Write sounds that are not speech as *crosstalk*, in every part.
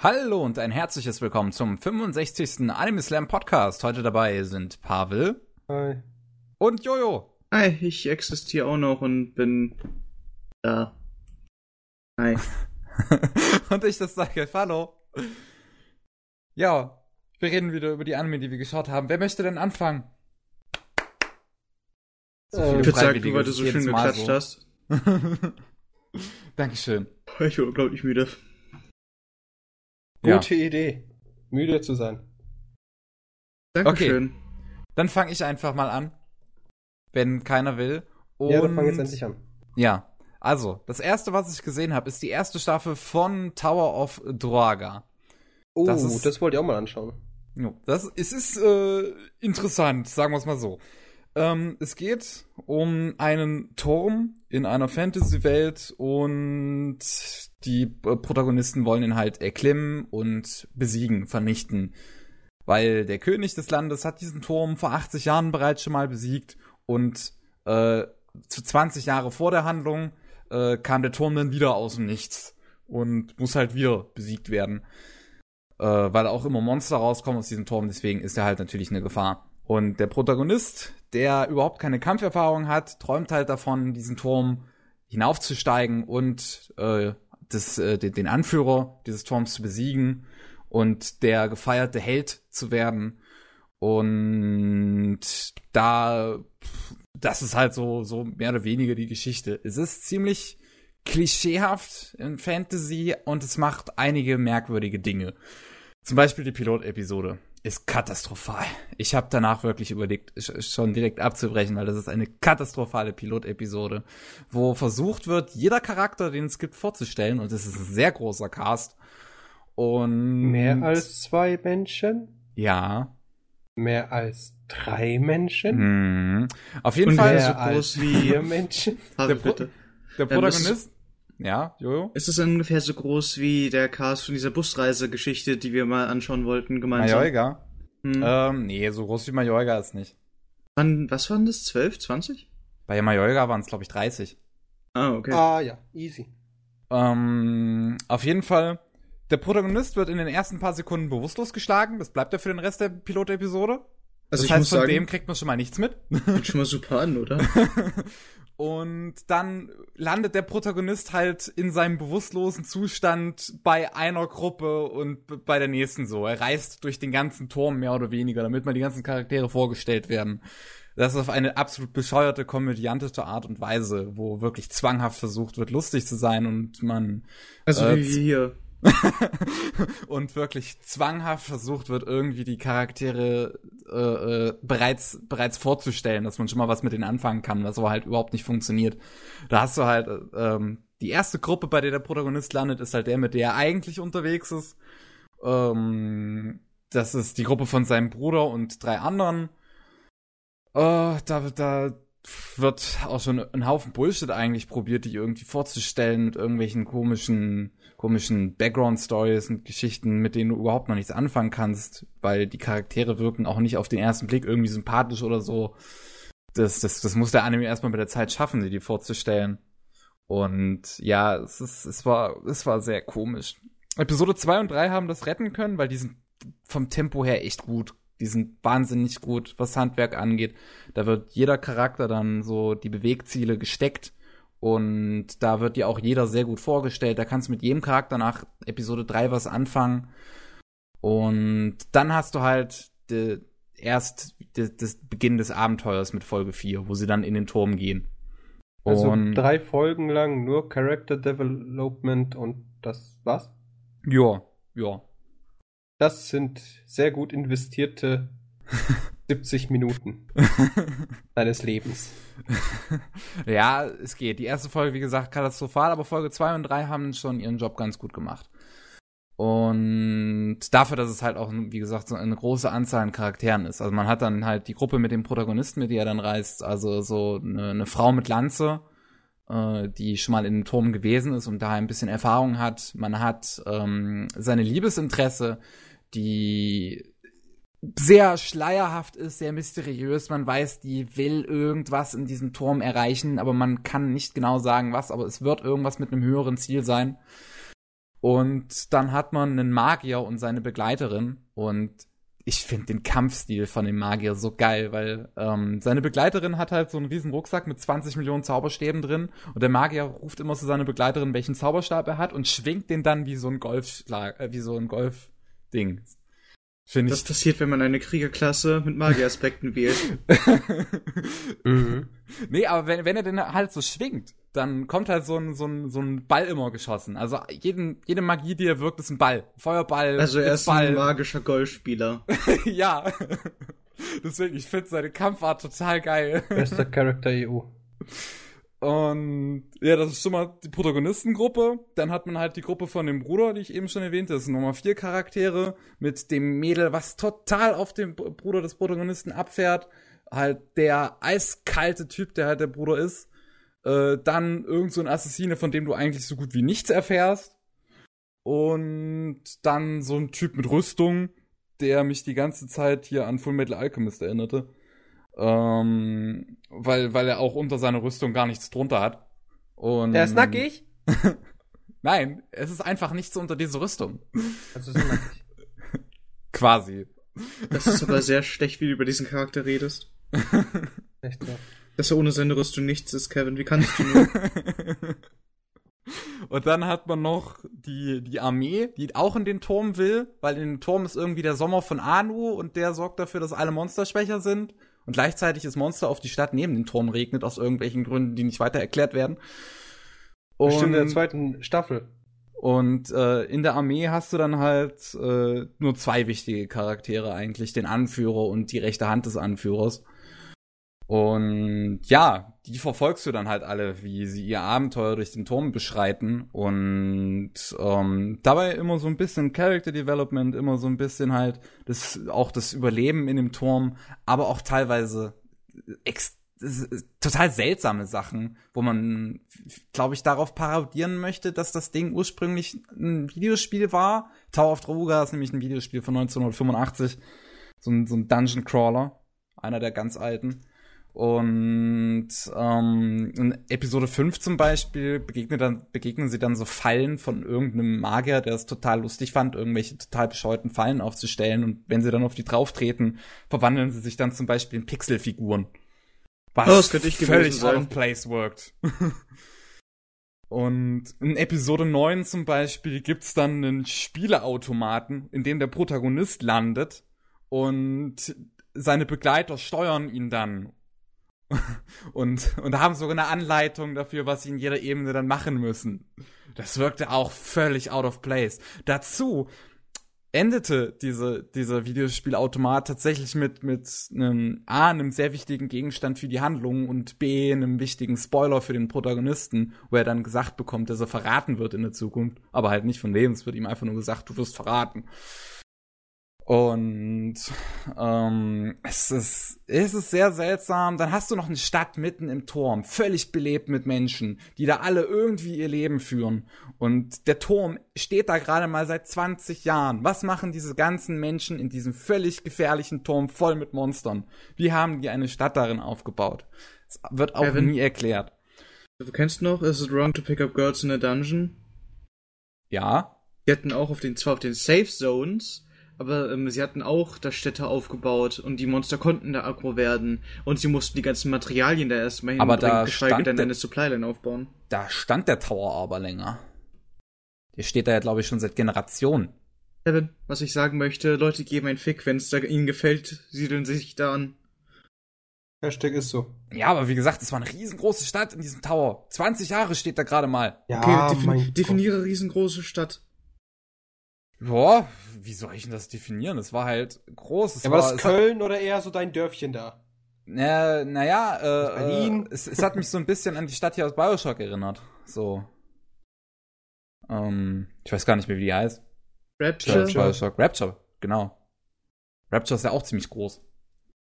Hallo und ein herzliches Willkommen zum 65. Anime Slam Podcast. Heute dabei sind Pavel Hi. und Jojo. Hi, ich existiere auch noch und bin da. Hi. *laughs* und ich, das sage Hallo. Ja, wir reden wieder über die Anime, die wir geschaut haben. Wer möchte denn anfangen? So Ich viele würde sagen, Freiwillige, weil du so schön geklatscht so. hast. *laughs* Dankeschön. Ich bin unglaublich müde. Ja. Gute Idee. Müde zu sein. Dankeschön. Dann fange ich einfach mal an, wenn keiner will. Und Ja, dann fang jetzt endlich an. Ja, also, das erste, was ich gesehen habe, ist die erste Staffel von Tower of Droaga. Oh, Das das, ist- wollte ich auch mal anschauen. Jo, das es ist äh, interessant, sagen wir es mal so. Ähm, es geht um einen Turm in einer Fantasy-Welt und die äh, Protagonisten wollen ihn halt erklimmen und besiegen, vernichten. Weil der König des Landes hat diesen Turm vor 80 Jahren bereits schon mal besiegt und äh, zu 20 Jahre vor der Handlung äh, kam der Turm dann wieder aus dem Nichts und muss halt wieder besiegt werden äh, weil auch immer Monster rauskommen aus diesem Turm, deswegen ist er halt natürlich eine Gefahr. Und der Protagonist, der überhaupt keine Kampferfahrung hat, träumt halt davon, diesen Turm hinaufzusteigen und äh, das, äh, den, den Anführer dieses Turms zu besiegen und der gefeierte Held zu werden. Und da, das ist halt so, so mehr oder weniger die Geschichte. Es ist ziemlich klischeehaft in Fantasy und es macht einige merkwürdige Dinge. Zum Beispiel die Pilotepisode ist katastrophal. Ich habe danach wirklich überlegt, sch- schon direkt abzubrechen, weil das ist eine katastrophale Pilotepisode, wo versucht wird, jeder Charakter, den es gibt, vorzustellen und es ist ein sehr großer Cast. Und Mehr als zwei Menschen? ja, Mehr als drei Menschen? hm. auf jeden Und Fall Mehr so als groß wie- vier Menschen? *laughs* Der Pro- bitte. der Protagonist. Ja, Jojo. Ist es ungefähr so groß wie der Cast von dieser Busreisegeschichte, die wir mal anschauen wollten, gemeinsam? Majorga. Hm. Ähm, nee, so groß wie Majorga ist nicht. Wann, was waren das? 12, 20? Bei Majorga waren es, glaube ich, 30. Ah, okay. Ah ja, easy. Ähm, auf jeden Fall, der Protagonist wird in den ersten paar Sekunden bewusstlos geschlagen. Das bleibt ja für den Rest der Pilotepisode. also das ich heißt, muss von sagen, dem kriegt man schon mal nichts mit. fängt schon mal super an, oder? *laughs* Und dann landet der Protagonist halt in seinem bewusstlosen Zustand bei einer Gruppe und bei der nächsten so. Er reist durch den ganzen Turm mehr oder weniger, damit mal die ganzen Charaktere vorgestellt werden. Das ist auf eine absolut bescheuerte, komödiantische Art und Weise, wo wirklich zwanghaft versucht wird, lustig zu sein und man Also Äh, wie hier. *laughs* und wirklich zwanghaft versucht wird, irgendwie die Charaktere äh, äh, bereits bereits vorzustellen, dass man schon mal was mit denen anfangen kann, was aber halt überhaupt nicht funktioniert. Da hast du halt äh, ähm, die erste Gruppe, bei der der Protagonist landet, ist halt der, mit der er eigentlich unterwegs ist. Ähm, das ist die Gruppe von seinem Bruder und drei anderen. Äh, da, da wird auch schon ein Haufen Bullshit eigentlich probiert, die irgendwie vorzustellen mit irgendwelchen komischen, komischen Background-Stories und Geschichten, mit denen du überhaupt noch nichts anfangen kannst, weil die Charaktere wirken auch nicht auf den ersten Blick irgendwie sympathisch oder so. Das, das, das muss der Anime erstmal mit der Zeit schaffen, dir die vorzustellen. Und ja, es ist, es war, es war sehr komisch. Episode 2 und 3 haben das retten können, weil die sind vom Tempo her echt gut. Die sind wahnsinnig gut, was Handwerk angeht. Da wird jeder Charakter dann so die Bewegziele gesteckt und da wird dir auch jeder sehr gut vorgestellt. Da kannst du mit jedem Charakter nach Episode 3 was anfangen. Und dann hast du halt de, erst de, das Beginn des Abenteuers mit Folge 4, wo sie dann in den Turm gehen. Also und drei Folgen lang nur Character Development und das was? ja, ja. Das sind sehr gut investierte *laughs* 70 Minuten deines Lebens. *laughs* ja, es geht. Die erste Folge, wie gesagt, katastrophal, aber Folge 2 und 3 haben schon ihren Job ganz gut gemacht. Und dafür, dass es halt auch, wie gesagt, so eine große Anzahl an Charakteren ist. Also man hat dann halt die Gruppe mit dem Protagonisten, mit der er dann reist, also so eine, eine Frau mit Lanze, äh, die schon mal in dem Turm gewesen ist und da ein bisschen Erfahrung hat. Man hat ähm, seine Liebesinteresse, die sehr schleierhaft ist, sehr mysteriös. Man weiß, die will irgendwas in diesem Turm erreichen, aber man kann nicht genau sagen, was, aber es wird irgendwas mit einem höheren Ziel sein. Und dann hat man einen Magier und seine Begleiterin und ich finde den Kampfstil von dem Magier so geil, weil ähm, seine Begleiterin hat halt so einen riesen Rucksack mit 20 Millionen Zauberstäben drin und der Magier ruft immer zu seiner Begleiterin, welchen Zauberstab er hat und schwingt den dann wie so ein Golfschlag, äh, wie so ein Golfding. Finde ich. Was passiert, wenn man eine Kriegerklasse mit Magieraspekten wählt? *laughs* mhm. *laughs* Nee, aber wenn, wenn er den halt so schwingt, dann kommt halt so ein, so ein, so ein Ball immer geschossen. Also jeden, jede Magie, die er wirkt, ist ein Ball. Feuerball. Also er ist Ball. ein magischer Golfspieler. *laughs* ja. Deswegen, ich finde seine Kampfart total geil. Bester Charakter EU. Und ja, das ist schon mal die Protagonistengruppe. Dann hat man halt die Gruppe von dem Bruder, die ich eben schon erwähnte. Das sind nochmal vier Charaktere mit dem Mädel, was total auf den Bruder des Protagonisten abfährt. Halt der eiskalte Typ, der halt der Bruder ist. Äh, dann irgend so ein Assassine, von dem du eigentlich so gut wie nichts erfährst. Und dann so ein Typ mit Rüstung, der mich die ganze Zeit hier an Full Metal Alchemist erinnerte. Ähm, weil, weil er auch unter seiner Rüstung gar nichts drunter hat. Und er ist nackig? *laughs* Nein, es ist einfach nichts unter dieser Rüstung. Also ist nackig. *laughs* Quasi. Das ist aber sehr schlecht, wie du über diesen Charakter redest. *laughs* Echt so. Dass er ohne seine Rüstung nichts ist, Kevin. Wie kannst du nur? Und dann hat man noch die, die Armee, die auch in den Turm will, weil in den Turm ist irgendwie der Sommer von Anu und der sorgt dafür, dass alle Monster schwächer sind und gleichzeitig das Monster auf die Stadt neben dem Turm regnet, aus irgendwelchen Gründen, die nicht weiter erklärt werden. Und, Bestimmt in der zweiten Staffel. Und äh, in der Armee hast du dann halt äh, nur zwei wichtige Charaktere eigentlich, den Anführer und die rechte Hand des Anführers. Und ja, die verfolgst du dann halt alle, wie sie ihr Abenteuer durch den Turm beschreiten. Und ähm, dabei immer so ein bisschen Character Development, immer so ein bisschen halt das, auch das Überleben in dem Turm, aber auch teilweise ex total seltsame Sachen, wo man, glaube ich, darauf parodieren möchte, dass das Ding ursprünglich ein Videospiel war. Tower of Druga ist nämlich ein Videospiel von 1985. So ein, so ein Dungeon Crawler. Einer der ganz alten. Und ähm, in Episode 5 zum Beispiel begegnen, dann, begegnen sie dann so Fallen von irgendeinem Magier, der es total lustig fand, irgendwelche total bescheuerten Fallen aufzustellen. Und wenn sie dann auf die drauftreten, verwandeln sie sich dann zum Beispiel in Pixelfiguren. Was oh, das könnte ich völlig out of place worked. *laughs* Und in Episode 9 zum Beispiel gibt's dann einen Spieleautomaten, in dem der Protagonist landet und seine Begleiter steuern ihn dann und, und haben sogar eine Anleitung dafür, was sie in jeder Ebene dann machen müssen. Das wirkte auch völlig out of place. Dazu endete diese, dieser Videospielautomat tatsächlich mit, mit einem A, einem sehr wichtigen Gegenstand für die Handlung und B, einem wichtigen Spoiler für den Protagonisten, wo er dann gesagt bekommt, dass er verraten wird in der Zukunft. Aber halt nicht von wem, es wird ihm einfach nur gesagt, du wirst verraten. Und ähm, es, ist, es ist sehr seltsam. Dann hast du noch eine Stadt mitten im Turm, völlig belebt mit Menschen, die da alle irgendwie ihr Leben führen. Und der Turm steht da gerade mal seit 20 Jahren. Was machen diese ganzen Menschen in diesem völlig gefährlichen Turm voll mit Monstern? Wie haben die eine Stadt darin aufgebaut? Es wird auch Kevin, nie erklärt. Du kennst noch, is it wrong to pick up girls in a dungeon? Ja. Die hatten auch auf den, zwar auf den Safe Zones, aber ähm, sie hatten auch da Städte aufgebaut und die Monster konnten da aggro werden und sie mussten die ganzen Materialien da erstmal hinbringen, aber da geschweige denn eine Supplyline aufbauen. Da stand der Tower aber länger. Der steht da ja, glaube ich, schon seit Generationen. Kevin, was ich sagen möchte, Leute geben ein Fick, wenn es da ihnen gefällt, siedeln sie sich da an. Hashtag ist so. Ja, aber wie gesagt, es war eine riesengroße Stadt in diesem Tower. 20 Jahre steht da gerade mal. Ja, okay, defini definiere riesengroße Stadt. Boah, wie soll ich denn das definieren? Es war halt groß. Es ja, war das Köln hat, oder eher so dein Dörfchen da? Na, naja, äh, Berlin. Äh, es, es hat mich so ein bisschen an die Stadt hier aus Bioshock erinnert. So. Ähm, ich weiß gar nicht mehr, wie die heißt. Rapture. Bioshock. Rapture, genau. Rapture ist ja auch ziemlich groß.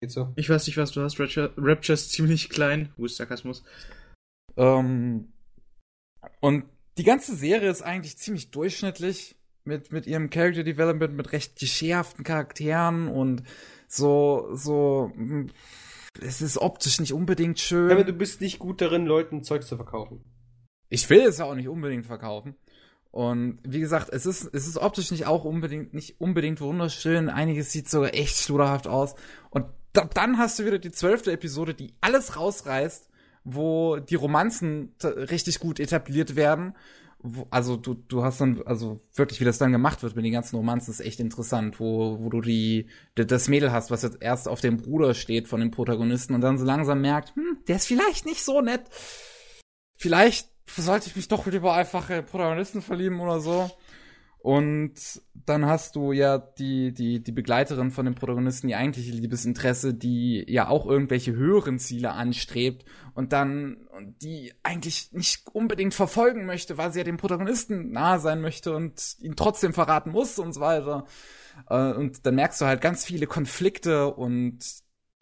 Geht so. Ich weiß nicht, was du hast. Rapture, Rapture ist ziemlich klein. Wo ist Sarkasmus? Ähm, und die ganze Serie ist eigentlich ziemlich durchschnittlich mit, mit ihrem Character Development, mit recht geschärften Charakteren und so, so, hm, es ist optisch nicht unbedingt schön. Aber du bist nicht gut darin, Leuten Zeug zu verkaufen. Ich will es ja auch nicht unbedingt verkaufen. Und wie gesagt, es ist, es ist optisch nicht auch unbedingt, nicht unbedingt wunderschön. Einiges sieht sogar echt schluderhaft aus. Und da, dann hast du wieder die zwölfte Episode, die alles rausreißt, wo die Romanzen richtig gut etabliert werden. Wo, also du, du hast dann, also wirklich, wie das dann gemacht wird mit den ganzen Romanzen, ist echt interessant, wo, wo du die, das Mädel hast, was jetzt erst auf dem Bruder steht von dem Protagonisten und dann so langsam merkt, hm, der ist vielleicht nicht so nett. Vielleicht sollte ich mich doch lieber einfach in Protagonisten verlieben oder so. Und dann hast du ja die, die, die Begleiterin von dem Protagonisten, die eigentliche Liebesinteresse, die ja auch irgendwelche höheren Ziele anstrebt und dann, und die eigentlich nicht unbedingt verfolgen möchte, weil sie ja dem Protagonisten nahe sein möchte und ihn trotzdem verraten muss und so weiter. Äh, und dann merkst du halt ganz viele Konflikte und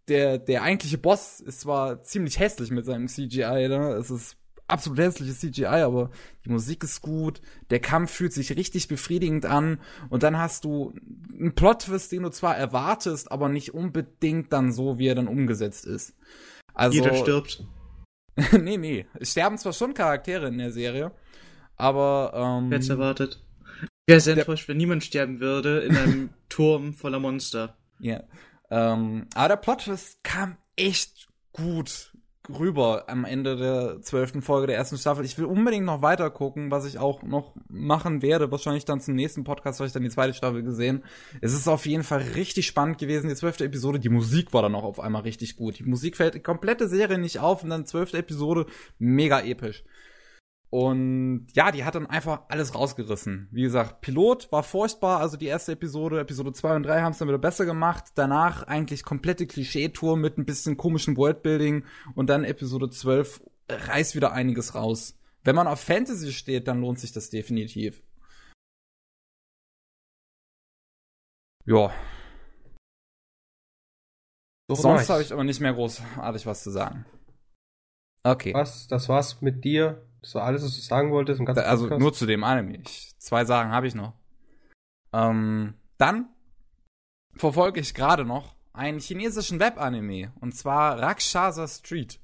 der, der eigentliche Boss ist zwar ziemlich hässlich mit seinem CGI, ne? Es ist absolut hässliches CGI, aber die Musik ist gut, der Kampf fühlt sich richtig befriedigend an und dann hast du einen Plot-Twist, den du zwar erwartest, aber nicht unbedingt dann so, wie er dann umgesetzt ist. Also, Jeder stirbt. *laughs* nee, nee. Es sterben zwar schon Charaktere in der Serie, aber ähm, Wer erwartet? Wäre sehr enttäuscht, wenn niemand sterben würde in einem *laughs* Turm voller Monster. Ja. Ähm, aber der Plot-Twist kam echt gut rüber am Ende der zwölften Folge der ersten Staffel. Ich will unbedingt noch weiter gucken, was ich auch noch machen werde. Wahrscheinlich dann zum nächsten Podcast habe ich dann die zweite Staffel gesehen. Es ist auf jeden Fall richtig spannend gewesen, die zwölfte Episode. Die Musik war dann auch auf einmal richtig gut. Die Musik fällt die komplette Serie nicht auf und dann zwölfte Episode mega episch. Und ja, die hat dann einfach alles rausgerissen. Wie gesagt, Pilot war furchtbar, also die erste Episode, Episode 2 und 3 haben es dann wieder besser gemacht. Danach eigentlich komplette Klischee-Tour mit ein bisschen komischem Worldbuilding und dann Episode 12 reißt wieder einiges raus. Wenn man auf Fantasy steht, dann lohnt sich das definitiv. Ja. Sonst habe ich aber nicht mehr großartig was zu sagen. Okay. Was? Das war's mit dir? Das war alles, was du sagen wolltest? also Podcast? nur zu dem Anime. Ich, zwei Sachen habe ich noch. Ähm, dann verfolge ich gerade noch einen chinesischen Web-Anime. Und zwar Rakshasa Street.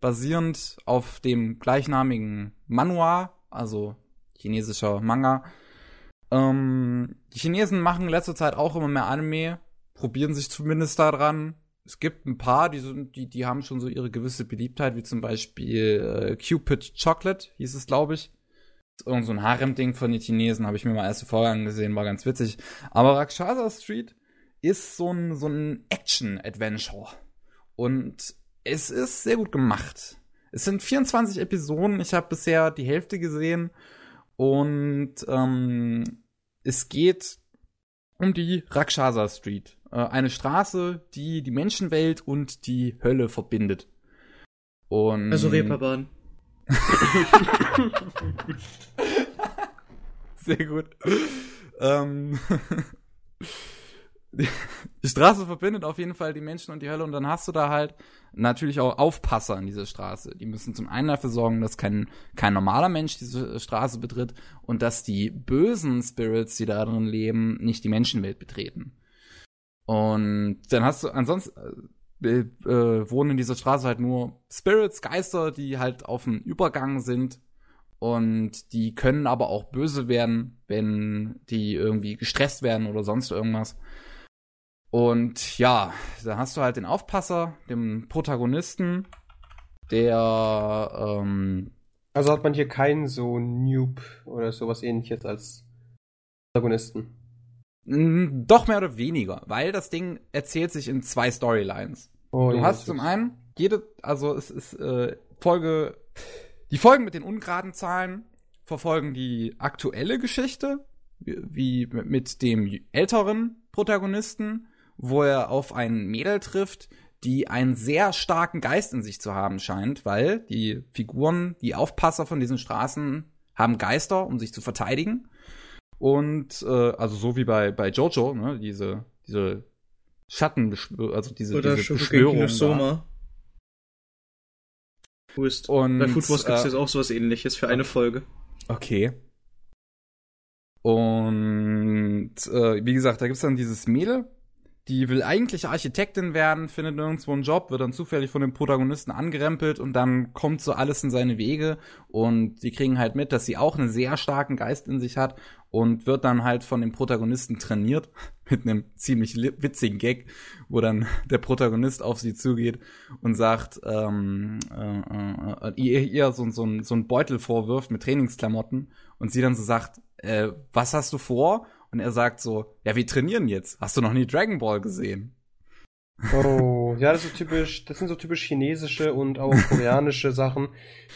Basierend auf dem gleichnamigen Manhwa, also chinesischer Manga. Ähm, die Chinesen machen in letzter Zeit auch immer mehr Anime, probieren sich zumindest daran es gibt ein paar, die, sind, die, die haben schon so ihre gewisse Beliebtheit, wie zum Beispiel äh, Cupid Chocolate, hieß es, glaube ich. Irgend so ein Harem-Ding von den Chinesen, habe ich mir mal erst vorher angesehen, war ganz witzig. Aber Rakshasa Street ist so ein, so ein Action-Adventure. Und es ist sehr gut gemacht. Es sind 24 Episoden, ich habe bisher die Hälfte gesehen. Und ähm, es geht um die Rakshasa Street. Äh, eine Straße, die die Menschenwelt und die Hölle verbindet. Und also Reeperbahn. *laughs* Sehr gut. ähm, *laughs* die Straße verbindet auf jeden Fall die Menschen und die Hölle und dann hast du da halt natürlich auch Aufpasser an dieser Straße. Die müssen zum einen dafür sorgen, dass kein, kein normaler Mensch diese Straße betritt und dass die bösen Spirits, die da drin leben, nicht die Menschenwelt betreten. Und dann hast du ansonsten äh, äh, wohnen in dieser Straße halt nur Spirits, Geister, die halt auf dem Übergang sind und die können aber auch böse werden, wenn die irgendwie gestresst werden oder sonst irgendwas. Und ja, da hast du halt den Aufpasser, den Protagonisten, der ähm, also hat man hier keinen so Noob oder sowas ähnliches als Protagonisten. Doch mehr oder weniger, weil das Ding erzählt sich in zwei Storylines. Oh, du hast zum einen jede, also es ist äh, Folge, die Folgen mit den ungeraden Zahlen verfolgen die aktuelle Geschichte, wie, wie mit dem älteren Protagonisten, wo er auf ein Mädel trifft, die einen sehr starken Geist in sich zu haben scheint, weil die Figuren, die Aufpasser von diesen Straßen haben Geister, um sich zu verteidigen. Und äh, also so wie bei, bei Jojo, ne, diese, diese Schatten, also diese, Oder diese Beschwörung. Soma. Ist, und, bei Food Wars gibt es äh, jetzt auch sowas ähnliches für eine Folge. Okay. Und äh, wie gesagt, da gibt's dann dieses Mädel, die will eigentlich Architektin werden, findet nirgendwo einen Job, wird dann zufällig von dem Protagonisten angerempelt und dann kommt so alles in seine Wege und die kriegen halt mit, dass sie auch einen sehr starken Geist in sich hat und wird dann halt von dem Protagonisten trainiert *laughs* mit einem ziemlich witzigen Gag, wo dann *laughs* der Protagonist auf sie zugeht und sagt, ähm, äh, äh, ihr, ihr so, so, so einen Beutel vorwirft mit Trainingsklamotten und sie dann so sagt, äh, was hast du vor? Und er sagt so, ja, wir trainieren jetzt. Hast du noch nie Dragon Ball gesehen? Oh, ja, das ist so typisch, das sind so typisch chinesische und auch *laughs* koreanische Sachen.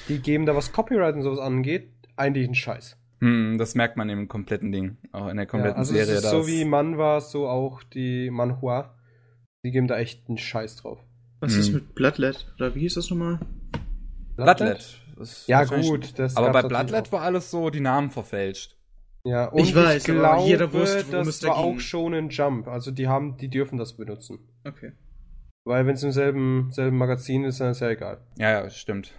Die geben da, was Copyright und sowas angeht, eigentlich einen Scheiß. Hm, das merkt man im kompletten Ding, auch in der kompletten ja, also Serie. Es ist so wie Manhwa, so auch die Manhua. Die geben da echt einen Scheiß drauf. Was hm. ist mit Bloodlet? Oder wie hieß das nochmal? Bloodlet. Bloodlet? Ja, gut. Das aber bei Bloodlet war alles so die Namen verfälscht. Ja, und ich weiß, ich glaube, jeder wusste, worum das es da war ging. auch schon ein Jump. Also die haben, die dürfen das benutzen. Okay. Weil wenn es im selben, selben Magazin ist, dann ist ja egal. Ja, ja, stimmt.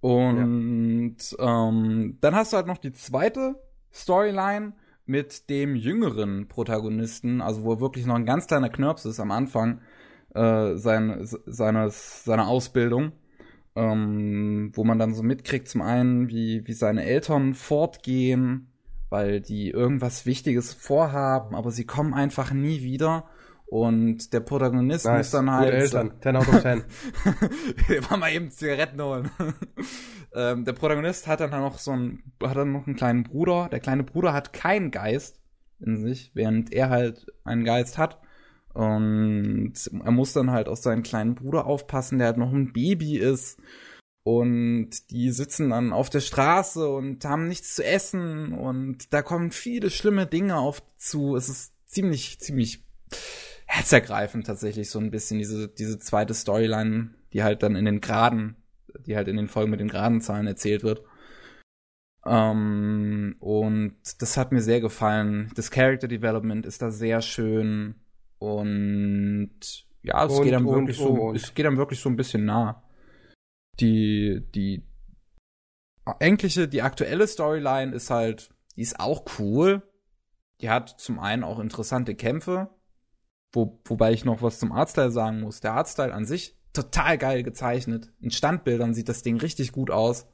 Und ja. ähm, dann hast du halt noch die zweite Storyline mit dem jüngeren Protagonisten, also wo wirklich noch ein ganz kleiner Knirps ist am Anfang äh, sein, seines, seiner Ausbildung ähm, wo man dann so mitkriegt, zum einen, wie, wie seine Eltern fortgehen, weil die irgendwas Wichtiges vorhaben, aber sie kommen einfach nie wieder. Und der Protagonist nice. muss dann halt. Eltern, *laughs* 10 out of 10. war mal eben Zigaretten holen. *laughs* ähm, der Protagonist hat dann noch so einen, hat dann noch einen kleinen Bruder. Der kleine Bruder hat keinen Geist in sich, während er halt einen Geist hat. Und er muss dann halt auf seinen kleinen Bruder aufpassen, der halt noch ein Baby ist. Und die sitzen dann auf der Straße und haben nichts zu essen. Und da kommen viele schlimme Dinge auf zu. Es ist ziemlich, ziemlich herzergreifend tatsächlich so ein bisschen, diese, diese zweite Storyline, die halt dann in den Graden, die halt in den Folgen mit den geraden Zahlen erzählt wird. Ähm, und das hat mir sehr gefallen. Das Character Development ist da sehr schön. Und ja, es, und, geht, einem und, wirklich und, so, es geht einem wirklich so ein bisschen nah. Die, die eigentliche, die aktuelle Storyline ist halt, die ist auch cool. Die hat zum einen auch interessante Kämpfe, wo, wobei ich noch was zum Artstyle sagen muss. Der Artstyle an sich total geil gezeichnet. In Standbildern sieht das Ding richtig gut aus.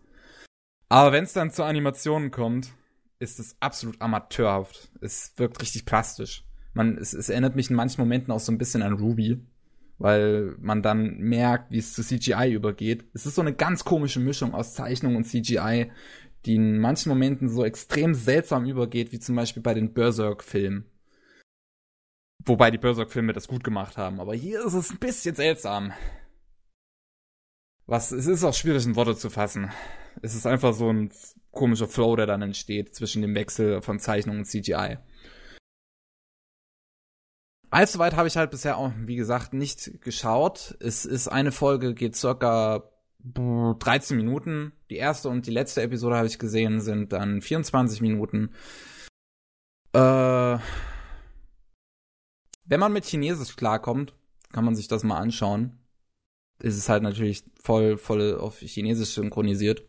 Aber wenn es dann zu Animationen kommt, ist es absolut amateurhaft. Es wirkt richtig plastisch man, es, es erinnert mich in manchen Momenten auch so ein bisschen an Ruby, weil man dann merkt, wie es zu CGI übergeht. Es ist so eine ganz komische Mischung aus Zeichnung und CGI, die in manchen Momenten so extrem seltsam übergeht, wie zum Beispiel bei den Berserk-Filmen. Wobei die Berserk-Filme das gut gemacht haben, aber hier ist es ein bisschen seltsam. Was, es ist auch schwierig in Worte zu fassen. Es ist einfach so ein komischer Flow, der dann entsteht zwischen dem Wechsel von Zeichnung und CGI. Allzu weit habe ich halt bisher auch, wie gesagt, nicht geschaut. Es ist eine Folge, geht circa 13 Minuten. Die erste und die letzte Episode habe ich gesehen, sind dann 24 Minuten. Äh, wenn man mit Chinesisch klarkommt, kann man sich das mal anschauen. Ist es halt natürlich voll, voll auf Chinesisch synchronisiert.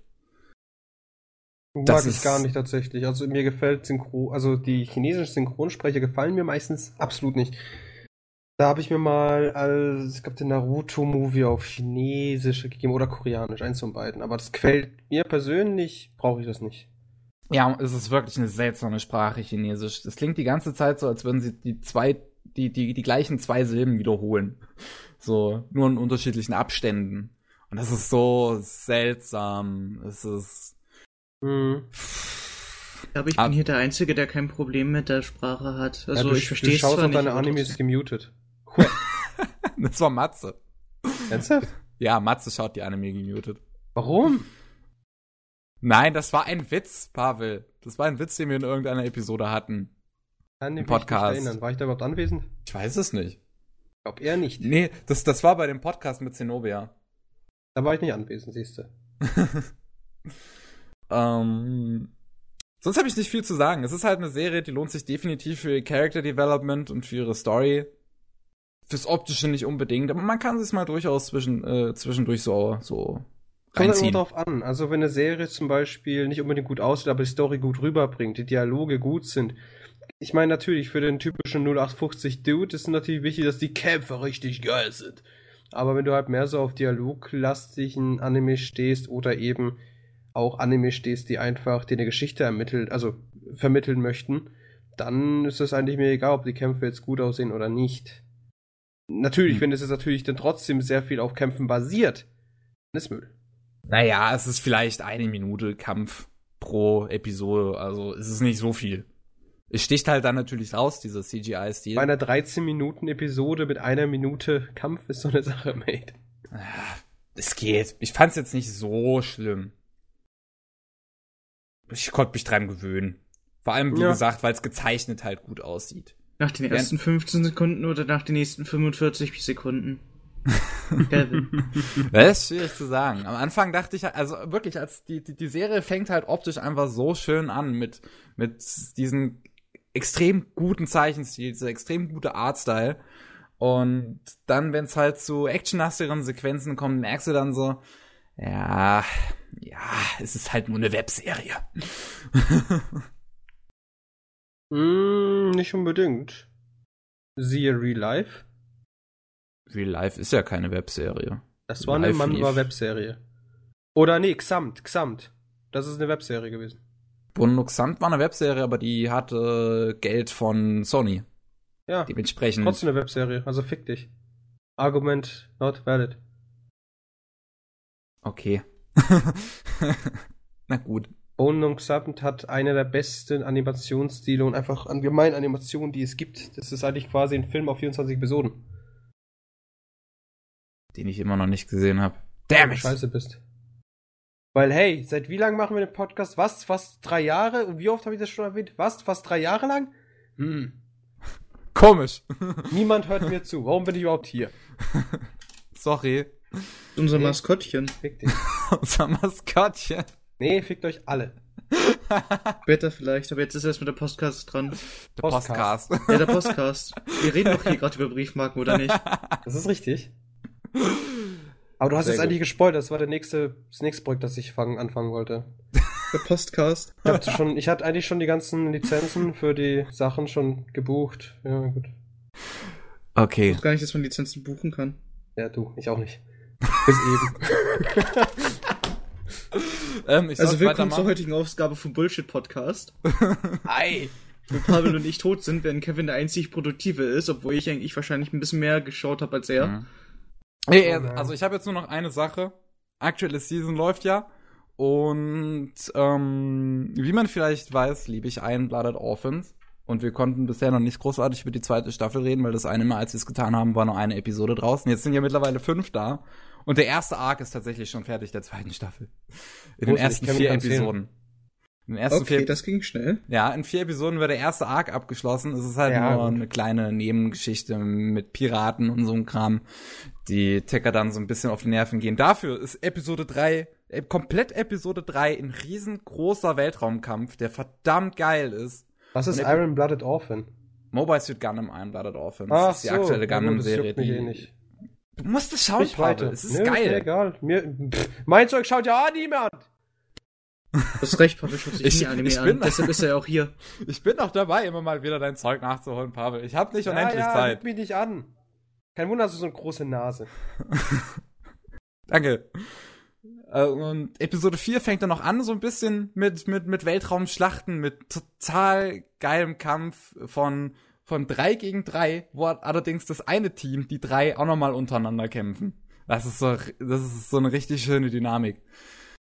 Das Mag ich gar nicht tatsächlich. Also mir gefällt Synchron, also die chinesischen Synchronsprecher gefallen mir meistens absolut nicht. Da habe ich mir mal, also, es gab den Naruto-Movie auf Chinesisch gegeben oder Koreanisch, eins von beiden. Aber das gefällt mir persönlich, brauche ich das nicht. Ja, es ist wirklich eine seltsame Sprache, Chinesisch. Das klingt die ganze Zeit so, als würden sie die zwei, die, die, die gleichen zwei Silben wiederholen. So, nur in unterschiedlichen Abständen. Und das ist so seltsam. Es ist Mhm. Ich glaube, ich Ab bin hier der Einzige, der kein Problem mit der Sprache hat. Also ja, du, ich verstehe es zwar nicht. deine Animes gemutet. *laughs* das war Matze. Ernsthaft? Ja, Matze schaut die Anime gemutet. Warum? Nein, das war ein Witz, Pavel. Das war ein Witz, den wir in irgendeiner Episode hatten. Kann Im Podcast. Ich erinnern. War ich da überhaupt anwesend? Ich weiß es nicht. Ich glaube eher nicht. Nee, das, das war bei dem Podcast mit Zenobia. Da war ich nicht anwesend, siehst du. *laughs* Ähm, sonst habe ich nicht viel zu sagen. Es ist halt eine Serie, die lohnt sich definitiv für ihr Character Development und für ihre Story. Fürs Optische nicht unbedingt, aber man kann es mal durchaus zwischen, äh, zwischendurch so, so Kommt immer drauf an. Also wenn eine Serie zum Beispiel nicht unbedingt gut aussieht, aber die Story gut rüberbringt, die Dialoge gut sind, ich meine natürlich, für den typischen 0850 Dude ist natürlich wichtig, dass die Kämpfe richtig geil sind. Aber wenn du halt mehr so auf dialoglastigen Anime stehst oder eben auch Anime stehst, die einfach dir eine Geschichte ermittelt, also vermitteln möchten, dann ist es eigentlich mir egal, ob die Kämpfe jetzt gut aussehen oder nicht. Natürlich, Hm. wenn es jetzt natürlich dann trotzdem sehr viel auf Kämpfen basiert, dann ist Müll. Naja, es ist vielleicht eine Minute Kampf pro Episode, also es ist nicht so viel. Es sticht halt dann natürlich raus, dieser CGI-Stil. Bei einer 13-Minuten-Episode mit einer Minute Kampf ist so eine Sache, mate. Ah, Es geht. Ich fand's jetzt nicht so schlimm. Ich konnte mich dran gewöhnen. Vor allem, wie Ja. gesagt, weil es gezeichnet halt gut aussieht. Nach den Ja. ersten 15 Sekunden oder nach den nächsten 45 Sekunden? *laughs* Das ist schwierig zu sagen. Am Anfang dachte ich, also wirklich, als die, die, die Serie fängt halt optisch einfach so schön an mit, mit diesen extrem guten Zeichenstil, dieser extrem gute Artstyle. Und dann, wenn es halt zu actionlastigeren Sequenzen kommt, merkst du dann so, ja, ja, es ist halt nur eine Webserie. *laughs* Mm, nicht unbedingt. Siehe Real Life. Real Life ist ja keine Webserie. Das war eine Live Manhwa lief. Webserie. Oder nee, Xamt, Xamt. Das ist eine Webserie gewesen. Bono Xant war eine Webserie, aber die hatte Geld von Sony. Ja, Dementsprechend. trotzdem eine Webserie, also fick dich. Argument not valid. Okay. *laughs* Na gut. Bone und Xamt hat eine der besten Animationsstile und einfach allgemein Animationen, die es gibt. Das ist eigentlich quasi ein Film auf 24 Episoden. Den ich immer noch nicht gesehen habe. Damn it. scheiße bist. Weil, hey, seit wie lang machen wir den Podcast? Was? Fast drei Jahre? Und wie oft habe ich das schon erwähnt? Was? Fast drei Jahre lang? Hm. Komisch. Niemand hört mir zu. Warum bin ich überhaupt hier? *laughs* Sorry. Unser Nee. Maskottchen. Fick dich. *laughs* Unser Maskottchen. Nee, fickt euch alle. *laughs* Später vielleicht, aber jetzt ist erst mit der Podcast dran. Der Postcast. Postcast. Ja, der Podcast. Wir reden doch hier gerade über Briefmarken, oder nicht? *laughs* Das ist richtig. Aber du hast Sehr jetzt gut. eigentlich gespoilt. Das war der nächste, das nächste Projekt, das ich fangen, anfangen wollte. Der Podcast. Ich, hab schon, ich hatte eigentlich schon die ganzen Lizenzen für die Sachen schon gebucht. Ja, gut. Okay. Gar nicht, dass man Lizenzen buchen kann. Ja, du, ich auch nicht. Bis eben. *laughs* Ähm, ich Also willkommen zur heutigen Ausgabe vom Bullshit Podcast. *laughs* Ei! Wenn Pavel und ich tot sind, während Kevin der einzig Produktive ist, obwohl ich eigentlich wahrscheinlich ein bisschen mehr geschaut habe als er. Mhm. Nee, nein. also ich habe jetzt nur noch eine Sache. Aktuelle Season läuft ja. Und ähm, wie man vielleicht weiß, liebe ich Iron Blooded Orphans. Und wir konnten bisher noch nicht großartig über die zweite Staffel reden, weil das eine Mal, als wir es getan haben, war nur eine Episode draußen. Jetzt sind ja mittlerweile fünf da. Und der erste Arc ist tatsächlich schon fertig, der zweiten Staffel. In den ersten vier sehen. Episoden. In den ersten Okay, vier das ging schnell. ja, in vier Episoden wird der erste Arc abgeschlossen. Es ist halt Ja, nur gut. eine kleine Nebengeschichte mit Piraten und so einem Kram, die Ticker dann so ein bisschen auf die Nerven gehen. Dafür ist Episode 3, äh, komplett Episode 3 ein riesengroßer Weltraumkampf, der verdammt geil ist. Was ist Iron Blooded Orphan? Mobile Suit Gundam Iron Blooded Orphans. Ach das ist die aktuelle ja gut, Gundam-Serie. mich die- eh. Du musst es schauen, Pavel. weiter. Es ist Nö, geil. Mir egal. Mir, pff, mein Zeug schaut ja auch niemand. Du hast recht, Pavel schaut sich Ich- nie Anime ich an. bin- Deshalb ist er ja auch hier. *laughs* Ich bin noch dabei, immer mal wieder dein Zeug nachzuholen, Pavel. Ich habe nicht unendlich ja, ja, Zeit. mich nicht an. Kein Wunder, hast du so eine große Nase. *laughs* Danke. Äh, Und Episode 4 fängt dann noch an, so ein bisschen mit, mit, mit Weltraumschlachten, mit total geilem Kampf von, von drei gegen drei, wo allerdings das eine Team, die drei, auch nochmal untereinander kämpfen. Das ist so, das ist so eine richtig schöne Dynamik.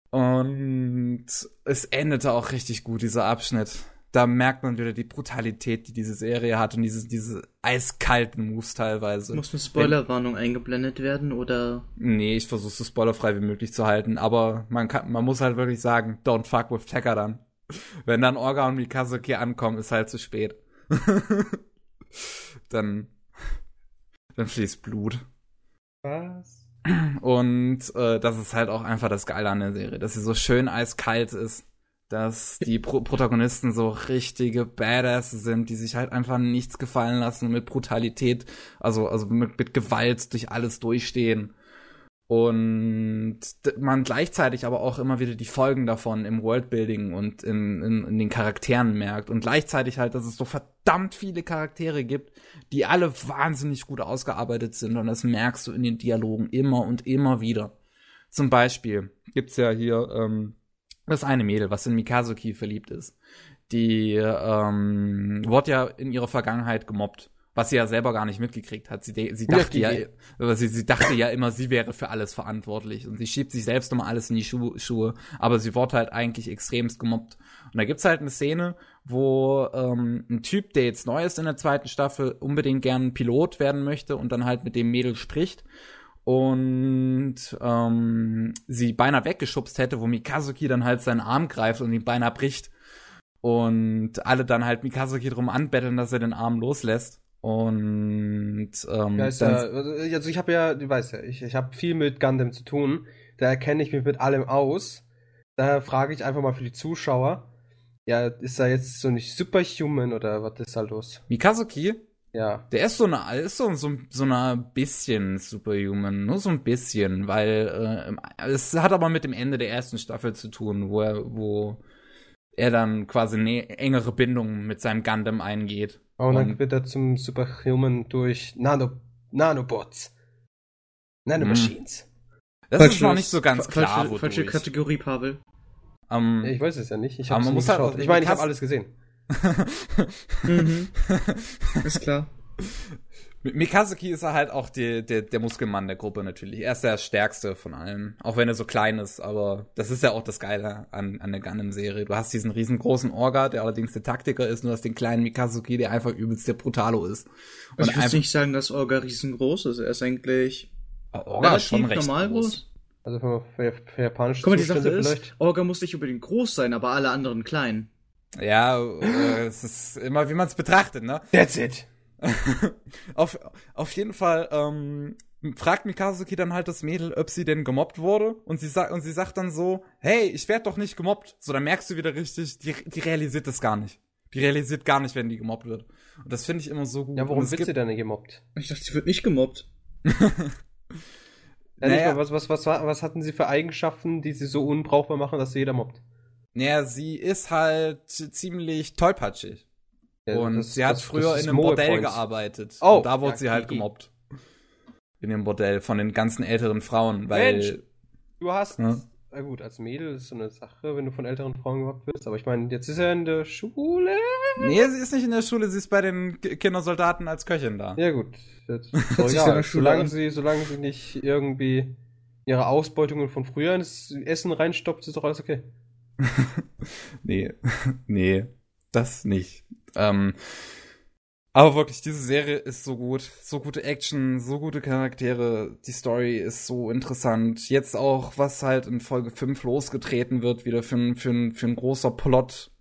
Und es endete auch richtig gut, dieser Abschnitt. Da merkt man wieder die Brutalität, die diese Serie hat und diese, diese eiskalten Moves teilweise. Muss eine Spoilerwarnung eingeblendet werden oder Nee, ich versuche so spoilerfrei wie möglich zu halten, aber man kann, man muss halt wirklich sagen, don't fuck with Tekka dann. *laughs* Wenn dann Orga und Mikazuki ankommen, ist halt zu spät. *laughs* dann, dann fließt Blut. Was? Und äh, das ist halt auch einfach das Geile an der Serie, dass sie so schön eiskalt ist, dass die *laughs* Pro Protagonisten so richtige Badass sind, die sich halt einfach nichts gefallen lassen und mit Brutalität, also also mit, mit Gewalt durch alles durchstehen. Und man gleichzeitig aber auch immer wieder die Folgen davon im Worldbuilding und in, in, in, den Charakteren merkt. Und gleichzeitig halt, dass es so verdammt viele Charaktere gibt, die alle wahnsinnig gut ausgearbeitet sind. Und das merkst du in den Dialogen immer und immer wieder. Zum Beispiel gibt's ja hier ähm, das eine Mädel, was in Mikazuki verliebt ist. Die ähm, wurde ja in ihrer Vergangenheit gemobbt was sie ja selber gar nicht mitgekriegt hat. Sie, sie dachte ja, ja sie, sie dachte ja immer, sie wäre für alles verantwortlich und sie schiebt sich selbst immer alles in die Schu Schuhe, aber sie wurde halt eigentlich extremst gemobbt. Und da gibt's halt eine Szene, wo ähm, ein Typ, der jetzt neu ist in der zweiten Staffel, unbedingt gern Pilot werden möchte und dann halt mit dem Mädel spricht und ähm, sie beinahe weggeschubst hätte, wo Mikazuki dann halt seinen Arm greift und ihn beinahe bricht. Und alle dann halt Mikazuki drum anbetteln, dass er den Arm loslässt. Und ähm, ja, ja, also ich habe ja, du weißt ja, ich, ich habe viel mit Gundam zu tun. Da erkenne ich mich mit allem aus. Daher frage ich einfach mal für die Zuschauer. Ja, ist er jetzt so nicht superhuman oder was ist da los? Mikazuki? Ja. Der ist so eine, ist so, so, so ein bisschen superhuman, nur so ein bisschen, weil äh, es hat aber mit dem Ende der ersten Staffel zu tun, wo er, wo er dann quasi eine engere Bindung mit seinem Gundam eingeht. Oh, und dann wird er zum Superhuman durch Nano, Nanobots. Nanomachines. Das falsche, ist noch nicht so ganz klar. Falsche, falsche Kategorie, Pavel. Um, ja, ich weiß es ja nicht. Ich, man muss halt, ich meine, ich habe alles gesehen. *laughs* mhm. Ist klar. *laughs* Mikazuki ist er halt auch die, der, der Muskelmann der Gruppe natürlich. Er ist der stärkste von allen. Auch wenn er so klein ist, aber das ist ja auch das Geile an, an der Gundam-Serie. Du hast diesen riesengroßen Orga, der allerdings der Taktiker ist, und du hast den kleinen Mikazuki, der einfach übelst der Brutalo ist. Und ich würde nicht sagen, dass Orga riesengroß ist. Er ist eigentlich Orga ist schon recht normal groß. groß. Also für, für, für japanische Guck mal, die Sache vielleicht. ist, Orga muss nicht unbedingt groß sein, aber alle anderen klein. Ja, äh, es ist immer, wie man es betrachtet, ne? That's it. *laughs* auf, auf jeden Fall ähm, fragt Mikazuki dann halt das Mädel, ob sie denn gemobbt wurde. Und sie sagt, und sie sagt dann so, hey, ich werde doch nicht gemobbt. So, dann merkst du wieder richtig, die, die realisiert das gar nicht. Die realisiert gar nicht, wenn die gemobbt wird. Und das finde ich immer so gut. Ja, warum wird sie denn nicht gemobbt? Ich dachte, sie wird nicht gemobbt. *laughs* ja, naja. was, was, was, was hatten sie für Eigenschaften, die sie so unbrauchbar machen, dass sie jeder mobbt? Naja, sie ist halt ziemlich tollpatschig. Ja, und das, sie hat früher in einem Bordell Points. gearbeitet. Oh, und da wurde ja, sie halt gemobbt. In dem Bordell von den ganzen älteren Frauen, weil. Mensch, du hast. Ja? Na gut, als Mädel ist so eine Sache, wenn du von älteren Frauen gemobbt wirst. Aber ich meine, jetzt ist er in der Schule. Nee, sie ist nicht in der Schule, sie ist bei den Kindersoldaten als Köchin da. Ja, gut. Jetzt, *laughs* so, ja, solange, sie, solange sie nicht irgendwie ihre Ausbeutungen von früher ins Essen reinstoppt, ist doch alles okay. *laughs* nee, *laughs* nee, das nicht. Ähm, aber wirklich, diese Serie ist so gut. So gute Action, so gute Charaktere. Die Story ist so interessant. Jetzt auch, was halt in Folge 5 losgetreten wird, wieder für, für, für ein großer Plot.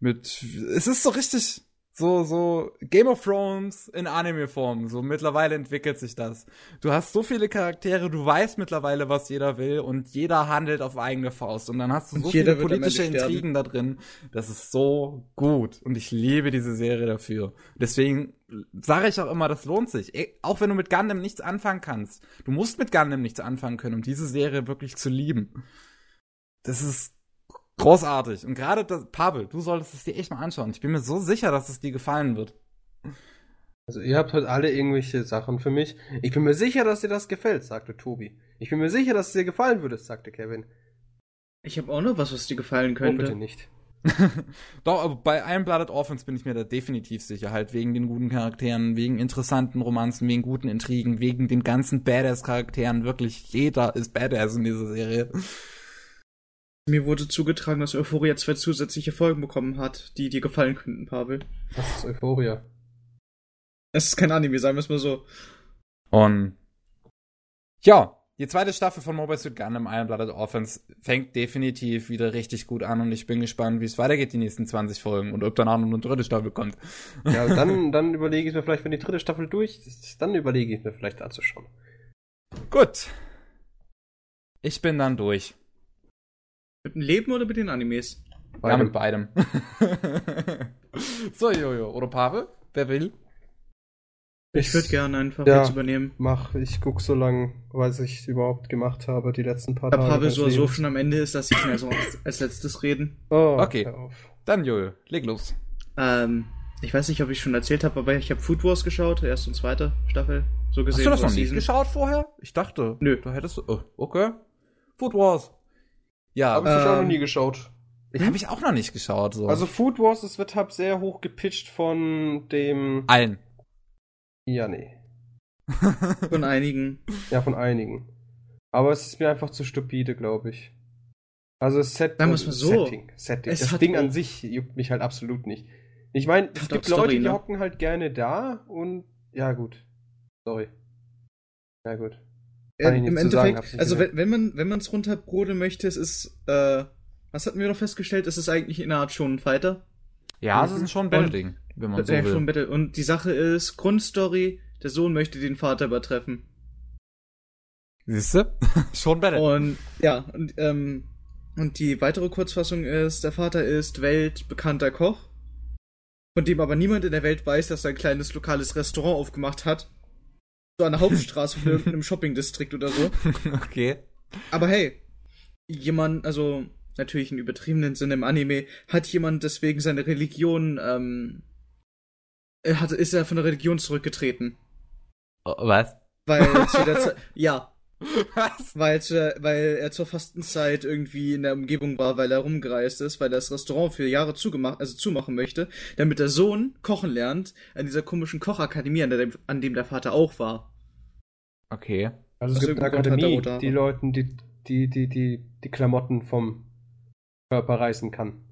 Mit. Es ist so richtig so, so Game of Thrones in Anime-Form. So mittlerweile entwickelt sich das. Du hast so viele Charaktere, du weißt mittlerweile, was jeder will und jeder handelt auf eigene Faust. Und dann hast du und so viele politische Intrigen da drin. Das ist so gut. Und ich liebe diese Serie dafür. Deswegen sage ich auch immer, das lohnt sich. Auch wenn du mit Gundam nichts anfangen kannst. Du musst mit Gundam nichts anfangen können, um diese Serie wirklich zu lieben. Das ist Großartig. Und gerade das, Pavel, du solltest es dir echt mal anschauen. Ich bin mir so sicher, dass es dir gefallen wird. Also ihr habt heute alle irgendwelche Sachen für mich. Ich bin mir sicher, dass dir das gefällt, sagte Tobi. Ich bin mir sicher, dass es dir gefallen würde, sagte Kevin. Ich habe auch noch was, was dir gefallen könnte. Oh, bitte nicht. *laughs* Doch, aber bei Iron Blooded Orphans bin ich mir da definitiv sicher. Halt wegen den guten Charakteren, wegen interessanten Romanzen, wegen guten Intrigen, wegen den ganzen Badass-Charakteren. Wirklich, jeder ist Badass in dieser Serie. Mir wurde zugetragen, dass Euphoria zwei zusätzliche Folgen bekommen hat, die dir gefallen könnten, Pavel. Was ist Euphoria? Es ist kein Anime, sagen wir es mal so. Und ja, die zweite Staffel von Mobile Suit Gundam Iron Blooded Orphans fängt definitiv wieder richtig gut an und ich bin gespannt, wie es weitergeht die nächsten 20 Folgen und ob danach noch eine dritte Staffel kommt. Ja, *laughs* dann, dann überlege ich mir vielleicht, wenn die dritte Staffel durch ist, dann überlege ich mir vielleicht anzuschauen. Gut. Ich bin dann durch. Mit dem Leben oder mit den Animes? Ja, mit beidem. *laughs* so, Jojo. Oder Pavel? Wer will? Ich würde gerne einfach Ja. jetzt übernehmen. Mach, ich guck so lang, was ich überhaupt gemacht habe, die letzten paar Da Tage. Pavel meines so, so schon am Ende ist, dass ich mehr so als, als letztes reden. Oh, Okay. hör auf. Dann, Jojo, leg los. Ähm, ich weiß nicht, ob ich schon erzählt habe, aber ich habe Food Wars geschaut, erste und zweite Staffel, so Hast gesehen. du das noch nicht Season. geschaut vorher? Ich dachte. Nö. Da hättest du. Oh, okay. Food Wars. Ja, Habe ich auch noch Ähm, nie geschaut. ich habe ich auch noch nicht geschaut. So. Also Food Wars, es wird halt sehr hoch gepitcht von dem. allen. Ja, nee. *laughs* Von einigen. Ja, von einigen. Aber es ist mir einfach zu stupide, glaube ich. Also das Set, wir's mal so. Setting, Setting. Es Das Ding an sich juckt mich halt absolut nicht. Ich meine, es gibt Story, Leute, die ne? hocken halt gerne da und ja gut. Sorry. Ja gut. Im sagen, Endeffekt, nicht also wenn, wenn man wenn man es runterbrodeln möchte, es ist, äh, was hatten wir noch festgestellt? Es ist eigentlich eine Art schon Fighter. Ja, Mhm. es ist schon ein Battle-Ding, wenn man so will. Action Battle. Und die Sache ist, Grundstory, der Sohn möchte den Vater übertreffen. Siehst du? *laughs* schon Battle. Und ja, und, ähm, und die weitere Kurzfassung ist, der Vater ist weltbekannter Koch, von dem aber niemand in der Welt weiß, dass er ein kleines lokales Restaurant aufgemacht hat. So an der Hauptstraße von irgendeinem Shoppingdistrikt oder so. *laughs* okay. Aber hey, jemand, also natürlich in übertriebenen Sinne im Anime, hat jemand deswegen seine Religion, ähm, er hat, ist er von der Religion zurückgetreten. Oh, was? Weil zu der Zeit, *laughs* ja, Was? weil, der, weil er zur Fastenzeit irgendwie in der Umgebung war, weil er rumgereist ist, weil er das Restaurant für Jahre zugemacht, also zumachen möchte, damit der Sohn kochen lernt an dieser komischen Kochakademie, an, der, an dem der Vater auch war. Okay. Also es aus gibt eine Akademie, die Leuten, die, die, die, die, die Klamotten vom Körper reißen kann.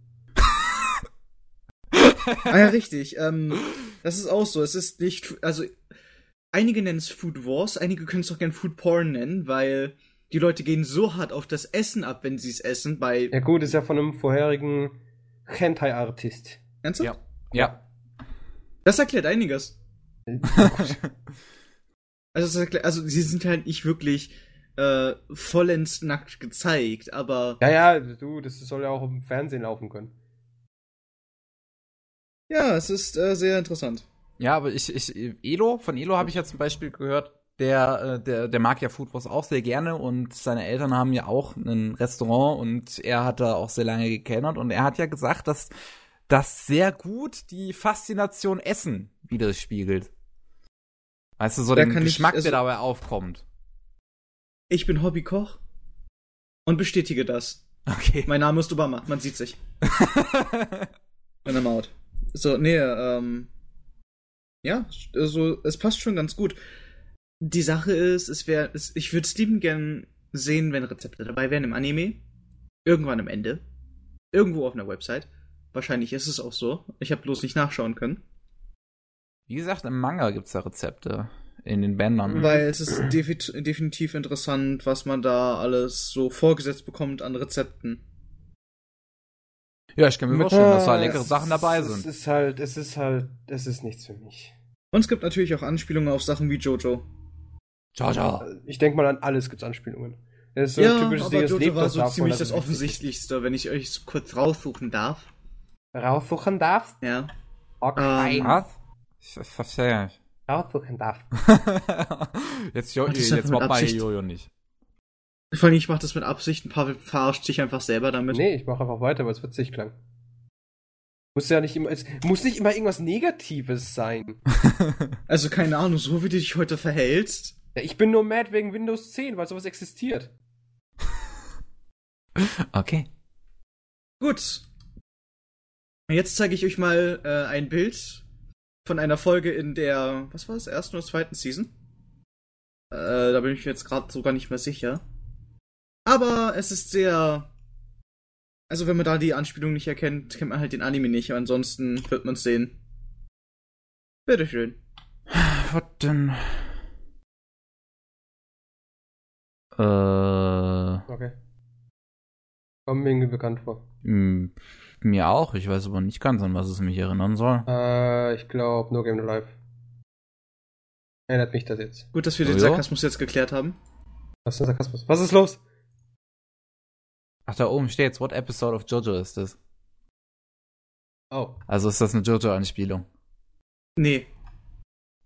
Ah ja, richtig. Ähm, das ist auch so. Es ist nicht, also einige nennen es Food Wars, einige können es auch gern Food Porn nennen, weil die Leute gehen so hart auf das Essen ab, wenn sie es essen. Bei Ja gut, ist ja von einem vorherigen Hentai-Artist. Ernsthaft? Ja. Ja. Das erklärt einiges. *laughs* Also, das erklärt, also sie sind halt nicht wirklich äh, vollends nackt gezeigt, aber Ja, ja, du, das soll ja auch im Fernsehen laufen können. ja, es ist äh, sehr interessant. Ja, aber ich, ich, Elo, von Elo habe ich ja zum Beispiel gehört, der, äh, der, der mag ja Food Wars auch sehr gerne und seine Eltern haben ja auch ein Restaurant und er hat da auch sehr lange gekellnert und er hat ja gesagt, dass das sehr gut die Faszination Essen widerspiegelt. Weißt du, so Da den kann ich- Geschmack, also- der dabei aufkommt. Ich bin Hobbykoch und bestätige das. Okay. Mein Name ist Obama, man sieht sich. In der Maut. So, nee, ähm. Ja, also es passt schon ganz gut. Die Sache ist, es wäre, es, ich würde Steven gern sehen, wenn Rezepte dabei wären im Anime. Irgendwann am Ende. Irgendwo auf einer Website. Wahrscheinlich ist es auch so. Ich habe bloß nicht nachschauen können. Wie gesagt, im Manga gibt's da Rezepte in den Bändern. Weil es ist defi definitiv interessant, was man da alles so vorgesetzt bekommt an Rezepten. Ja, ich kann mir vorstellen, dass da Ah, leckere es- Sachen dabei Es sind. ist halt, es ist halt, es ist nichts für mich. Und es gibt natürlich auch Anspielungen auf Sachen wie Jojo. Ciao, ciao. Ich denke mal, an alles gibt's Anspielungen. Das ist so ja, ein typisches aber Ding, das Jojo lebt war so davon, ziemlich das es Offensichtlichste, wenn ich euch so kurz raussuchen darf. Raussuchen darfst? Ja. Okay. Ähm, Was? Ich ich verstehe nicht. Raussuchen darfst. *laughs* jetzt jo, jetzt mobbt mal. Jojo nicht. Vor allem, ich mach das mit Absicht, ein paar verarscht sich einfach selber damit. Nee, ich mache einfach weiter, weil es witzig klang. Muss ja nicht immer, es muss nicht immer irgendwas Negatives sein. *laughs* Also keine Ahnung, so wie du dich heute verhältst. Ja, ich bin nur mad wegen Windows 10, weil sowas existiert. *laughs* okay. Gut. Jetzt zeige ich euch mal äh, ein Bild von einer Folge in der, was war es, ersten oder zweiten Season? Äh, da bin ich mir jetzt gerade sogar nicht mehr sicher. Aber es ist sehr. Also, wenn man da die Anspielung nicht erkennt, kennt man halt den Anime nicht. Aber ansonsten wird man es sehen. Bitteschön. *sighs* Was denn? Äh, Okay. Kommt mir irgendwie bekannt vor. m- mir auch. Ich weiß aber nicht ganz, an was es mich erinnern soll. Äh, ich glaube, No Game No Life. Erinnert mich das jetzt. Gut, dass wir Oh den ja? Sarkasmus jetzt geklärt haben. Was ist denn Sarkasmus? Was ist los? Ach, da oben steht's. What episode of Jojo ist das? Oh. Also ist das eine Jojo-Anspielung. Nee.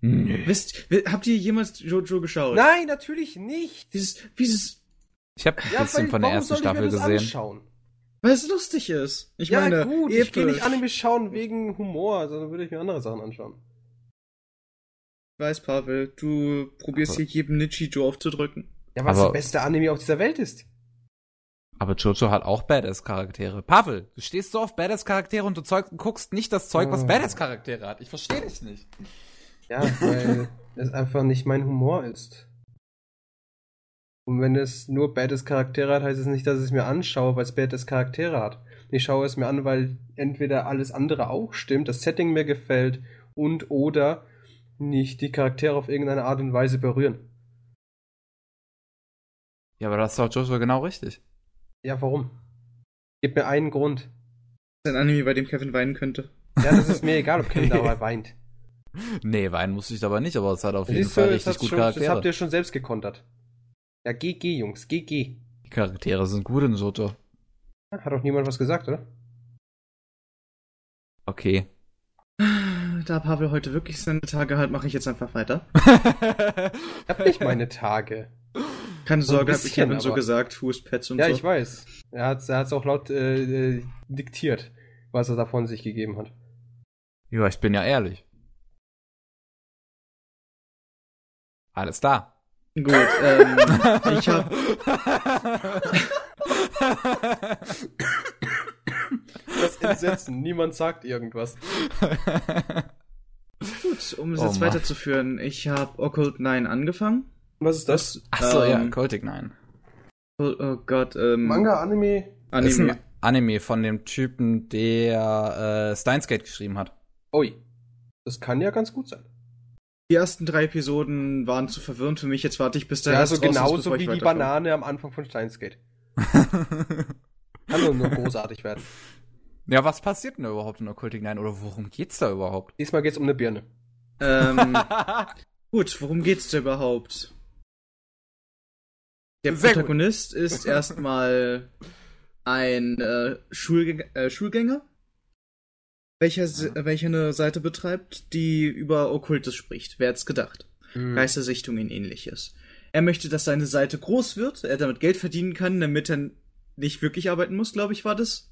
Nee. Wisst, wi- habt ihr jemals Jojo geschaut? Nein, natürlich nicht. Dieses, dieses, Ich habe ein Ja, bisschen weil- von der ersten soll ich mir Staffel das gesehen. Anschauen? weil es lustig ist. Ich ja, meine, gut, ich gehe nicht episch. Anime schauen wegen Humor, sondern würde ich mir andere Sachen anschauen. Ich weiß, Pavel, du probierst Aber- hier jedem Nichijou aufzudrücken. Ja, was Aber- der beste Anime auf dieser Welt ist. Aber Jojo hat auch Badass-Charaktere. Pavel, du stehst so auf Badass-Charaktere und du Zeug, guckst nicht das Zeug, was Oh. Badass-Charaktere hat. Ich verstehe dich nicht. Ja, weil *laughs* es einfach nicht mein Humor ist. Und wenn es nur Badass Charaktere hat, heißt es nicht, dass ich es mir anschaue, weil es Badass Charaktere hat. Ich schaue es mir an, weil entweder alles andere auch stimmt, das Setting mir gefällt und oder nicht die Charaktere auf irgendeine Art und Weise berühren. Ja, aber das ist doch Jojo genau richtig. Ja, warum? Gib mir einen Grund. Das ist ein Anime, bei dem Kevin weinen könnte. Ja, das ist mir egal, ob Kevin dabei *laughs* weint. Nee, weinen musste ich aber nicht, aber es hat auf jeden Siehst du, Fall das, richtig gut schon, das habt Charaktere. ihr schon selbst gekontert. Ja, GG, Jungs, GG. Die Charaktere sind gut in Jojo. Hat doch niemand was gesagt, oder? Okay. Da Pavel heute wirklich seine Tage hat, mache ich jetzt einfach weiter. Ich hab nicht meine Tage. Keine So Sorge, hab ich bisschen, Kevin so gesagt, Hustpads und Ja, so. ich weiß. Er hat es er hat's auch laut äh, äh, diktiert, was er davon sich gegeben hat. ja, ich bin ja ehrlich. Alles da. Gut, ähm, *laughs* ich hab, Das Entsetzen, niemand sagt irgendwas. gut, um es Oh jetzt Mann. weiterzuführen, ich habe Occult 9 angefangen. Was ist das? Achso, ja, Ähm, Cultic 9. Oh, oh Gott, ähm, Manga, Anime? Das ist Anime. ein Anime von dem Typen, der äh, Steins Gate geschrieben hat. Ui. Das kann ja ganz gut sein. Die ersten drei Episoden waren zu verwirrend für mich, jetzt warte ich, bis der Ja, also ist, genauso ich wie die. Banane am Anfang von Steinsgate. *laughs* Kann nur, nur großartig werden. ja, was passiert denn da überhaupt in Occultic 9 oder worum geht's da überhaupt? Diesmal geht's um eine Birne. Ähm, *laughs* gut, worum geht's da überhaupt? Der Sehr gut. Protagonist ist erstmal ein äh, Schulgänger, äh, Schulgänger welcher, äh, welcher eine Seite betreibt, die über Okkultes spricht. Wer hätt's gedacht? Hm. Geistersichtungen ähnliches. Er möchte, dass seine Seite groß wird, er damit Geld verdienen kann, damit er nicht wirklich arbeiten muss, glaube ich, war das.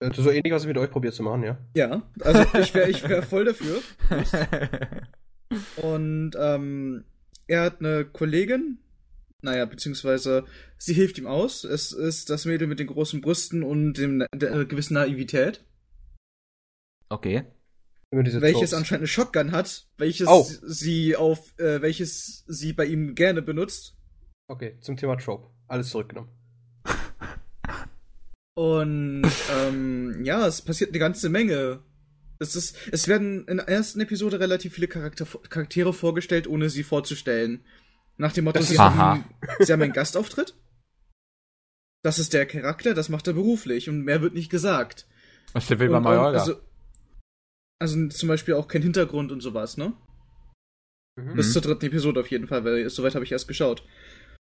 Äh, So ähnlich, was ich mit euch probiert zu machen, ja. Ja, also ich wäre ich wär *laughs* voll dafür. Und ähm, er hat eine Kollegin, naja, beziehungsweise sie hilft ihm aus. Es ist das Mädel mit den großen Brüsten und dem, der äh, gewissen Naivität, okay. Welches Tropes. anscheinend eine Shotgun hat, welches Oh. sie auf, äh, welches sie bei ihm gerne benutzt. Okay, zum Thema Trope. Alles zurückgenommen. *laughs* Und ähm, ja, es passiert eine ganze Menge. Es, ist, es werden in der ersten Episode relativ viele Charakter, Charaktere vorgestellt, ohne sie vorzustellen. Nach dem Motto, sie ist- Aha. haben, sie haben einen Gastauftritt. Das ist der Charakter, das macht er beruflich und mehr wird nicht gesagt. Was der will bei Und, Mallorca? also, also zum Beispiel auch kein Hintergrund und sowas, ne? Mhm. Bis zur dritten Episode auf jeden Fall, weil soweit habe ich erst geschaut.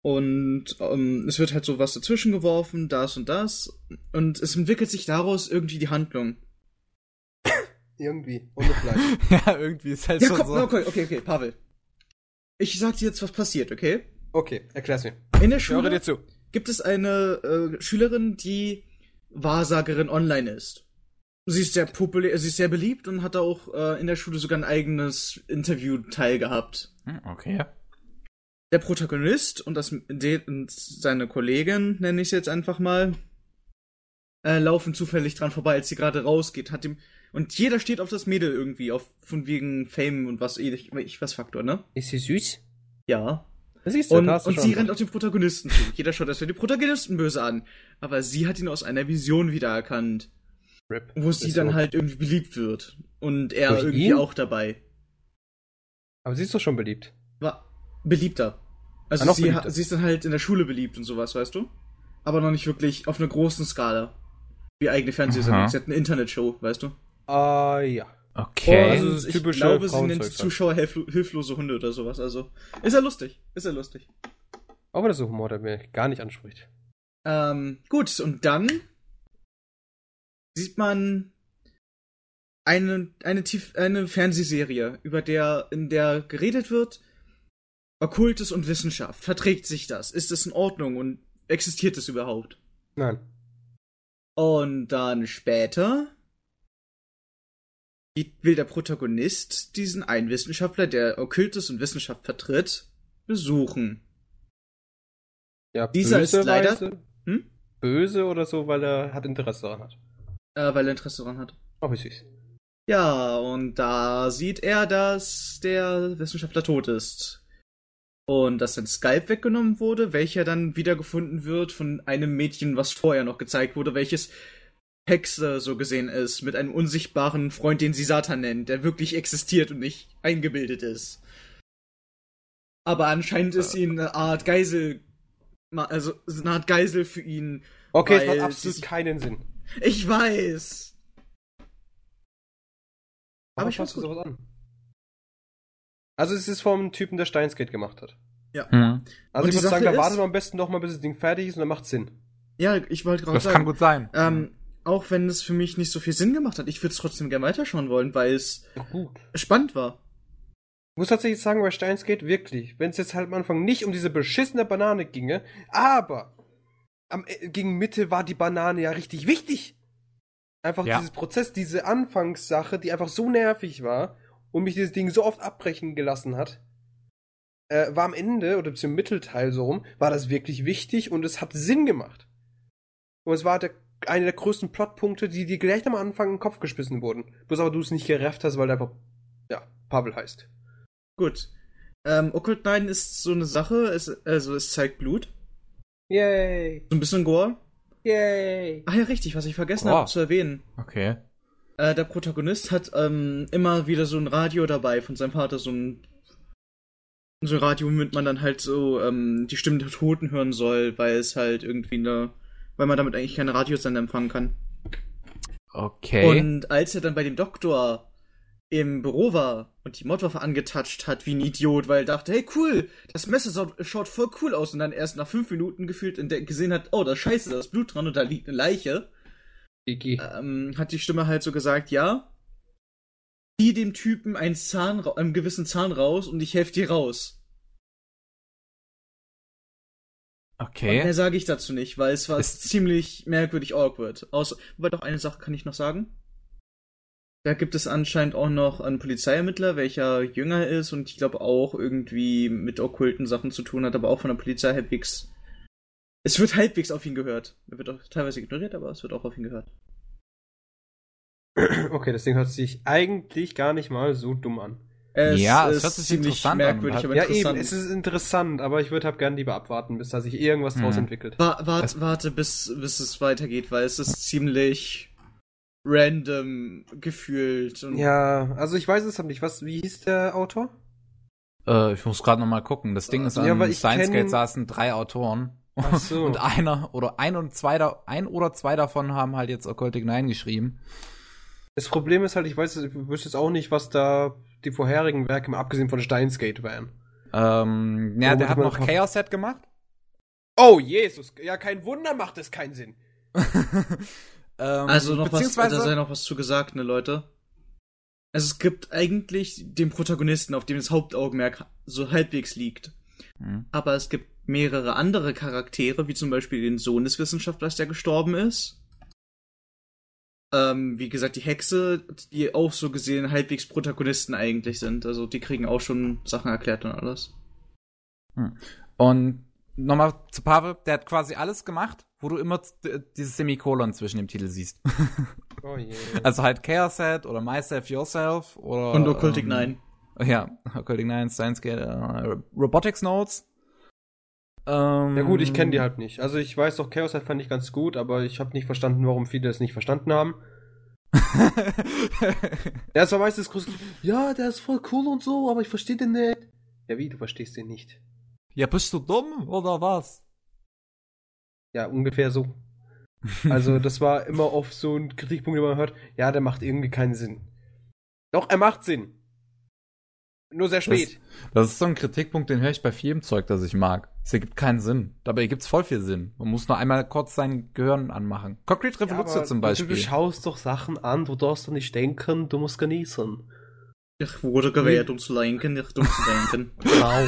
Und ähm, es wird halt so was dazwischen geworfen, das und das. Und es entwickelt sich daraus irgendwie die Handlung. Irgendwie. Ohne Fleisch. *laughs* ja, irgendwie ist halt Ja, schon komm, so. okay, okay, okay, Pavel. Ich sag dir jetzt, was passiert, okay? Okay, erklär's mir. In der Schule dir zu. gibt es eine äh, Schülerin, die Wahrsagerin online ist. Sie ist sehr populär, sie ist sehr beliebt und hat auch äh, in der Schule sogar ein eigenes Interview teil gehabt. Hm, Okay. der Protagonist und, das, und seine Kollegin, nenne ich es jetzt einfach mal, äh, laufen zufällig dran vorbei, als sie gerade rausgeht. Hat ihm, und jeder steht auf das Mädel irgendwie, auf, von wegen Fame und was, ich, ich was Faktor, ne? Ist sie süß? Ja. Das siehst du, Und, und schon sie rennt auf den Protagonisten zu. Jeder schaut erstmal den Protagonisten böse an. Aber sie hat ihn aus einer Vision wiedererkannt, Rip. wo sie Ist dann so. halt irgendwie beliebt wird. Und er Durch irgendwie ihn? auch dabei. Aber sie ist doch schon beliebt. war beliebter. Also Ah, noch sie, sie ist dann halt in der Schule beliebt und sowas, weißt du? Aber noch nicht wirklich auf einer großen Skala. Wie eigene Fernsehsendung. Sie hat eine Internetshow, weißt du? Ah, ja. Okay. Also, und das ich typische glaube, sie nennt halt. Zuschauer hilflo hilflose Hunde oder sowas. Also ist ja lustig. Ist ja lustig. Aber das ist ein Humor, der mir gar nicht anspricht. Ähm, gut, und dann sieht man eine, eine, tief, eine Fernsehserie, über der, in der geredet wird, Okkultes und Wissenschaft. Verträgt sich das? Ist es in Ordnung und existiert es überhaupt? Nein. Und dann später will der Protagonist diesen einen Wissenschaftler, der Okkultes und Wissenschaft vertritt, besuchen. Ja, Dieser ist leider- Hm? Böse oder so, weil er hat Interesse daran hat. Äh, weil er Interesse daran hat. Oh, wie süß. Ja, und da sieht er, dass der Wissenschaftler tot ist. Und dass sein Skype weggenommen wurde, welcher dann wiedergefunden wird von einem Mädchen, was vorher noch gezeigt wurde, welches Hexe so gesehen ist, mit einem unsichtbaren Freund, den sie Satan nennt, der wirklich existiert und nicht eingebildet ist. Aber anscheinend ist sie eine Art Geisel, also eine Art Geisel für ihn. Okay, es macht absolut sie- keinen Sinn. Ich weiß. Aber Aber ich gut. sowas an? Also es ist vom Typen, der Steinsgate gemacht hat. Hm. Also Und ich würde sagen, da wartet man am besten noch mal, bis das Ding fertig ist und dann macht Sinn. Ja, ich wollte gerade Das sagen. kann gut sein. Ähm, auch wenn es für mich nicht so viel Sinn gemacht hat, ich würde es trotzdem gerne weiterschauen wollen, weil es Gut. spannend war. Ich muss tatsächlich sagen, bei Steinsgate wirklich, wenn es jetzt halt am Anfang nicht um diese beschissene Banane ginge, aber am, äh, gegen Mitte war die Banane ja richtig wichtig. Einfach Ja. dieses Prozess, diese Anfangssache, die einfach so nervig war und mich dieses Ding so oft abbrechen gelassen hat, äh, war am Ende oder zum Mittelteil so rum, war das wirklich wichtig und es hat Sinn gemacht. Und es war der, einer der größten Plotpunkte, die dir gleich am Anfang in den Kopf gespissen wurden. Bloß aber du es nicht gerafft hast, weil der einfach, ja, Pavel heißt. Gut. Ähm, Occult 9 ist so eine Sache, es, also es zeigt Blut. Yay! So ein bisschen Gore. Yay! Ach ja, richtig, was ich vergessen habe zu erwähnen. Okay. Äh, der Protagonist hat ähm, immer wieder so ein Radio dabei von seinem Vater, so ein so ein Radio, womit man dann halt so ähm, die Stimmen der Toten hören soll, weil es halt irgendwie eine, weil man damit eigentlich keine Radiosender empfangen kann. Okay. Und als er dann bei dem Doktor im Büro war und die Mordwaffe angetatscht hat wie ein Idiot, weil er dachte, hey cool, das Messer schaut, voll cool aus und dann erst nach fünf Minuten gefühlt gesehen hat, oh, da ist scheiße, da ist Blut dran und da liegt eine Leiche, ähm, hat die Stimme halt so gesagt, ja, zieh dem Typen einen Zahn, einen gewissen Zahn raus und ich helfe dir raus. Okay. Mehr sage ich dazu nicht, weil es war Ist- ziemlich merkwürdig awkward. Außer, wobei doch eine Sache kann ich noch sagen. Da gibt es anscheinend auch noch einen Polizeiermittler, welcher jünger ist und ich glaube auch irgendwie mit okkulten Sachen zu tun hat, aber auch von der Polizei halbwegs. Es wird halbwegs auf ihn gehört. Er wird auch teilweise ignoriert, aber es wird auch auf ihn gehört. Okay, das Ding hört sich eigentlich gar nicht mal so dumm an. Es Ja, es ist hört sich ziemlich interessant an. merkwürdig, aber ja, interessant. eben, es ist interessant, aber ich würde halt gerne lieber abwarten, bis da sich irgendwas draus Mhm. entwickelt. Wa wart, warte, bis, bis es weitergeht, weil es ist ziemlich random gefühlt. Und Ja, also ich weiß es halt nicht. Was, wie hieß der Autor? Äh, ich muss gerade noch mal gucken. Das Ding ist, Ja, an kenn- Gate saßen drei Autoren. Ach so. *laughs* Und einer oder ein und zwei, da, ein oder zwei davon haben halt jetzt Occultic 9 geschrieben. Das Problem ist halt, ich weiß, ich wüsste jetzt auch nicht, was da die vorherigen Werke, mal abgesehen von Steinsgate, wären. Ähm, ja, der hat noch Chaos Set gemacht. Oh, Jesus. Ja, kein Wunder macht es keinen Sinn. *laughs* ähm, Also noch was, da sei noch was zu gesagt, ne Leute. Also es gibt eigentlich den Protagonisten, auf dem das Hauptaugenmerk so halbwegs liegt. Hm. Aber es gibt mehrere andere Charaktere, wie zum Beispiel den Sohn des Wissenschaftlers, der gestorben ist. Ähm, wie gesagt, die Hexe, die auch so gesehen halbwegs Protagonisten eigentlich sind. Also die kriegen auch schon Sachen erklärt und alles. Und nochmal zu Pavel, der hat quasi alles gemacht, wo du immer z- dieses Semikolon zwischen dem Titel siehst. *laughs* Oh je. also halt Chaos Set oder Myself Yourself oder. Und Occultic ähm, 9. Ja, Occultic 9, Science Gate, äh, Robotics Notes. Ähm, Ja gut, ich kenne die halt nicht. Also ich weiß doch, Chaos fand ich ganz gut, aber ich habe nicht verstanden, warum viele es nicht verstanden haben. Ja, es war meistens groß. Ja, der ist voll cool und so, aber ich verstehe den nicht. Ja, wie, du verstehst den nicht? ja, bist du dumm oder was? Ja, ungefähr so. Also, das war immer oft so ein Kritikpunkt, den man hört. Ja, der macht irgendwie keinen Sinn. Doch, er macht Sinn. Nur sehr spät. Das, das ist so ein Kritikpunkt, den höre ich bei vielem Zeug, das ich mag. Es ergibt keinen Sinn. Dabei gibt's voll viel Sinn. Man muss nur einmal kurz sein Gehirn anmachen. Concrete Revolution zum Beispiel. Du schaust doch Sachen an, du darfst doch nicht denken, du musst genießen. Ich wurde gewählt, um zu lenken, nicht um zu denken. *laughs* Genau.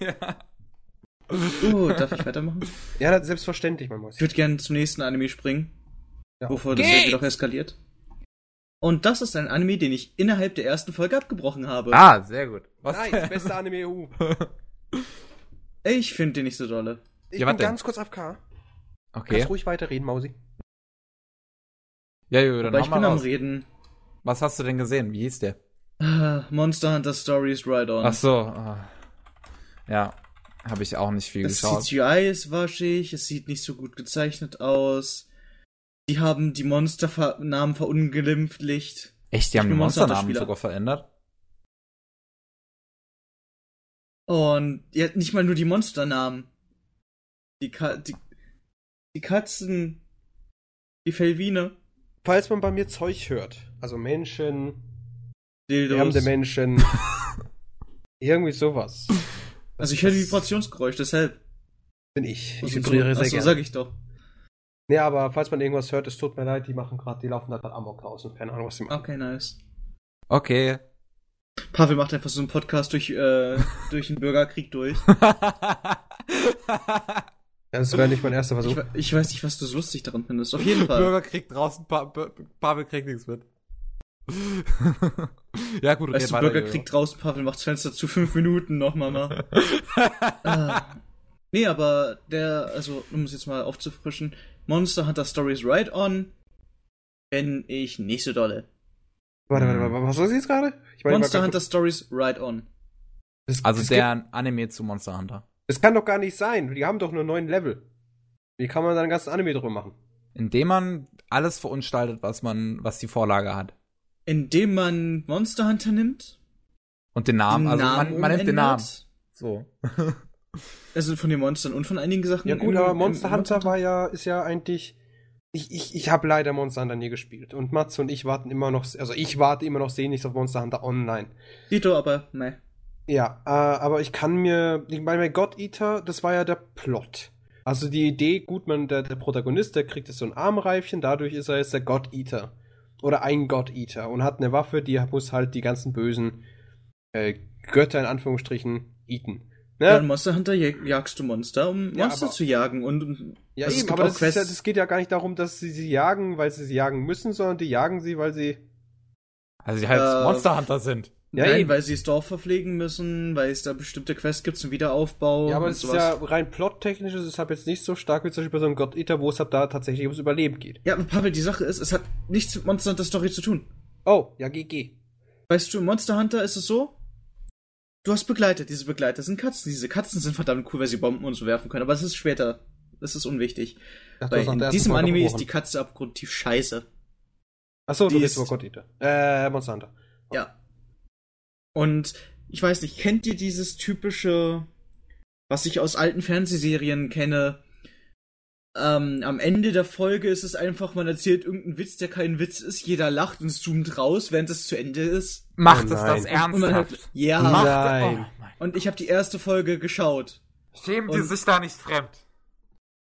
*laughs* ja. Uh, darf ich weitermachen? ja, selbstverständlich, mein Ich Mäuschen. würde gerne zum nächsten Anime springen, Ja. bevor das Geht! Serie doch eskaliert. Und das ist ein Anime, den ich innerhalb der ersten Folge abgebrochen habe. Ah, sehr gut. Was? Nice, *laughs* beste Anime EU. Ich finde den nicht so dolle. Ich Ja, bin was denn? ganz kurz AFK. okay. Kannst ruhig weiterreden, Mausi. Ja, jo, dann Aber ich mal bin am raus. Reden. Was hast du denn gesehen? Wie hieß der? Ah, Monster Hunter Stories Ride On. Ach so. ah. Ja, habe ich auch nicht viel Das geschaut. CGI ist waschig, es sieht nicht so gut gezeichnet aus. Die haben die Monsternamen verunglimpflicht. Echt, die haben die Monsternamen sogar verändert? Und ja, nicht mal nur die Monsternamen. Die, Ka die, die Katzen, die Felvine, Falls man bei mir Zeug hört, also Menschen, Dildos. Menschen, *laughs* irgendwie sowas, Also ich höre die Vibrationsgeräusch, deshalb. bin ich. Ich vibriere so, sehr also gerne. sag ich doch. Nee, aber falls man irgendwas hört, es tut mir leid, die machen gerade, die laufen da gerade Amok draußen. Keine Ahnung, was die machen. Okay, nice. Okay. Pavel macht einfach so einen Podcast durch, äh, *laughs* durch den Bürgerkrieg durch. *laughs* Das wäre nicht mein erster Ich, Versuch. we- ich weiß nicht, was du so lustig daran findest. Auf jeden Fall. Bürgerkrieg draußen, pa Pa- Pavel kriegt nichts mit. *laughs* ja, gut, Weißt du, weiter, Bürgerkrieg draußen, Pavel macht das Fenster zu fünf Minuten noch, Mama. ah. Nee, aber der, also, um es jetzt mal aufzufrischen, Monster Hunter Stories Ride On, bin ich nicht so dolle. Warte, warte, warte, was war das jetzt gerade? Ich meine, Monster Hunter Stories Ride On. Das, Also das der Anime zu Monster Hunter. Gibt, das kann doch gar nicht sein. Die haben doch nur neun Level. Wie kann man da einen ganzen Anime drüber machen? Indem man alles verunstaltet, was man, was die Vorlage hat. Indem man Monster Hunter nimmt, Und den Namen, den also Namen man, man nimmt den Namen. So. *laughs* Also von den Monstern und von einigen Sachen. Ja gut, aber Monster Hunter war ja, ist ja eigentlich. Ich, ich, ich habe leider Monster Hunter nie gespielt. Und Matze und ich warten immer noch, also ich warte immer noch sehnlichst auf Monster Hunter Online. Dito, aber, ne. Ja, äh, aber ich kann mir, ich meine, bei God Eater, das war ja der Plot. Also die Idee, gut, man, der, der Protagonist, der kriegt jetzt so ein Armreifchen, dadurch ist er jetzt der God Eater. Oder ein God Eater und hat eine Waffe, die muss halt die ganzen bösen äh, Götter in Anführungsstrichen eaten. Ja, Ne? in Monster Hunter jag- jagst du Monster, um Ja, Monster aber- zu jagen und, und Ja, also es eben, gibt aber das, ist ja, Quests- das geht ja gar nicht darum, dass sie sie jagen, weil sie sie jagen müssen, sondern die jagen sie, weil sie. Also die halt Äh, Monster Hunter sind. Ja, Nein, eben. weil sie das Dorf verpflegen müssen, weil es da bestimmte Quests gibt zum Wiederaufbau Ja, aber es ist ja rein plottechnisch, ist es halt jetzt nicht so stark wie zum Beispiel bei so einem God Eater, wo es halt da tatsächlich ums Überleben geht. Ja, aber Pavel, die Sache ist, es hat nichts mit Monster Hunter Story zu tun. Oh, ja, GG. Weißt du, im Monster Hunter ist es so, du hast Begleiter, diese Begleiter sind Katzen. Diese Katzen sind verdammt cool, weil sie Bomben und so werfen können, aber das ist später. Das ist unwichtig. Ach, Weil in diesem Folge Anime ist abgebrochen. die Katze abgrundtief scheiße. Achso, du die redest ist- über Eater. Äh, Monster Hunter. Ja. Und ich weiß nicht, kennt ihr dieses typische, was ich aus alten Fernsehserien kenne? Ähm, am Ende der Folge ist es einfach, man erzählt irgendeinen Witz, der kein Witz ist, jeder lacht und zoomt raus, während es zu Ende ist. Macht Oh es das ernsthaft? halt, ja. Macht Nein. Oh. Und ich habe die erste Folge geschaut. Schämen die sich da nicht fremd?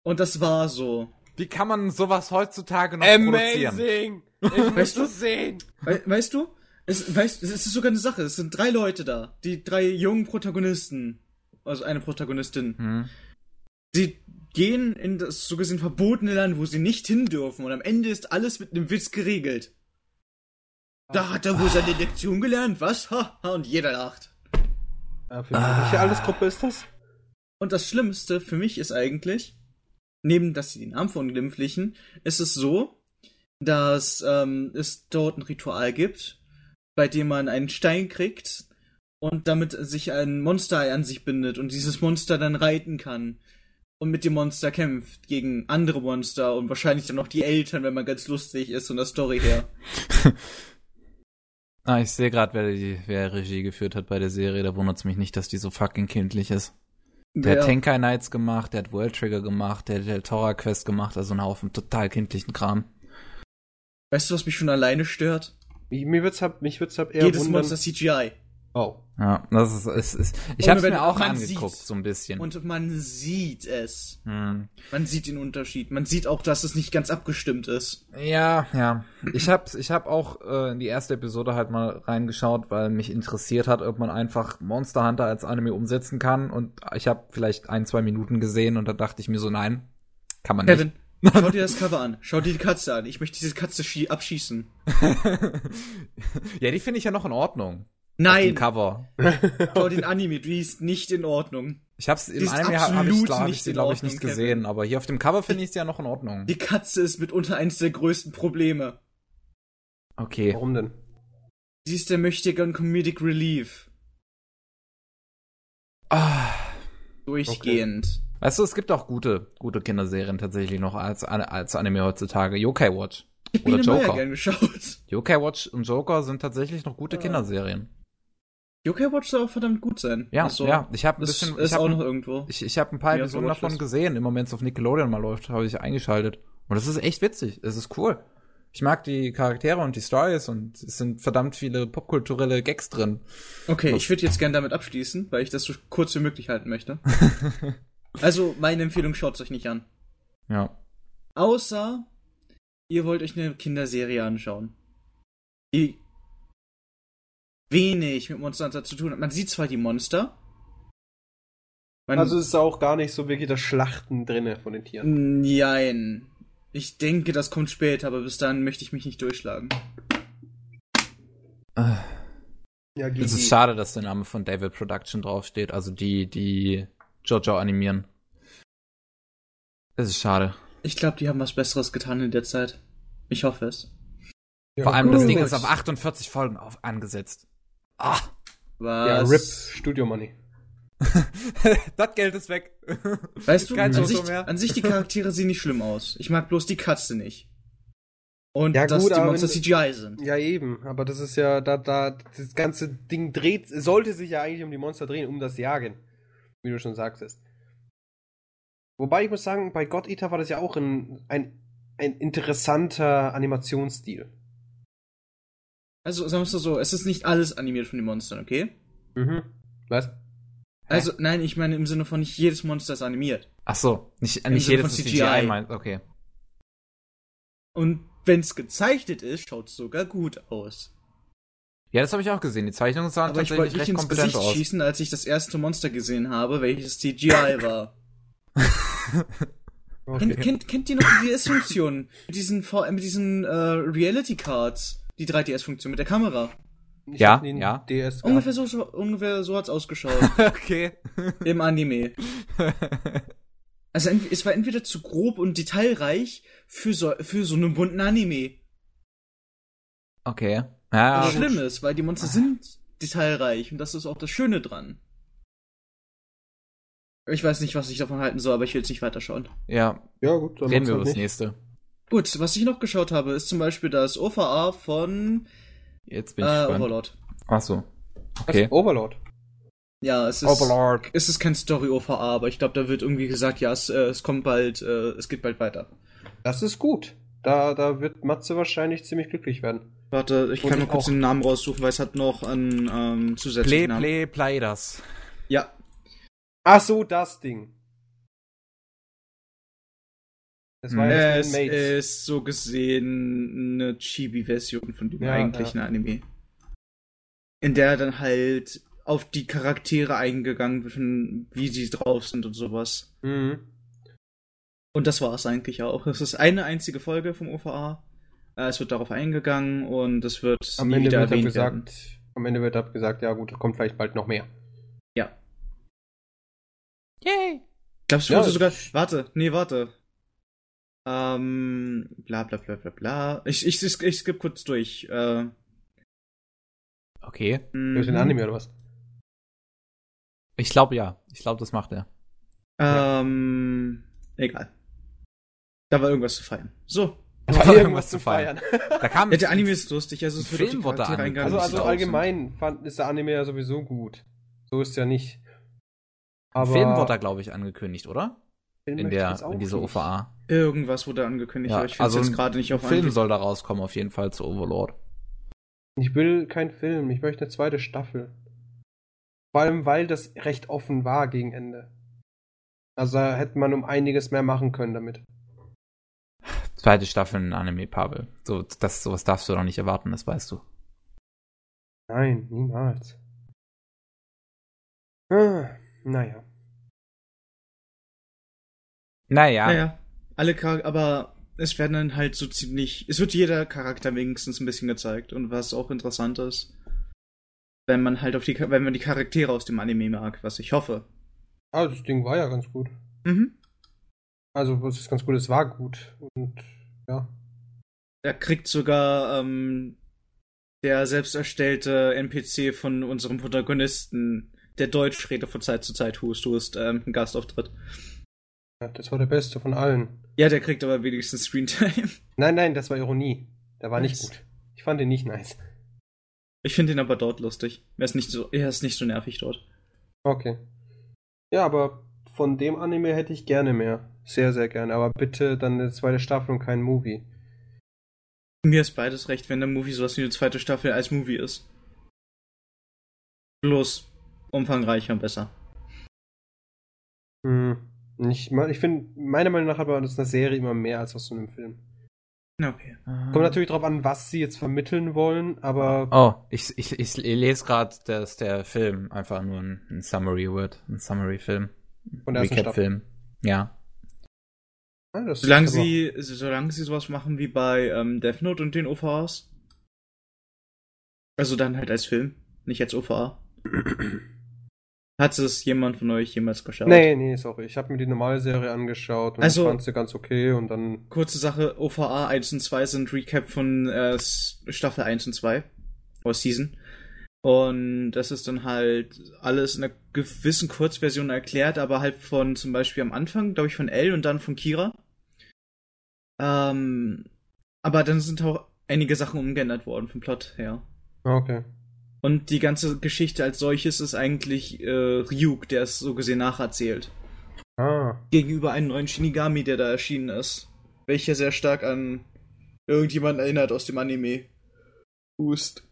Und das war so. Wie kann man sowas heutzutage noch produzieren? Amazing! Ich muss Weißt du? sehen! We weißt du? Es, weißt, es ist sogar eine Sache. Es sind drei Leute da. Die drei jungen Protagonisten. Also eine Protagonistin. Hm. Sie gehen in das so gesehen verbotene Land, wo sie nicht hin dürfen. Und am Ende ist alles mit einem Witz geregelt. Da hat er wohl seine Lektion gelernt, was? Ha, ha, und jeder lacht. Äh, für welche Altersgruppe ist das? Und das Schlimmste für mich ist eigentlich, neben dass sie die Namen verunglimpflichen, ist es so, dass ähm, es dort ein Ritual gibt, bei dem man einen Stein kriegt und damit sich ein Monster an sich bindet und dieses Monster dann reiten kann und mit dem Monster kämpft gegen andere Monster und wahrscheinlich dann noch die Eltern, wenn man ganz lustig ist und der Story her. *laughs* Ah, ich sehe gerade, wer, die- wer Regie geführt hat bei der Serie. Da wundert es mich nicht, dass die so fucking kindlich ist. Der Ja. hat Tenkai Knights gemacht, der hat World Trigger gemacht, der hat Del Tora Quest gemacht, also ein Haufen total kindlichen Kram. Weißt du, was mich schon alleine stört? Mich- Mir wird's halt, mich wird's halt eher Jedes wundern. Monster CGI. Oh. Ja, das ist, ist, ist ich hab's wenn mir auch angeguckt, sieht. so ein bisschen. Und man sieht es. hm. Man sieht den Unterschied. Man sieht auch, dass es nicht ganz abgestimmt ist. Ja, ja. Ich hab, ich hab auch äh, in die erste Episode halt mal reingeschaut, weil mich interessiert hat, ob man einfach Monster Hunter als Anime umsetzen kann. Und ich habe vielleicht ein, zwei Minuten gesehen und da dachte ich mir so, nein, kann man Kevin, schau dir das Cover an. Schau dir die Katze an. Ich möchte diese Katze schie- abschießen. nicht. *laughs* ja, die finde ich ja noch in Ordnung. Auf dem Nein, Cover. *laughs* schau den Anime. Die ist nicht in Ordnung. Ich hab's im Anime hab, hab ich, absolut glaub, ich nicht sie, in glaube ich, nicht Kevin. gesehen, aber hier auf dem Cover finde ich sie ja noch in Ordnung. Die Katze ist mitunter eines der größten Probleme. Okay. Warum denn? Sie ist der Möchtegern Comedic Relief. Ah. Durchgehend. Weißt du, es gibt auch gute, gute Kinderserien tatsächlich noch als, als Anime heutzutage. Yokai Watch. Ich Oder Joker. gern geschaut. Yokai Watch und Joker sind tatsächlich noch gute Ah. Kinderserien. Yokai Watch soll auch verdammt gut sein. Ja, Ach so. ja. Ich habe ein bisschen, ist ich auch noch habe irgendwo. ich, ich hab ein paar Episoden davon Watchlist. gesehen. Immer wenn es auf Nickelodeon mal läuft, habe ich eingeschaltet. Und das ist echt witzig. Es ist cool. Ich mag die Charaktere und die Stories und es sind verdammt viele popkulturelle Gags drin. Okay, ich würde jetzt gern damit abschließen, weil ich das so kurz wie möglich halten möchte. *laughs* also, meine Empfehlung schaut's euch nicht an. Ja. Außer, ihr wollt euch eine Kinderserie anschauen. Die wenig mit Monster Hunter zu tun hat. Man sieht zwar die Monster. Man, Also ist auch gar nicht so wirklich das Schlachten drinne von den Tieren. Nein. Ich denke, das kommt später, aber bis dahin möchte ich mich nicht durchschlagen. Ja, Es ist schade, dass der Name von David Production draufsteht. Also die, die Jojo animieren. Das ist schade. Ich glaube, die haben was Besseres getan in der Zeit. Ich hoffe es. Ja, Vor allem, das gut. Ding ist auf 48 Folgen auf, angesetzt. Ah, Ja, Was? RIP Studio Money. *laughs* das Geld ist weg. Weißt du, Kein an sich, mehr. an sich die Charaktere sehen nicht schlimm aus. Ich mag bloß die Katze nicht. Und Ja, dass gut, die Monster wenn CGI sind. Ja, eben. Aber das ist ja, da, da, das ganze Ding dreht, sollte sich ja eigentlich um die Monster drehen, um das Jagen. Wie du schon sagtest. Wobei ich muss sagen, bei God Eater war das ja auch ein, ein, ein interessanter Animationsstil. Also, sagen wir es so, es ist nicht alles animiert von den Monstern, okay? Mhm. Was? Also, nein, ich meine im Sinne von nicht jedes Monster ist animiert. Ach so, nicht, Im nicht Sinne jedes von ist CGI. CGI meint. Okay. Und wenn es gezeichnet ist, schaut es sogar gut aus. Ja, das habe ich auch gesehen. Die Zeichnungen sahen Aber ich tatsächlich wollte nicht recht ins kompetent Gesicht aus. schießen, als ich das erste Monster gesehen habe, welches CGI *laughs* war. *laughs* Kennt, kennt, kennt ihr noch die DS-Funktion? Mit diesen, mit diesen äh, Reality-Cards. Die 3DS-Funktion mit der Kamera. Ich Ja, ja. DS. Ungefähr so, so, ungefähr so hat's ausgeschaut. *laughs* okay. *laughs* Im Anime. *laughs* Also es war entweder zu grob und detailreich für so, für so einen bunten Anime. okay. Ja, Was schlimm ist, weil die Monster sind detailreich und das ist auch das Schöne dran. Ich weiß nicht, was ich davon halten soll, aber ich will jetzt nicht weiterschauen. ja, Ja, gut, dann reden wir halt über das nächste. Gut, was ich noch geschaut habe, ist zum Beispiel das OVA von Jetzt bin ich äh, gespannt. Overlord. Ach so. Okay. Overlord. Ja, es ist. Overlord. Es ist kein Story-OVA, aber ich glaube, da wird irgendwie gesagt, ja, es, äh, es kommt bald, äh, es geht bald weiter. Das ist gut. Da, da wird Matze wahrscheinlich ziemlich glücklich werden. Warte, ich Und kann mal ich kurz auch. den Namen raussuchen, weil es hat noch einen ähm, Play, zusätzlichen Namen. play, play das. Ja, Ach so, das Ding. Das war ja es ist so gesehen eine Chibi-Version von dem Ja, eigentlichen Anime. In der dann halt auf die Charaktere eingegangen wird, wie sie drauf sind und sowas. Mhm. Und das war es eigentlich auch. Es ist eine einzige Folge vom OVA. Äh, Es wird darauf eingegangen und es wird Am nie Ende wieder wird erwähnt werden. gesagt, am Ende wird dann gesagt, ja gut, kommt vielleicht bald noch mehr. Ja. Yay. Glaube, es Ja, wurde es- sogar. Warte, nee, warte. Ähm, bla bla bla bla bla. Ich, ich, ich, ich skipp kurz durch. Äh, Okay. Durch den mhm. Anime oder was? Ich glaube ja. Ich glaube, das macht er. Ähm, egal. Da war irgendwas zu feiern. So. Da war irgendwas zu feiern. Da kam *laughs* Ja, der Anime ist lustig, also es wird Film angekündigt. eingegangen. Also, also allgemein fand, ist der Anime ja sowieso gut. So ist ja nicht. Aber Film wurde da, glaube ich, angekündigt, oder? Film In der, in dieser nicht. OVA. Irgendwas wurde angekündigt, Ja, aber ich finde also es ein jetzt gerade nicht auf Film Anhieb. soll da rauskommen, auf jeden Fall zu Overlord. Ich will keinen Film, ich möchte eine zweite Staffel. Vor allem, weil das recht offen war gegen Ende. Also da hätte man um einiges mehr machen können damit. Zweite Staffel in Anime, Pavel. So, das, sowas darfst du doch nicht erwarten, das weißt du. Nein, niemals. Ah, naja. Naja. Naja, alle Charakter, aber es werden dann halt so ziemlich, es wird jeder Charakter wenigstens ein bisschen gezeigt und was auch interessant ist, wenn man halt auf die, wenn man die Charaktere aus dem Anime mag, was ich hoffe. Ah, das Ding war ja ganz gut. Mhm. Also, was ist ganz gut, es war gut. Und ja. Er kriegt sogar ähm, der selbst erstellte NPC von unserem Protagonisten, der Deutsch redet von Zeit zu Zeit, Hust, Hust, ähm, einen Gastauftritt. Das war der beste von allen. Ja, der kriegt aber wenigstens Screentime. *laughs* Nein, nein, das war Ironie. Der war nicht Nice. gut. Ich fand den nicht nice. Ich finde ihn aber dort lustig. Er ist nicht so, er ist nicht so nervig dort. Okay. Ja, aber von dem Anime hätte ich gerne mehr. Sehr, sehr gerne. Aber bitte dann eine zweite Staffel und kein Movie. Mir ist beides recht, wenn der Movie sowas wie eine zweite Staffel als Movie ist. Bloß umfangreicher und besser. Hm. Ich, ich finde, meiner Meinung nach hat man das eine Serie immer mehr als aus so einem Film. Okay. Kommt natürlich drauf an, was sie jetzt vermitteln wollen, aber Oh, ich, ich, ich lese gerade, dass der Film einfach nur ein, ein Summary wird. Ein Summary-Film. Der ersten Recap-Film. Ja. ah, das Solange sie, solange sie sowas machen wie bei ähm, Death Note und den OVAs. Also dann halt als Film, nicht als OVA. *clears throat* Hat es jemand von euch jemals geschaut? Nee, nee, sorry. Ich habe mir die normale Serie angeschaut und Also- fand sie ganz okay und dann. Kurze Sache, OVA 1 und 2 sind Recap von äh, Staffel 1 und 2. Oder Season. Und das ist dann halt alles in einer gewissen Kurzversion erklärt, aber halt von zum Beispiel am Anfang, glaube ich, von L und dann von Kira. Ähm, aber dann sind auch einige Sachen umgeändert worden vom Plot her. Ah, Okay. Und die ganze Geschichte als solches ist eigentlich äh, Ryuk, der es so gesehen nacherzählt. Ah. Gegenüber einem neuen Shinigami, der da erschienen ist. Welcher sehr stark an irgendjemanden erinnert aus dem Anime. Hust.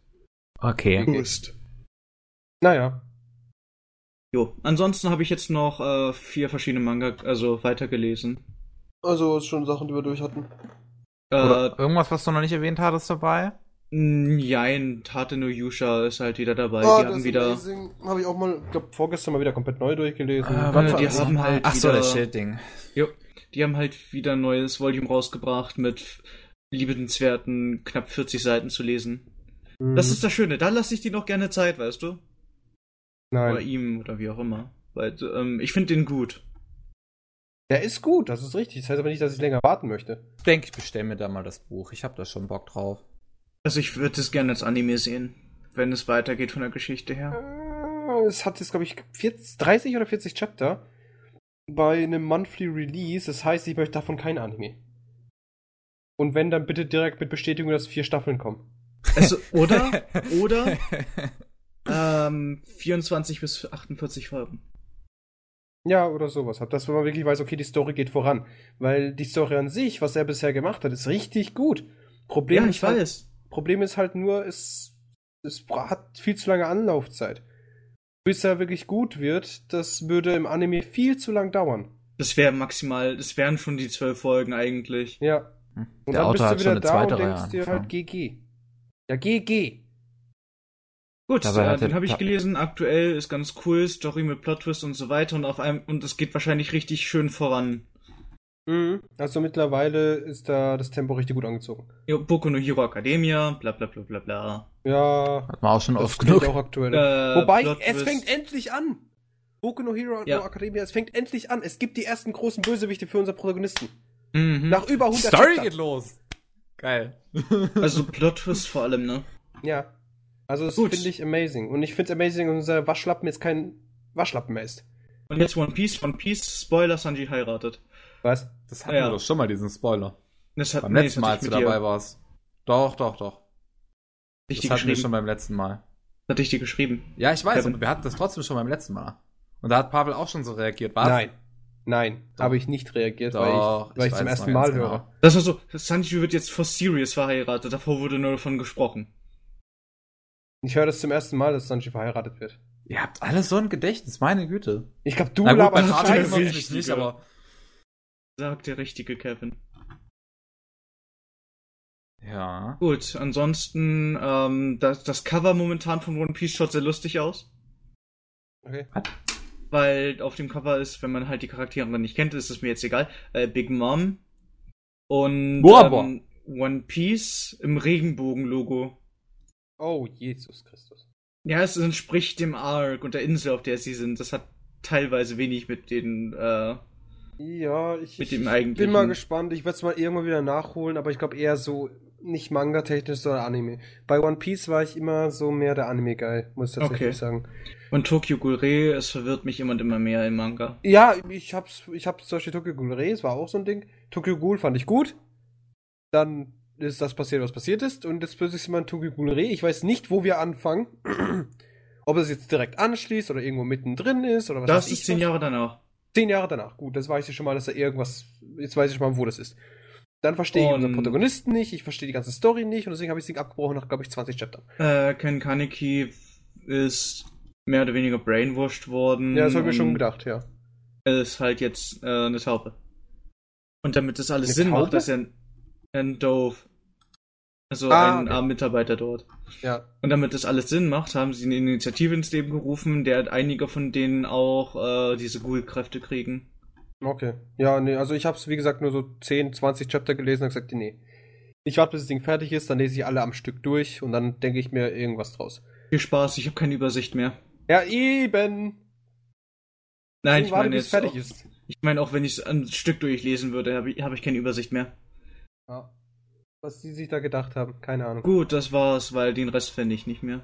Okay. Hust. Naja. Jo, ansonsten habe ich jetzt noch äh, vier verschiedene Manga, also weitergelesen. Also schon Sachen, die wir durch hatten. Äh, irgendwas, was du noch nicht erwähnt hattest dabei? Nein, Tate no Yusha ist halt wieder dabei. Ah, die das haben wieder. Habe ich auch mal, glaube, vorgestern mal wieder komplett neu durchgelesen. Äh, was war die haben halt Ach so, wieder- das Schildding. Jo, die haben halt wieder ein neues Volume rausgebracht mit liebenswerten knapp 40 Seiten zu lesen. Hm, Das ist das Schöne, da lasse ich dir noch gerne Zeit, weißt du? Oder Nein. ihm oder wie auch immer. Weil ähm, ich finde den gut. Der ist gut, das ist richtig. Das heißt aber nicht, dass ich länger warten möchte. Ich denke, ich bestelle mir da mal das Buch. Ich habe da schon Bock drauf. Also ich würde es gerne als Anime sehen, wenn es weitergeht von der Geschichte her. Äh, Es hat jetzt, glaube ich, 40, 30 oder 40 Chapter bei einem Monthly Release. Das heißt, ich möchte davon kein Anime. Und wenn, dann bitte direkt mit Bestätigung, dass vier Staffeln kommen. Also, oder, *laughs* oder, ähm, 24 bis 48 Folgen. Ja, oder sowas. Hat das, wenn man wirklich weiß, okay, die Story geht voran. Weil die Story an sich, was er bisher gemacht hat, ist richtig gut. Problem Ja, ist ich halt, weiß. Problem ist halt nur, es, es hat viel zu lange Anlaufzeit. Bis er wirklich gut wird, das würde im Anime viel zu lang dauern. Das wäre maximal, das wären schon die zwölf Folgen eigentlich. Ja. Hm. Und Der dann Autor hat bist schon du wieder eine da zweite und Reihe denkst dir halt GG. Ja, GG. Gut, Dabei äh, den habe ich gelesen. Aktuell ist ganz cool, Story mit Plot-Twist und so weiter und auf einem und es geht wahrscheinlich richtig schön voran. Mhm. Also mittlerweile ist da das Tempo richtig gut angezogen. Jo, Boku no Hero Academia, bla bla bla bla bla. Ja, Hat man auch schon oft genug. auch aktuell. Äh, Wobei, Plot es Twist. fängt endlich an. Boku no Hero Ja. no Academia, es fängt endlich an. Es gibt die ersten großen Bösewichte für unsere Protagonisten. Mhm. Nach über 100 Story Chapter. geht los. Geil. *laughs* Also Plot-Twist vor allem, ne? Ja. Also das finde ich amazing. Und ich finde es amazing, dass unser Waschlappen jetzt kein Waschlappen mehr ist. Und jetzt One Piece, One Piece, Spoiler, Sanji heiratet. Was? Das hatten Ja. wir doch schon mal, diesen Spoiler. Das hat, Beim nee, letzten das Mal, als ich du dabei warst. Doch, doch, doch. Ich Das hatten wir schon beim letzten Mal. Hatte ich dir geschrieben. Ja, ich weiß, aber wir hatten das trotzdem schon beim letzten Mal. Und da hat Pavel auch schon so reagiert. Was? Nein. Nein, habe ich nicht reagiert, Doch, weil ich, weil ich, weiß zum ersten Mal genau. höre. Das war so, Sanji wird jetzt for serious verheiratet, davor wurde nur davon gesprochen. Ich höre das zum ersten Mal, dass Sanji verheiratet wird. Ihr habt alles so ein Gedächtnis, meine Güte. Ich glaube, du laberst Scheiße. mich nicht, aber. Sagt der richtige Kevin. Ja. Gut, ansonsten, ähm, das, das Cover momentan von One Piece schaut sehr lustig aus. Okay. Weil auf dem Cover ist, wenn man halt die Charaktere noch nicht kennt, ist es mir jetzt egal, äh, Big Mom und Boah, boah. ähm, One Piece im Regenbogen-Logo. Oh, Jesus Christus. Ja, es entspricht dem Arc und der Insel, auf der sie sind. Das hat teilweise wenig mit den, äh, Ja, ich, Mit ich dem eigentlichen- bin mal gespannt. Ich werde es mal irgendwann wieder nachholen, aber ich glaube eher so nicht Manga-technisch, sondern Anime. Bei One Piece war ich immer so mehr der Anime-Guy, muss ich tatsächlich Okay. sagen. und Tokyo Ghoul es verwirrt mich immer und immer mehr im Manga. Ja, ich hab's, ich hab's zum Beispiel Tokyo Ghoul es war auch so ein Ding. Tokyo Ghoul fand ich gut. Dann ist das passiert, was passiert ist. Und jetzt plötzlich sind wir in Tokyo Ghoul. Ich weiß nicht, wo wir anfangen. *clears throat* Ob es jetzt direkt anschließt oder irgendwo mittendrin ist oder was Das ist ich zehn. Jahre danach. Zehn Jahre danach. Gut, das weiß ich schon mal, dass da irgendwas. Jetzt weiß ich schon mal, wo das ist. Dann verstehe ich unseren Protagonisten nicht, ich verstehe die ganze Story nicht und deswegen habe ich das Ding abgebrochen nach, glaube ich, 20 Chaptern. Äh, Ken Kaneki ist mehr oder weniger brainwashed worden. Ja, das habe ich mir schon gedacht, ja. Er ist halt jetzt äh, eine Taube. Und damit das alles Eine Sinn Taube? macht, dass er ein, ein Dove. Also Ah, ein okay. äh, Mitarbeiter dort. Ja. Und damit das alles Sinn macht, haben sie eine Initiative ins Leben gerufen, der einige von denen auch äh, diese Ghoul-Kräfte kriegen. Okay. Ja, nee, also ich habe es, wie gesagt, nur so 10, 20 Chapter gelesen und gesagt, nee. Ich warte, bis das Ding fertig ist, dann lese ich alle am Stück durch und dann denke ich mir irgendwas draus. Viel Spaß, ich habe keine Übersicht mehr. Ja, eben. Nein, Deswegen ich warte, meine bis fertig auch, ist. Ich meine auch, wenn ich es ein Stück durchlesen würde, habe ich, hab ich keine Übersicht mehr. Ja. Was die sich da gedacht haben, keine Ahnung. Gut, das war's, weil den Rest fände ich nicht mehr.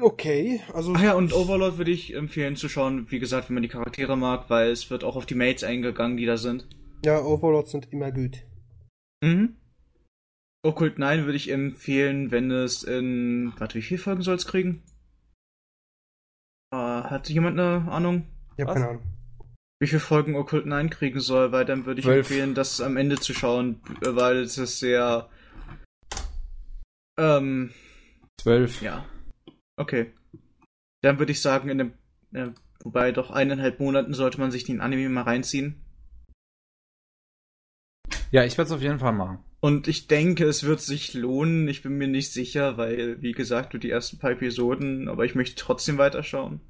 Okay, also. Ach ja, und Overlord würde ich empfehlen zu schauen, wie gesagt, wenn man die Charaktere mag, weil es wird auch auf die Mates eingegangen, die da sind. Ja, Overlords sind immer gut. Mhm. Occult 9 würde ich empfehlen, wenn es in. Warte, wie viele Folgen soll es kriegen? Äh, hat jemand eine Ahnung, Ich habe keine Ahnung. Wie viele Folgen Occult 9 kriegen soll? Weil dann würde ich Zwölf. empfehlen, das am Ende zu schauen, weil es ist sehr. Ähm, Zwölf. ja. Okay. Dann würde ich sagen, in dem. Äh, wobei doch eineinhalb Monaten sollte man sich den Anime mal reinziehen. Ja, ich werde es auf jeden Fall machen. Und ich denke, es wird sich lohnen. Ich bin mir nicht sicher, weil, wie gesagt, nur die ersten paar Episoden, aber ich möchte trotzdem weiterschauen.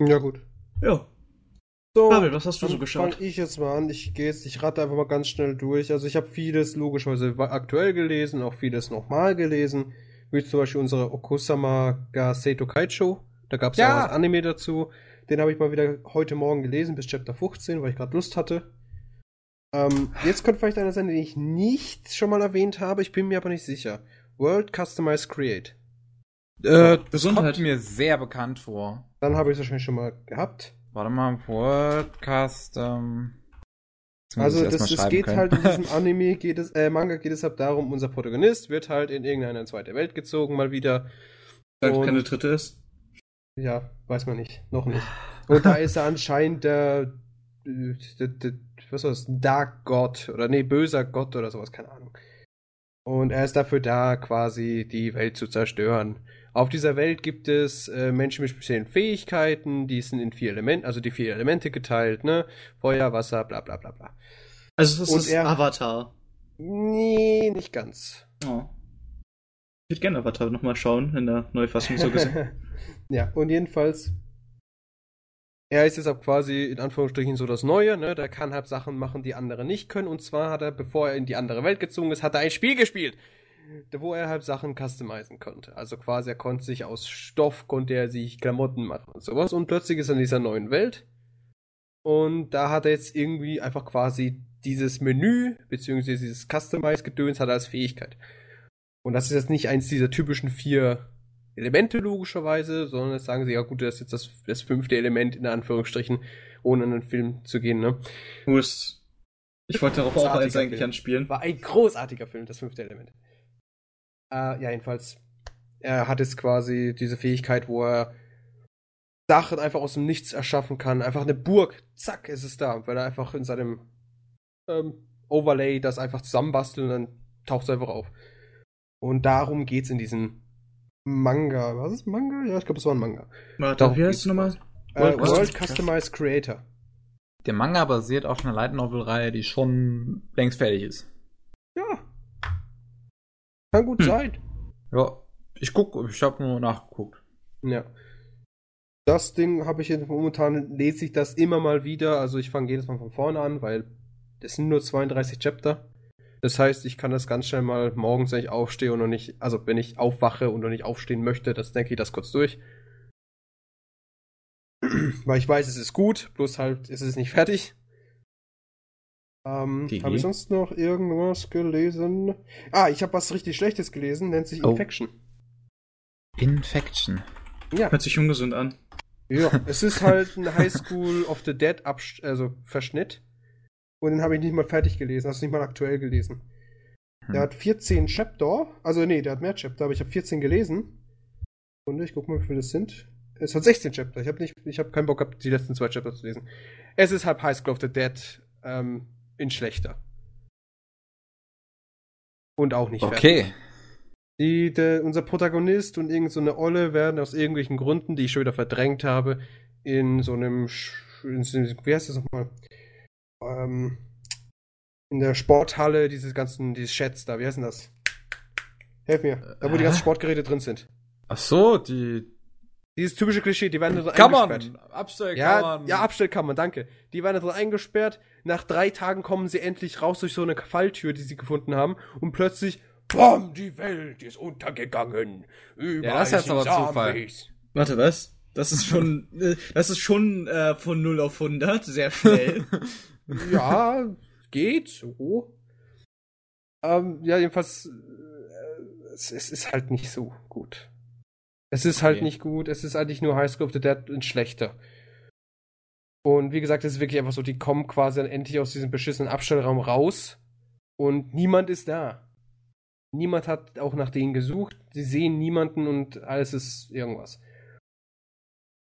Ja, gut. Ja. So, Pavel, was hast du so geschaut? Fang ich jetzt mal an. Ich gehe jetzt, ich rate einfach mal ganz schnell durch. Also ich habe vieles logischerweise aktuell gelesen, auch vieles nochmal gelesen. Wie zum Beispiel unsere Okusama ga Seito Kaicho. Da gab es ja. Ja. auch das Anime dazu. Den habe ich mal wieder heute Morgen gelesen, bis Chapter 15, weil ich gerade Lust hatte. Ähm, jetzt könnte vielleicht einer sein, den ich nicht schon mal erwähnt habe. Ich bin mir aber nicht sicher. World Customized Create. Äh, das Gesundheit. kommt mir sehr bekannt vor. Dann habe ich es wahrscheinlich schon mal gehabt. Warte mal, Wordcast, ähm. jetzt muss Also das, schreiben geht können. halt in diesem *laughs* Anime, geht es, äh, Manga geht es halt darum, unser Protagonist wird halt in irgendeine zweite Welt gezogen, mal wieder. Weil Und- keine dritte ist. Ja, weiß man nicht, noch nicht. Und da ist er anscheinend der, äh, der, der was war das, Dark God oder nee, böser Gott oder sowas, keine Ahnung. Und er ist dafür da, quasi die Welt zu zerstören. Auf dieser Welt gibt es äh, Menschen mit speziellen Fähigkeiten, die sind in vier Elemente, also die vier Elemente geteilt, ne? Feuer, Wasser, bla bla bla bla. Also das Und ist er- Avatar. Nee, nicht ganz. Oh. Ich würde gerne Avatar nochmal schauen, in der Neufassung so gesehen. *laughs* ja, und jedenfalls, er ist jetzt auch quasi in Anführungsstrichen so das Neue, ne? Der kann halt Sachen machen, die andere nicht können. Und zwar hat er, bevor er in die andere Welt gezogen ist, hat er ein Spiel gespielt, wo er halt Sachen customizen konnte. Also quasi, er konnte sich aus Stoff, konnte er sich Klamotten machen und sowas. Und plötzlich ist er in dieser neuen Welt. Und da hat er jetzt irgendwie einfach quasi dieses Menü, beziehungsweise dieses Customize-Gedöns hat er als Fähigkeit. Und das ist jetzt nicht eins dieser typischen vier Elemente logischerweise, sondern jetzt sagen sie, ja gut, das ist jetzt das, das fünfte Element in Anführungsstrichen, ohne in den Film zu gehen, ne? Wo ist. Ich wollte darauf auch jetzt eigentlich Film. anspielen. War ein großartiger Film, das fünfte Element. Äh, ja, jedenfalls. Er hat jetzt quasi diese Fähigkeit, wo er Sachen einfach aus dem Nichts erschaffen kann. Einfach eine Burg, zack, ist es da. Weil er einfach in seinem ähm, Overlay das einfach zusammenbastelt und dann taucht es einfach auf. Und darum geht's in diesem Manga. Was ist Manga? Ja, ich glaube, es war ein Manga. Warte, Darum wie heißt geht's es nochmal? Äh, World World Custom- Customized Creator. Der Manga basiert auf einer Light Novel Reihe, die schon längst fertig ist. Ja. Kann gut Hm. sein. Ja, ich guck, ich habe nur nachgeguckt. Ja. Das Ding habe ich jetzt momentan, lese ich das immer mal wieder. Also ich fange jedes Mal von vorne an, weil das sind nur 32 Chapter. Das heißt, ich kann das ganz schnell mal morgens, wenn ich aufstehe und noch nicht, also wenn ich aufwache und noch nicht aufstehen möchte, das denke ich das kurz durch. *clears throat* Weil ich weiß, es ist gut, bloß halt ist es nicht fertig. Ähm, habe ich sonst noch irgendwas gelesen? Ah, ich habe was richtig Schlechtes gelesen, nennt sich Oh. Infection. Infection. Ja. Hört sich ungesund an. Ja, *laughs* es ist halt ein High School of the Dead Absch also Verschnitt. Und den habe ich nicht mal fertig gelesen, also nicht mal aktuell gelesen. Der Hm. hat 14 Chapter, also nee, der hat mehr Chapter, aber ich habe 14 gelesen. Und ich guck mal, wie viele das sind. Es hat 16 Chapter. Ich habe nicht, ich habe keinen Bock gehabt, die letzten zwei Chapter zu lesen. Es ist halt High School of the Dead ähm, in schlechter. Und auch nicht fertig. Okay. Die, der, unser Protagonist und irgend so eine Olle werden aus irgendwelchen Gründen, die ich schon wieder verdrängt habe, in so einem, in so, einem- wie heißt das nochmal? Ähm, in der Sporthalle, diese ganzen, dieses Chats da, wie heißt denn das? Helf mir, da wo die Äh? ganzen Sportgeräte drin sind. Ach so, die Dieses typische Klischee, die werden da drin Kammern. eingesperrt. Abstellkammern. Ja, ja, Abstellkammern, danke. Die werden da drin eingesperrt. Nach drei Tagen kommen sie endlich raus durch so eine Falltür, die sie gefunden haben. Und plötzlich, BOM, die Welt ist untergegangen. Überall das ist jetzt aber Zufall. Warte, was? Das ist schon, *laughs* äh, das ist schon äh, von 0 auf 100, sehr schnell. *laughs* Ja, geht so. Ähm, ja, jedenfalls, äh, es, es ist halt nicht so gut. Es ist halt Okay. nicht gut, es ist eigentlich nur High School of the Dead in schlechter. Und wie gesagt, es ist wirklich einfach so, die kommen quasi dann endlich aus diesem beschissenen Abstellraum raus und niemand ist da. Niemand hat auch nach denen gesucht, sie sehen niemanden und alles ist irgendwas.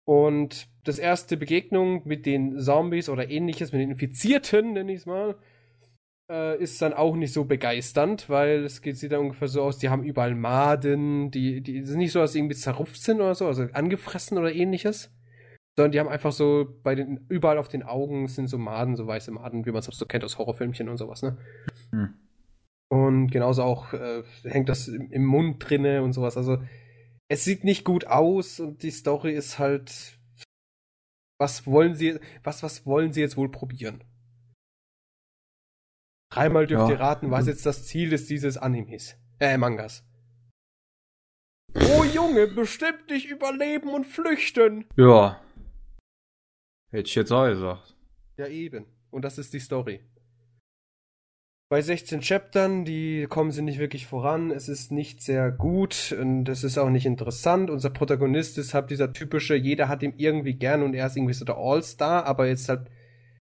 Und das erste Begegnung mit den Zombies oder ähnliches, mit den Infizierten, nenne ich es mal, äh, ist dann auch nicht so begeisternd, weil es geht, sieht dann ungefähr so aus, die haben überall Maden, die, die ist nicht so, dass sie irgendwie zerrupft sind oder so, also angefressen oder ähnliches, sondern die haben einfach so bei den, überall auf den Augen sind so Maden, so weiße Maden, wie man es so kennt aus Horrorfilmchen und sowas, ne? Hm. Und genauso auch äh, hängt das im, im Mund drinne und sowas. Also es sieht nicht gut aus und die Story ist halt. Was wollen sie, was, was wollen sie jetzt wohl probieren? Dreimal dürft Ja. ihr raten, was jetzt das Ziel ist dieses Animes. Äh, Mangas. Oh Junge, bestimmt nicht überleben und flüchten. Ja. Hätte ich jetzt auch gesagt. Ja, eben. Und das ist die Story. Bei 16 Chaptern, die kommen sie nicht wirklich voran. Es ist nicht sehr gut und es ist auch nicht interessant. Unser Protagonist ist halt dieser typische, jeder hat ihn irgendwie gern und er ist irgendwie so der All-Star, aber jetzt halt,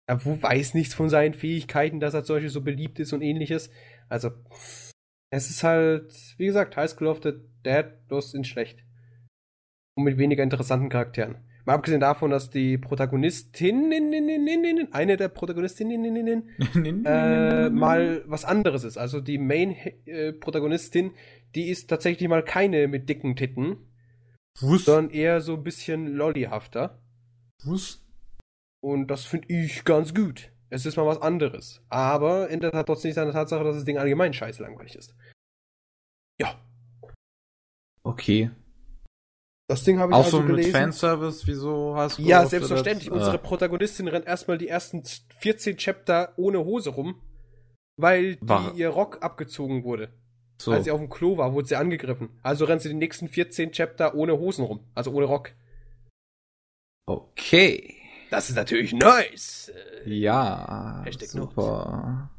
er wo- weiß nichts von seinen Fähigkeiten, dass er zum Beispiel so beliebt ist und ähnliches. Also, es ist halt, wie gesagt, High School of the Dead, bloß in schlecht. Und mit weniger interessanten Charakteren. Mal abgesehen davon, dass die Protagonistin, eine der Protagonistinnen, äh, mal was anderes ist. Also die Main-Protagonistin, die ist tatsächlich mal keine mit dicken Titten, Fuß. sondern eher so ein bisschen lollyhafter. Fuß. Und das finde ich ganz gut. Es ist mal was anderes. Aber ändert hat trotzdem nicht an der Tatsache, dass das Ding allgemein scheiße langweilig ist. Ja, Okay. das Ding habe ich Auch also so mit gelesen. Fanservice, wieso hast du. Ja, selbstverständlich. das- Unsere Ah. Protagonistin rennt erstmal die ersten 14 Chapter ohne Hose rum, weil die, ihr Rock abgezogen wurde. so. Als sie auf dem Klo war, wurde sie angegriffen. Also rennt sie die nächsten 14 Chapter ohne Hosen rum. Also ohne Rock. Okay. Das ist natürlich nice. Ja. Hashtag super.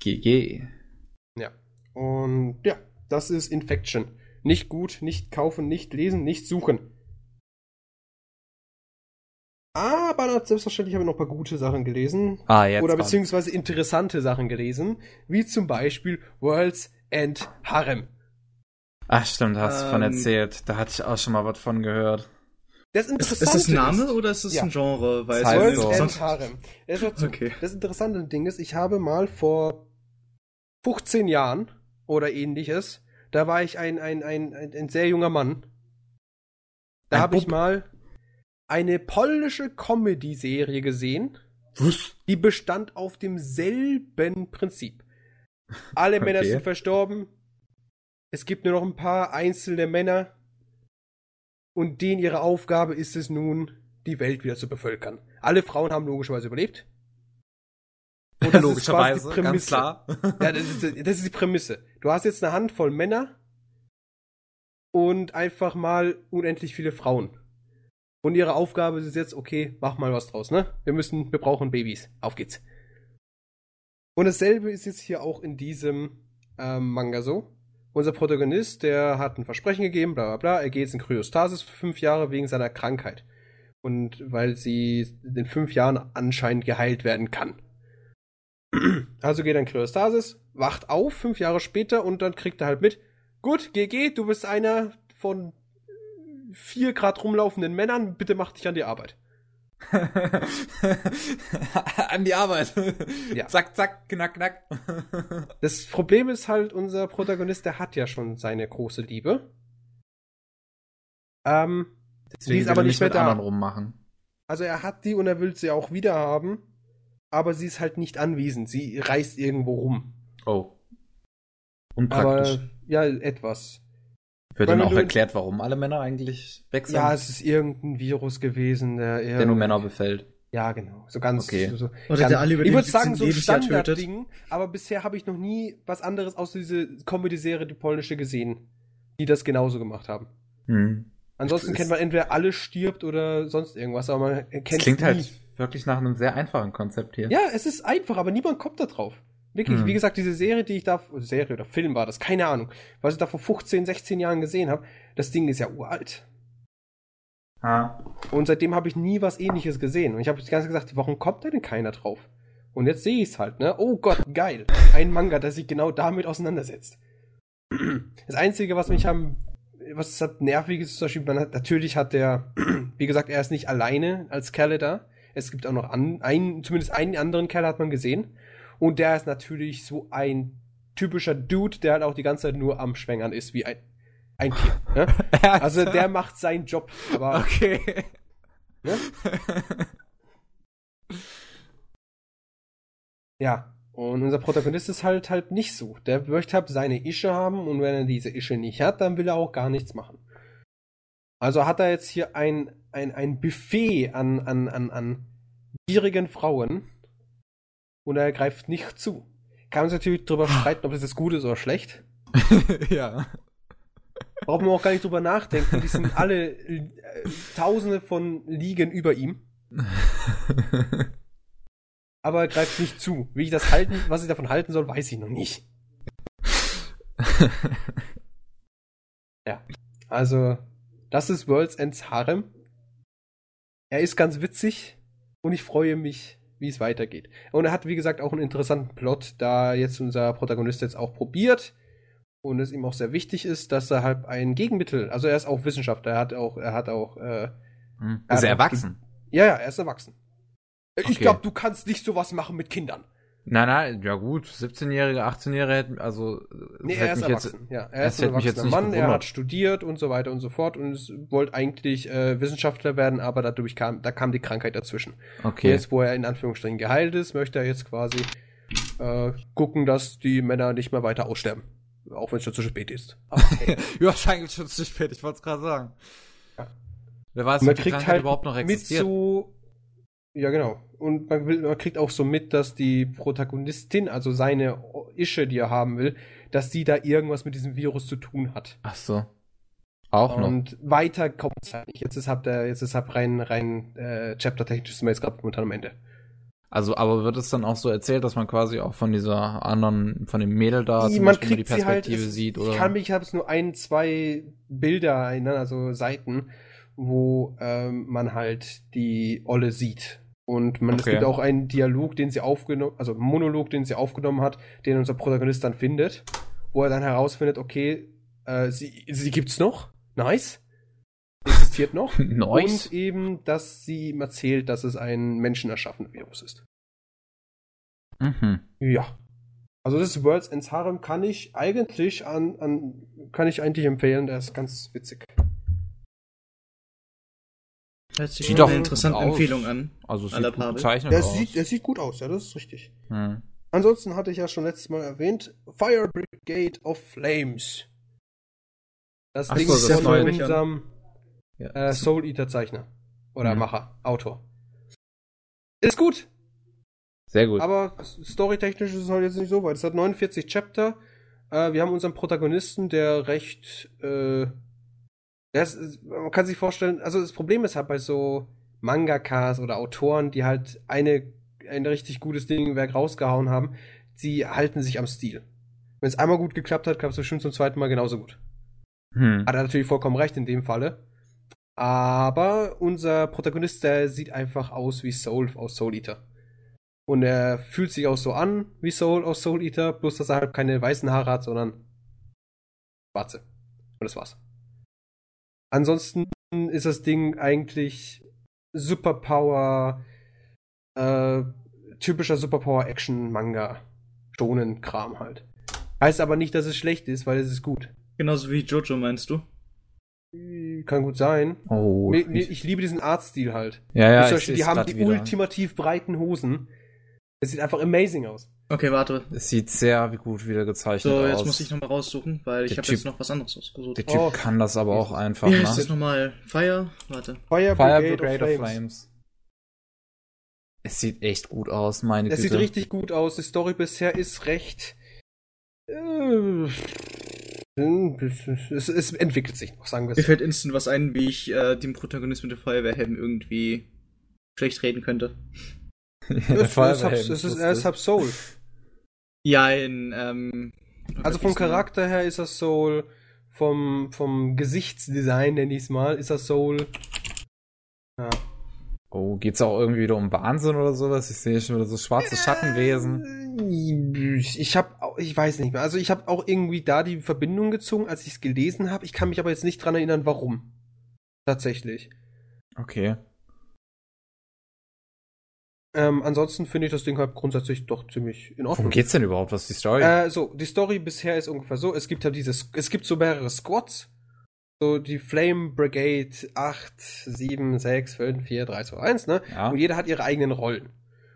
GG. Und ja, das ist Infection. Nicht gut, nicht kaufen, nicht lesen, nicht suchen. Aber selbstverständlich habe ich noch ein paar gute Sachen gelesen. Ah, jetzt. oder kommt's. beziehungsweise interessante Sachen gelesen. Wie zum Beispiel World's End Harem. Ach, stimmt, hast du von Ähm, erzählt. Da hatte ich auch schon mal was von gehört. Das Ist, Interessante ist das ein Name oder ist das Ja. ein Genre? Weil. End sonst, Harem. Okay. Das interessante Ding ist, ich habe mal vor 15 Jahren oder ähnliches. Da war ich ein, ein, ein, ein, ein sehr junger Mann. Da habe ich mal eine polnische Comedy-Serie gesehen, Was? die bestand auf demselben Prinzip. Alle Männer Okay. sind verstorben. Es gibt nur noch ein paar einzelne Männer. Und denen ihre Aufgabe ist es nun, die Welt wieder zu bevölkern. Alle Frauen haben logischerweise überlebt. *laughs* Und das ist Logischerweise, ganz Prämisse. klar. *laughs* Ja, das ist, das ist die Prämisse. Du hast jetzt eine Handvoll Männer und einfach mal unendlich viele Frauen. Und ihre Aufgabe ist es jetzt, okay, mach mal was draus, ne? Wir müssen, wir brauchen Babys. Auf geht's. Und dasselbe ist jetzt hier auch in diesem ähm, Manga so. Unser Protagonist, der hat ein Versprechen gegeben, bla bla bla, er geht jetzt in Kryostasis für fünf Jahre wegen seiner Krankheit. Und weil sie in fünf Jahren anscheinend geheilt werden kann. *clears throat* Also geht er in Kryostasis, wacht auf, fünf Jahre später, und dann kriegt er halt mit, gut, GG, du bist einer von vier Grad rumlaufenden Männern, bitte mach dich an die Arbeit. *laughs* An die Arbeit. Ja. Zack, zack, knack, knack. *laughs* Das Problem ist halt, unser Protagonist, der hat ja schon seine große Liebe. Ähm, Deswegen ist will aber er nicht mehr mit da. anderen rummachen. also er hat die und er will sie auch wieder haben, aber sie ist halt nicht anwesend. Sie reist irgendwo rum. Oh. Unpraktisch. Aber ja, etwas. Wird dann auch erklärt, warum alle Männer eigentlich weg sind? Ja, es ist irgendein Virus gewesen, der, der nur Männer befällt. Ja, genau. So ganz. Okay. So, so, Oder ganz der alle über ich würde sagen, 17. so. Standardding, aber bisher habe ich noch nie was anderes außer diese Comedy-Serie, die polnische, gesehen, die das genauso gemacht haben. Hm. Ansonsten Das kennt man entweder alle stirbt oder sonst irgendwas, aber man Das kennt klingt nie. halt wirklich nach einem sehr einfachen Konzept hier. Ja, es ist einfach, aber niemand kommt da drauf. Wirklich, Hm. wie gesagt, diese Serie, die ich da, Serie oder Film war das, keine Ahnung, was ich da vor 15, 16 Jahren gesehen habe, das Ding ist ja uralt. Ah. Und seitdem habe ich nie was ähnliches gesehen. Und ich habe die ganze Zeit gesagt, warum kommt da denn keiner drauf? Und jetzt sehe ich es halt, ne? Oh Gott, geil. Ein Manga, der sich genau damit auseinandersetzt. *clears throat* Das Einzige, was mich haben, was hat nervig ist, zum Beispiel, man hat, natürlich hat der, *clears throat* wie gesagt, er ist nicht alleine als Kerle da. Es gibt auch noch an, einen, zumindest einen anderen Kerl hat man gesehen. Und der ist natürlich so ein typischer Dude, der halt auch die ganze Zeit nur am Schwängern ist, wie ein, ein Tier. Ne? *laughs* Also der macht seinen Job, aber Okay. Ne? Ja. Und unser Protagonist ist halt halt nicht so. Der möchte halt seine Ische haben und wenn er diese Ische nicht hat, dann will er auch gar nichts machen. Also hat er jetzt hier ein, ein, ein Buffet an, an, an, an gierigen Frauen und er greift nicht zu. Kann man sich natürlich drüber streiten, ob das jetzt gut ist oder schlecht. *laughs* ja. Braucht man auch gar nicht drüber nachdenken. Die sind alle äh, tausende von Ligen über ihm. *laughs* aber er greift nicht zu. Wie ich das halten, was ich davon halten soll, weiß ich noch nicht. *laughs* Ja. Also, das ist World's Ends Harem. Er ist ganz witzig und ich freue mich, wie es weitergeht. Und er hat, wie gesagt, auch einen interessanten Plot, da jetzt unser Protagonist jetzt auch probiert und es ihm auch sehr wichtig ist, dass er halt ein Gegenmittel, also er ist auch Wissenschaftler, er hat auch, er hat auch, äh, Hm. Er Ist er auch erwachsen? ja, ja, er ist erwachsen. Ich Okay. glaube, du kannst nicht sowas machen mit Kindern. Nein, nein, ja gut, 17-Jährige, 18-Jährige hätten, also. das Nee, er ist mich jetzt- erwachsen. ja, er ist ein erwachsener Mann, er hat studiert und so weiter und so fort und wollte eigentlich äh, Wissenschaftler werden, aber dadurch kam, da kam die Krankheit dazwischen. Okay. Jetzt, wo er in Anführungsstrichen geheilt ist, möchte er jetzt quasi äh, gucken, dass die Männer nicht mehr weiter aussterben. Auch wenn es schon zu spät ist. Aber *laughs* hey, ja, wahrscheinlich schon zu spät, ich wollte es gerade sagen. Ja. Wer weiß, ob die kriegt Krankheit halt überhaupt noch mit existiert. so. Ja, genau. Und man, will, man kriegt auch so mit, dass die Protagonistin, also seine Ische, die er haben will, dass die da irgendwas mit diesem Virus zu tun hat. Ach so. Auch noch. Und weiter kommt es halt nicht. Jetzt ist halt, jetzt ist halt rein, rein äh, chapter-technisch sind wir jetzt gerade momentan am Ende. Also, aber wird es dann auch so erzählt, dass man quasi auch von dieser anderen, von dem Mädel da Die- zum man Beispiel die halt, Perspektive es, sieht ich oder? kann mich, ich habe es nur ein, zwei Bilder erinnern, also Seiten, wo ähm, man halt die Olle sieht. Und man, es Okay. gibt auch einen Dialog, den sie aufgenommen, also Monolog, den sie aufgenommen hat, den unser Protagonist dann findet, wo er dann herausfindet, okay, äh, sie, sie gibt's noch, nice, existiert noch. *laughs* Nice. Und eben, dass sie ihm erzählt, dass es ein menschenerschaffenes Virus ist. Mhm. Ja. Also das World's Ends Harem kann ich eigentlich an, an kann ich eigentlich empfehlen, der ist ganz witzig. Hört sich Sieht doch eine interessante. Empfehlung an. Also sieht Aller gut gezeichnet Der aus. sieht, der sieht gut aus, ja, das ist richtig. hm. Ansonsten hatte ich ja schon letztes Mal erwähnt, Fire Brigade of Flames. Das Ach Ding so, ist das von unserem ja. äh, Soul Eater Zeichner. Oder Mhm. Macher, Autor. Ist gut, Sehr gut. aber storytechnisch ist es halt jetzt nicht so weit. Es hat 49 Chapter. Äh, wir haben unseren Protagonisten, der recht, äh, der ist, man kann sich vorstellen, also das Problem ist halt bei so Mangakas oder Autoren, die halt eine, ein richtig gutes Dingwerk rausgehauen haben, sie halten sich am Stil. Wenn es einmal gut geklappt hat, klappt es bestimmt zum zweiten Mal genauso gut. hm. Hat er natürlich vollkommen recht in dem Falle. Aber unser Protagonist, der sieht einfach aus wie Soul aus Soul Eater. Und er fühlt sich auch so an wie Soul aus Soul Eater, bloß dass er halt keine weißen Haare hat, sondern schwarze. Und das war's. Ansonsten ist das Ding eigentlich Superpower, äh, typischer Superpower-Action-Manga. Shonen-Kram halt. Heißt aber nicht, dass es schlecht ist, weil es ist gut. Genauso wie Jojo, meinst du? Kann gut sein. Oh. Nee, nee, ich liebe diesen Artstil halt. ja, ja, ich seh's die haben die wieder. ultimativ breiten Hosen. Es sieht einfach amazing aus. Okay, warte. Es sieht sehr gut wieder gezeichnet So, aus. jetzt muss ich nochmal raussuchen, weil ich habe jetzt noch was anderes ausgesucht. Der Typ Oh. kann das aber auch einfach, Wie ne? heißt das nochmal? Fire? Warte. Fire, Fire Brigade, Brigade of of Flames. Flames. Es sieht echt gut aus, meine Es Güte. sieht richtig gut aus. Die Story bisher ist recht. Äh, es, es entwickelt sich noch, sagen wir Mir es. fällt instant was ein, wie ich äh, dem Protagonist mit dem Feuerwehrhelm irgendwie schlecht reden könnte. Der Es, ist- er halb Soul. Ja, in, ähm. Also vom Charakter her ist er Soul. Vom, vom Gesichtsdesign, nenne ich es mal, ist er Soul. Ja. Oh, geht's auch irgendwie wieder um Wahnsinn oder sowas? Ich sehe schon wieder so schwarze Schattenwesen. Ich, ich habe, ich weiß nicht mehr. Also ich habe auch irgendwie da die Verbindung gezogen, als ich es gelesen habe. Ich kann mich aber jetzt nicht dran erinnern, warum. Tatsächlich. Okay. Ähm, ansonsten finde ich das Ding halt grundsätzlich doch ziemlich in Ordnung. Worum geht's denn überhaupt? Was ist die Story? Äh, so, die Story bisher ist ungefähr so, es gibt halt dieses, es gibt so mehrere Squads. So die Flame Brigade 8, 7, 6, 5, 4, 3, 2, 1, ne? ja. Und jeder hat ihre eigenen Rollen.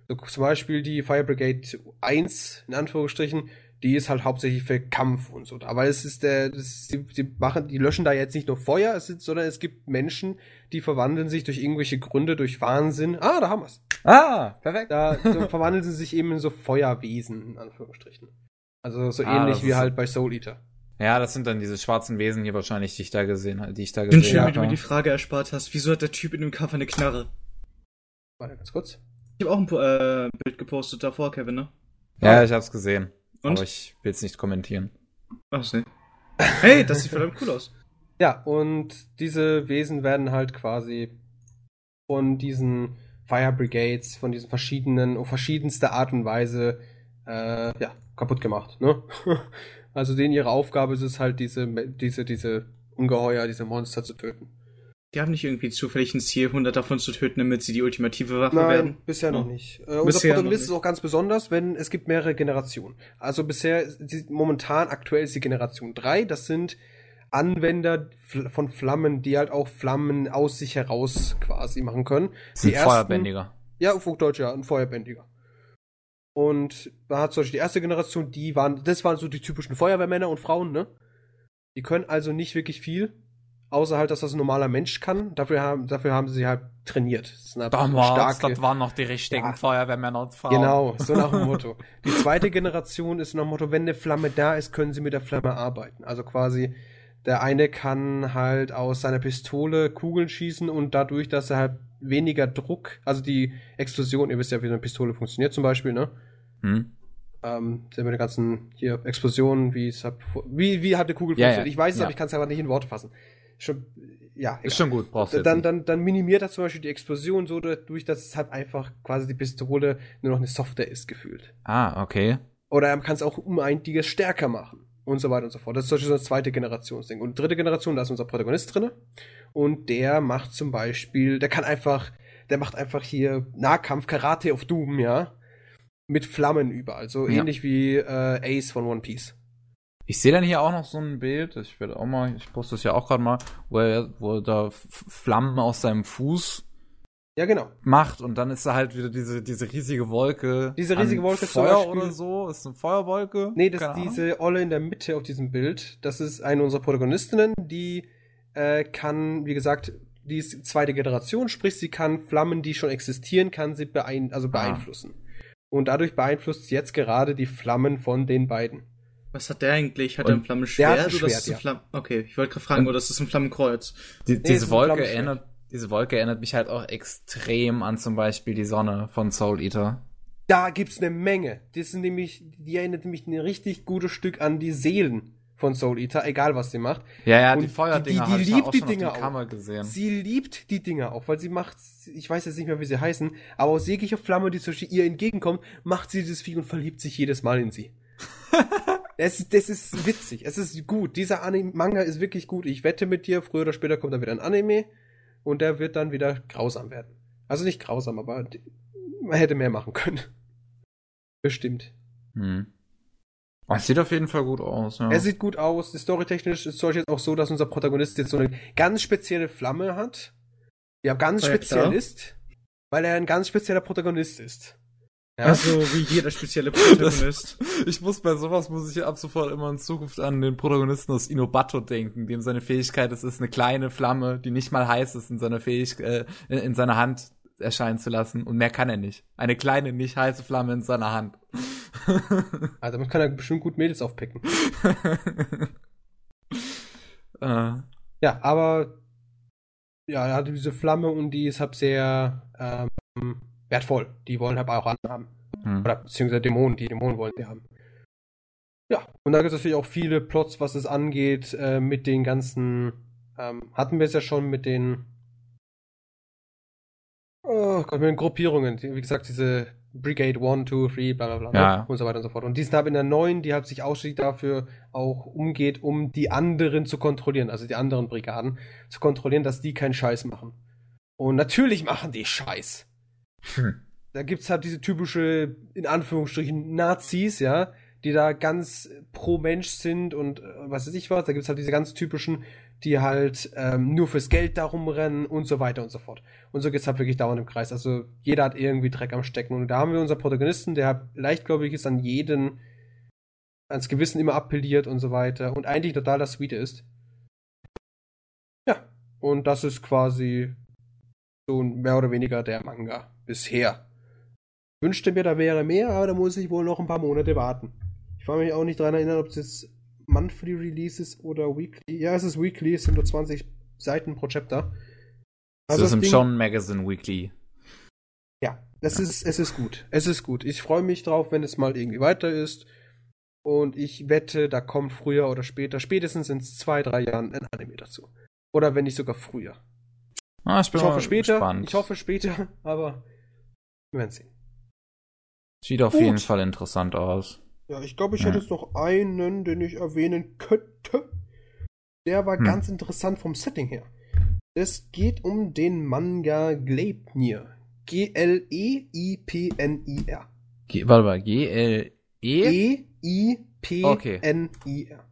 So, zum Beispiel die Fire Brigade 1, in Anführungsstrichen, die ist halt hauptsächlich für Kampf und so. Weil es ist der, das die, die machen, die löschen da jetzt nicht nur Feuer, es ist, sondern es gibt Menschen, die verwandeln sich durch irgendwelche Gründe, durch Wahnsinn. Ah, da haben wir's. Ah, perfekt. Da so *laughs* verwandeln sie sich eben in so Feuerwesen, in Anführungsstrichen. Also so Ah, ähnlich wie halt bei Soul Eater. Ja, das sind dann diese schwarzen Wesen hier wahrscheinlich, die ich da gesehen habe, die ich da Ich bin gesehen schön, wie habe. du mir die Frage erspart hast. Wieso hat der Typ in dem Cover eine Knarre? Warte ganz kurz. Ich habe auch ein äh, Bild gepostet davor, Kevin, ne? Ja, ich hab's gesehen. Und? Aber ich will's nicht kommentieren. Ach, nee. Hey, das sieht verdammt cool aus. *laughs* Ja, und diese Wesen werden halt quasi von diesen Fire Brigades, von diesen verschiedenen, auf verschiedenste Art und Weise, äh, ja, kaputt gemacht, ne? *laughs* Also denen ihre Aufgabe ist es halt, diese, diese, diese Ungeheuer, diese Monster zu töten. Die haben nicht irgendwie zufällig ein Ziel, 100 davon zu töten, damit sie die ultimative Waffe Nein, werden. bisher noch Ja. nicht. Äh, unser Protagonist ist auch ganz besonders, wenn es gibt mehrere Generationen. Also bisher, die, momentan aktuell ist die Generation 3, das sind Anwender von Flammen, die halt auch Flammen aus sich heraus quasi machen können. Sind Die ersten- Feuerbändiger. Ja, auf Hochdeutsch, ja, ein Feuerbändiger. Und man hat zum Beispiel die erste Generation, die waren, das waren so die typischen Feuerwehrmänner und Frauen, ne? Die können also nicht wirklich viel, außer halt, dass das ein normaler Mensch kann. Dafür haben, dafür haben sie halt trainiert. Das sind halt Damals, das waren noch die richtigen Ja. Feuerwehrmänner und Frauen. Genau, so nach dem *laughs* Motto. Die zweite Generation ist nach dem Motto, wenn eine Flamme da ist, können sie mit der Flamme arbeiten. Also quasi, der eine kann halt aus seiner Pistole Kugeln schießen und dadurch, dass er halt weniger Druck, also die Explosion, ihr wisst ja, wie so eine Pistole funktioniert zum Beispiel, ne? Hm? Ähm, sind wir die ganzen hier Explosionen, wie es halt, wie, wie hat eine Kugel Ja, funktioniert. ja, Ich weiß es, ja. aber ich kann es aber nicht in Worte fassen. Schon, ja, Ist egal. schon gut, brauchst du dann, dann, dann minimiert er zum Beispiel die Explosion so dadurch, dass es halt einfach quasi die Pistole nur noch eine Software ist, gefühlt. Ah, okay. Oder er kann es auch um einiges stärker machen. Und so weiter und so fort. Das ist zum Beispiel so ein zweite Generationsding. Und dritte Generation, da ist unser Protagonist drin. Und der macht zum Beispiel, der kann einfach, der macht einfach hier Nahkampf, Karate auf Doom, ja. mit Flammen überall. So Ja. ähnlich wie äh, Ace von One Piece. Ich sehe dann hier auch noch so ein Bild, ich werde auch mal, ich poste das ja auch gerade mal, wo er, wo er da Flammen aus seinem Fuß Ja, genau. macht und dann ist da halt wieder diese, diese riesige Wolke. Diese riesige Wolke zum Feuer oder so? Ist eine Feuerwolke? Nee, das Keine ist diese Olle in der Mitte auf diesem Bild. Das ist eine unserer Protagonistinnen, die äh, kann, wie gesagt, die ist zweite Generation, sprich, sie kann Flammen, die schon existieren, kann sie beein also beeinflussen. Und dadurch beeinflusst sie jetzt gerade die Flammen von den beiden. Was hat der eigentlich? Hat er ein Und Flammenschwert der hat ein oder ist Schwert, es ein ja. Flammen... Okay, ich wollte gerade fragen, Und- oder ist es ein Flammenkreuz? Die, ist diese Wolke erinnert, diese Wolke erinnert mich halt auch extrem an zum Beispiel die Sonne von Soul Eater. Da gibt's eine Menge. Das sind nämlich, die erinnert mich ein richtig gutes Stück an die Seelen von Soul Eater, egal was sie macht. Ja, ja, Und die die- Feuerdinger die- die ich liebt auch die schon Dinger auch. gesehen. Sie liebt die Dinger auch, weil sie macht, ich weiß jetzt nicht mehr, wie sie heißen, aber aus jeglicher Flamme, die Beispiel ihr entgegenkommt, macht sie dieses Vieh und verliebt sich jedes Mal in sie. *laughs* das, das ist witzig, es ist gut. Dieser Anime Manga ist wirklich gut. Ich wette mit dir, früher oder später kommt da wieder ein Anime und der wird dann wieder grausam werden. Also nicht grausam, aber man hätte mehr machen können. *laughs* Bestimmt. Hm. Oh, es sieht auf jeden Fall gut aus, ja. Er sieht gut aus. Storytechnisch ist es jetzt auch so, dass unser Protagonist jetzt so eine ganz spezielle Flamme hat, auch ganz Ja, speziell ist, weil er ein ganz spezieller Protagonist ist. Ja? Also wie jeder spezielle Protagonist. Ich muss bei sowas muss ich ab sofort immer in Zukunft an den Protagonisten aus Inobato denken, dem seine Fähigkeit ist, ist eine kleine Flamme, die nicht mal heiß ist, in seiner Fähigkeit, äh, in, in seiner Hand erscheinen zu lassen und mehr kann er nicht. Eine kleine, nicht heiße Flamme in seiner Hand. *laughs* also damit kann er bestimmt gut Mädels aufpicken. *laughs* äh, Ja, aber ja, er hatte diese Flamme und die ist halt sehr ähm, wertvoll. Die wollen halt auch andere haben. hm. Oder beziehungsweise Dämonen, die Dämonen wollen sie haben. Ja, und da gibt es natürlich auch viele Plots, was es angeht, äh, mit den ganzen, ähm, hatten wir es ja schon mit den, oh Gott, mit den Gruppierungen, wie gesagt, diese Brigade 1, 2, 3, bla bla bla Ja. und so weiter und so fort. Und die sind halt in der neuen, die halt sich ausschließlich dafür auch umgeht, um die anderen zu kontrollieren, also die anderen Brigaden, zu kontrollieren, dass die keinen Scheiß machen. Und natürlich machen die Scheiß Hm. da gibt's halt diese typische, in Anführungsstrichen, Nazis, ja, die da ganz pro Mensch sind und äh, was weiß ich was. Da gibt's halt diese ganz typischen, die halt ähm, nur fürs Geld darum rennen und so weiter und so fort. Und so geht's halt wirklich dauernd im Kreis. Also jeder hat irgendwie Dreck am Stecken. Und da haben wir unseren Protagonisten, der leichtgläubig ist, an jeden, ans Gewissen immer appelliert und so weiter und eigentlich total das Sweete ist. Ja, und das ist quasi so mehr oder weniger der Manga bisher. Wünschte mir, da wäre mehr, aber da muss ich wohl noch ein paar Monate warten. Ich kann mich auch nicht daran erinnern, ob es jetzt Monthly Release ist oder Weekly. Ja, es ist Weekly, es sind nur 20 Seiten pro Chapter. das ist im Ding- Shonen Magazine Weekly. Ja, es ist, es ist gut. Es ist gut. Ich freue mich drauf, wenn es mal irgendwie weiter ist. Und ich wette, da kommt früher oder später, spätestens in zwei, drei Jahren ein Anime dazu. Oder wenn nicht sogar früher. Ah, ich bin Ich hoffe später. gespannt. Ich hoffe später, aber wir werden sehen. Sieht auf Gut. jeden Fall interessant aus. Ja, ich glaube, ich Ja. hätte jetzt noch einen, den ich erwähnen könnte. Der war Hm. ganz interessant vom Setting her. Es geht um den Manga Gleipnir. G-L-E-I-P-N-I-R. G warte mal, G-L-E? E-I-P-N-I-R.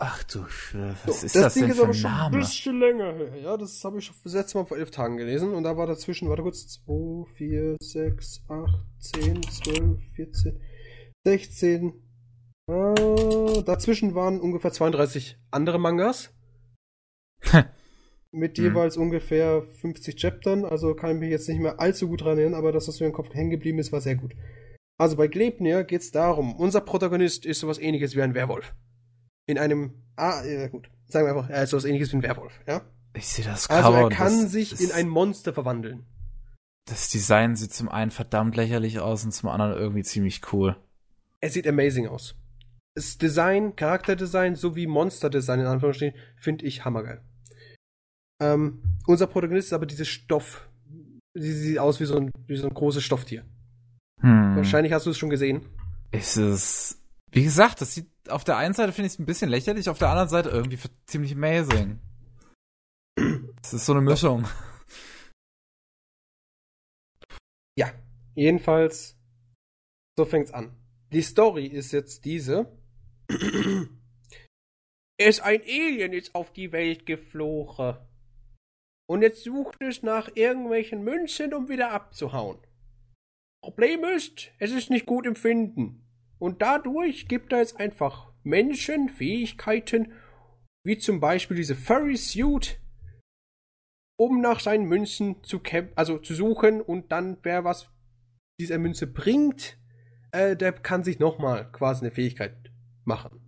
Ach du, Sch- So, was ist das, Ding denn ist aber ein schon ein bisschen länger her. Ja, das habe ich schon das letzte Mal vor elf Tagen gelesen. Und da war dazwischen, warte kurz, 2, 4, 6, 8, 10, 12, 14, 16. Äh, dazwischen waren ungefähr 32 andere Mangas. *laughs* mit Mhm. jeweils ungefähr 50 Chaptern. Also kann ich mich jetzt nicht mehr allzu gut dran erinnern, aber das, was mir im Kopf hängen geblieben ist, war sehr gut. Also bei Glebnir geht es darum, unser Protagonist ist sowas ähnliches wie ein Werwolf. In einem. Ah, ja, gut. Sagen wir einfach, er ist sowas ähnliches wie ein Werwolf, ja? Ich sehe das Also Cover er und kann das, sich das, in ein Monster verwandeln. Das Design sieht zum einen verdammt lächerlich aus und zum anderen irgendwie ziemlich cool. Er sieht amazing aus. Das Design, Charakterdesign sowie Monsterdesign in Anführungsstrichen finde ich hammergeil. Ähm, unser Protagonist ist aber dieses Stoff. Sie sieht aus wie so ein, wie so ein großes Stofftier. Hm. Wahrscheinlich hast du es schon gesehen. Ist es. Wie gesagt, das sieht auf der einen Seite finde ich es ein bisschen lächerlich, auf der anderen Seite irgendwie ziemlich amazing. Es ist so eine Mischung. Ja, jedenfalls So fängt's an. Die Story ist jetzt diese. Es ein Alien ist auf die Welt geflogen. Und jetzt sucht es nach irgendwelchen Münzen, um wieder abzuhauen. Problem ist, es ist nicht gut im. Und dadurch gibt er jetzt einfach Menschen Fähigkeiten, wie zum Beispiel diese Furry Suit, um nach seinen Münzen zu also zu suchen und dann wer was diese Münze bringt, äh, der kann sich nochmal quasi eine Fähigkeit machen.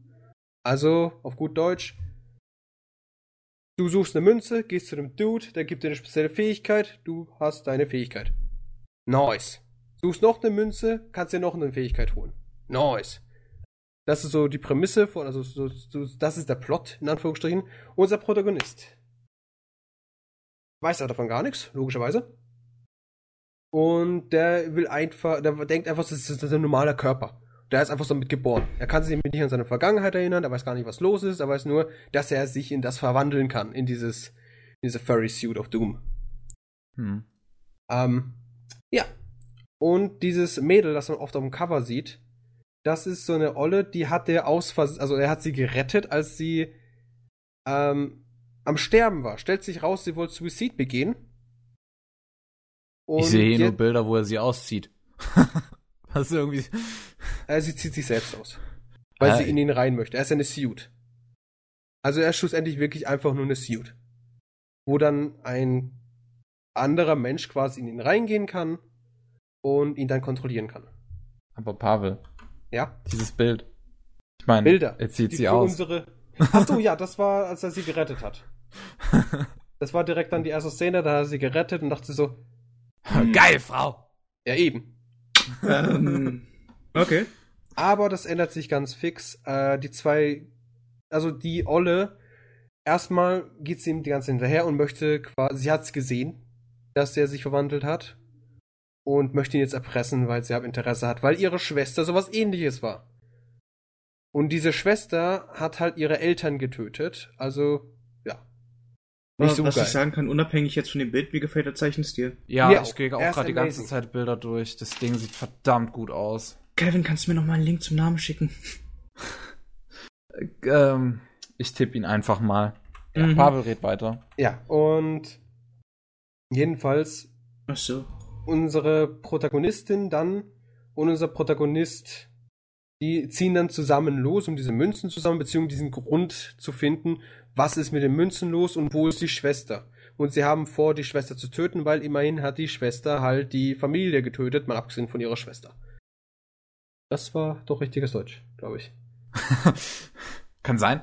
Also, auf gut Deutsch, du suchst eine Münze, gehst zu einem Dude, der gibt dir eine spezielle Fähigkeit, du hast deine Fähigkeit. Nice. Suchst noch eine Münze, kannst dir noch eine Fähigkeit holen. Nice. Das ist so die Prämisse von, also so, so, das ist der Plot, in Anführungsstrichen. Unser Protagonist. Weiß davon gar nichts, logischerweise. Und der will einfach, der denkt einfach, das ist ein normaler Körper. Der ist einfach so mit geboren. Er kann sich nicht an seine Vergangenheit erinnern, er weiß gar nicht, was los ist, er weiß nur, dass er sich in das verwandeln kann, in dieses, in diese Furry Suit of Doom. Hm. Ähm, ja. Und dieses Mädel, das man oft auf dem Cover sieht, das ist so eine Olle, die hat der aus also er hat sie gerettet, als sie ähm, am Sterben war. Stellt sich raus, sie wollte Suizid begehen. ich sehe hier nur Bilder, wo er sie auszieht. *laughs* Was irgendwie. Äh, sie zieht sich selbst aus. Weil Ah, sie in ihn rein möchte. Er ist ja eine Suit. Also er ist schlussendlich wirklich einfach nur eine Suit. Wo dann ein anderer Mensch quasi in ihn reingehen kann und ihn dann kontrollieren kann. Aber Pavel, Ja? dieses Bild. Ich meine, Bilder. er zieht Die sie aus. Unsere... Ach so, ja, das war, als er sie gerettet hat. *laughs* Das war direkt dann die erste Szene, da hat er sie gerettet und dachte so, Geil, Frau! ja eben. ähm, okay. Aber das ändert sich ganz fix. Äh, die zwei, also die Olle, erstmal geht sie ihm die ganze Zeit hinterher und möchte quasi, sie hat es gesehen, dass er sich verwandelt hat und möchte ihn jetzt erpressen, weil sie ab Interesse hat, weil ihre Schwester sowas ähnliches war. Und diese Schwester hat halt ihre Eltern getötet, also ja. Nicht so was geil. ich sagen kann, unabhängig jetzt von dem Bild, mir gefällt der Zeichenstil. Ja, Mir ich gehe auch Er gerade die ganze. Zeit Bilder durch. Das Ding sieht verdammt gut aus. Kevin, kannst du mir noch mal einen Link zum Namen schicken? *laughs* Ähm, ich tippe ihn einfach mal. Ja, Mhm. Pavel red weiter. Ja, und jedenfalls Ach so. Unsere Protagonistin dann und unser Protagonist, die ziehen dann zusammen los, um diese Münzen zusammen, beziehungsweise diesen Grund zu finden, was ist mit den Münzen los und wo ist die Schwester. Und sie haben vor, die Schwester zu töten, weil immerhin hat die Schwester halt die Familie getötet, mal abgesehen von ihrer Schwester. Das war doch richtiges Deutsch, glaube ich. *laughs* Kann sein.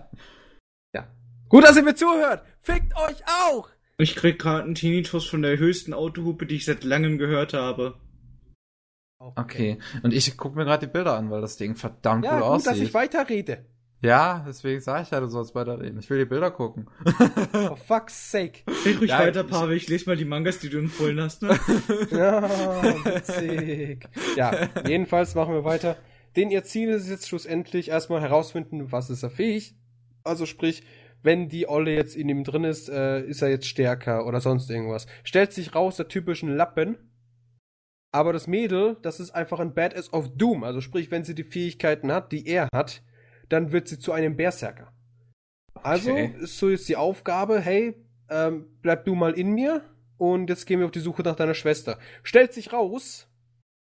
Gut, dass ihr mir zuhört! Fickt euch auch! Ich krieg gerade einen Tinnitus von der höchsten Autohupe, die ich seit langem gehört habe. Okay. Und ich gucke mir gerade die Bilder an, weil das Ding verdammt Ja, gut gut, dass aussieht. ich weiterrede. ja, deswegen sage ich ja, du sollst weiterreden. Ich will die Bilder gucken. For fuck's sake. *laughs* Red ruhig Ja, weiter, ich- Pavel, ich lese mal die Mangas, die du empfohlen hast. Ne? *laughs* Ja, witzig. Ja, jedenfalls machen wir weiter. Denn ihr Ziel ist jetzt schlussendlich erstmal herausfinden, was ist er fähig. Also sprich, wenn die Olle jetzt in ihm drin ist, äh, ist er jetzt stärker oder sonst irgendwas. Stellt sich raus, der typischen Lappen. Aber das Mädel, das ist einfach ein Badass of Doom. Also sprich, wenn sie die Fähigkeiten hat, die er hat, dann wird sie zu einem Berserker. Also Okay. ist so jetzt die Aufgabe, hey, ähm, bleib du mal in mir und jetzt gehen wir auf die Suche nach deiner Schwester. Stellt sich raus,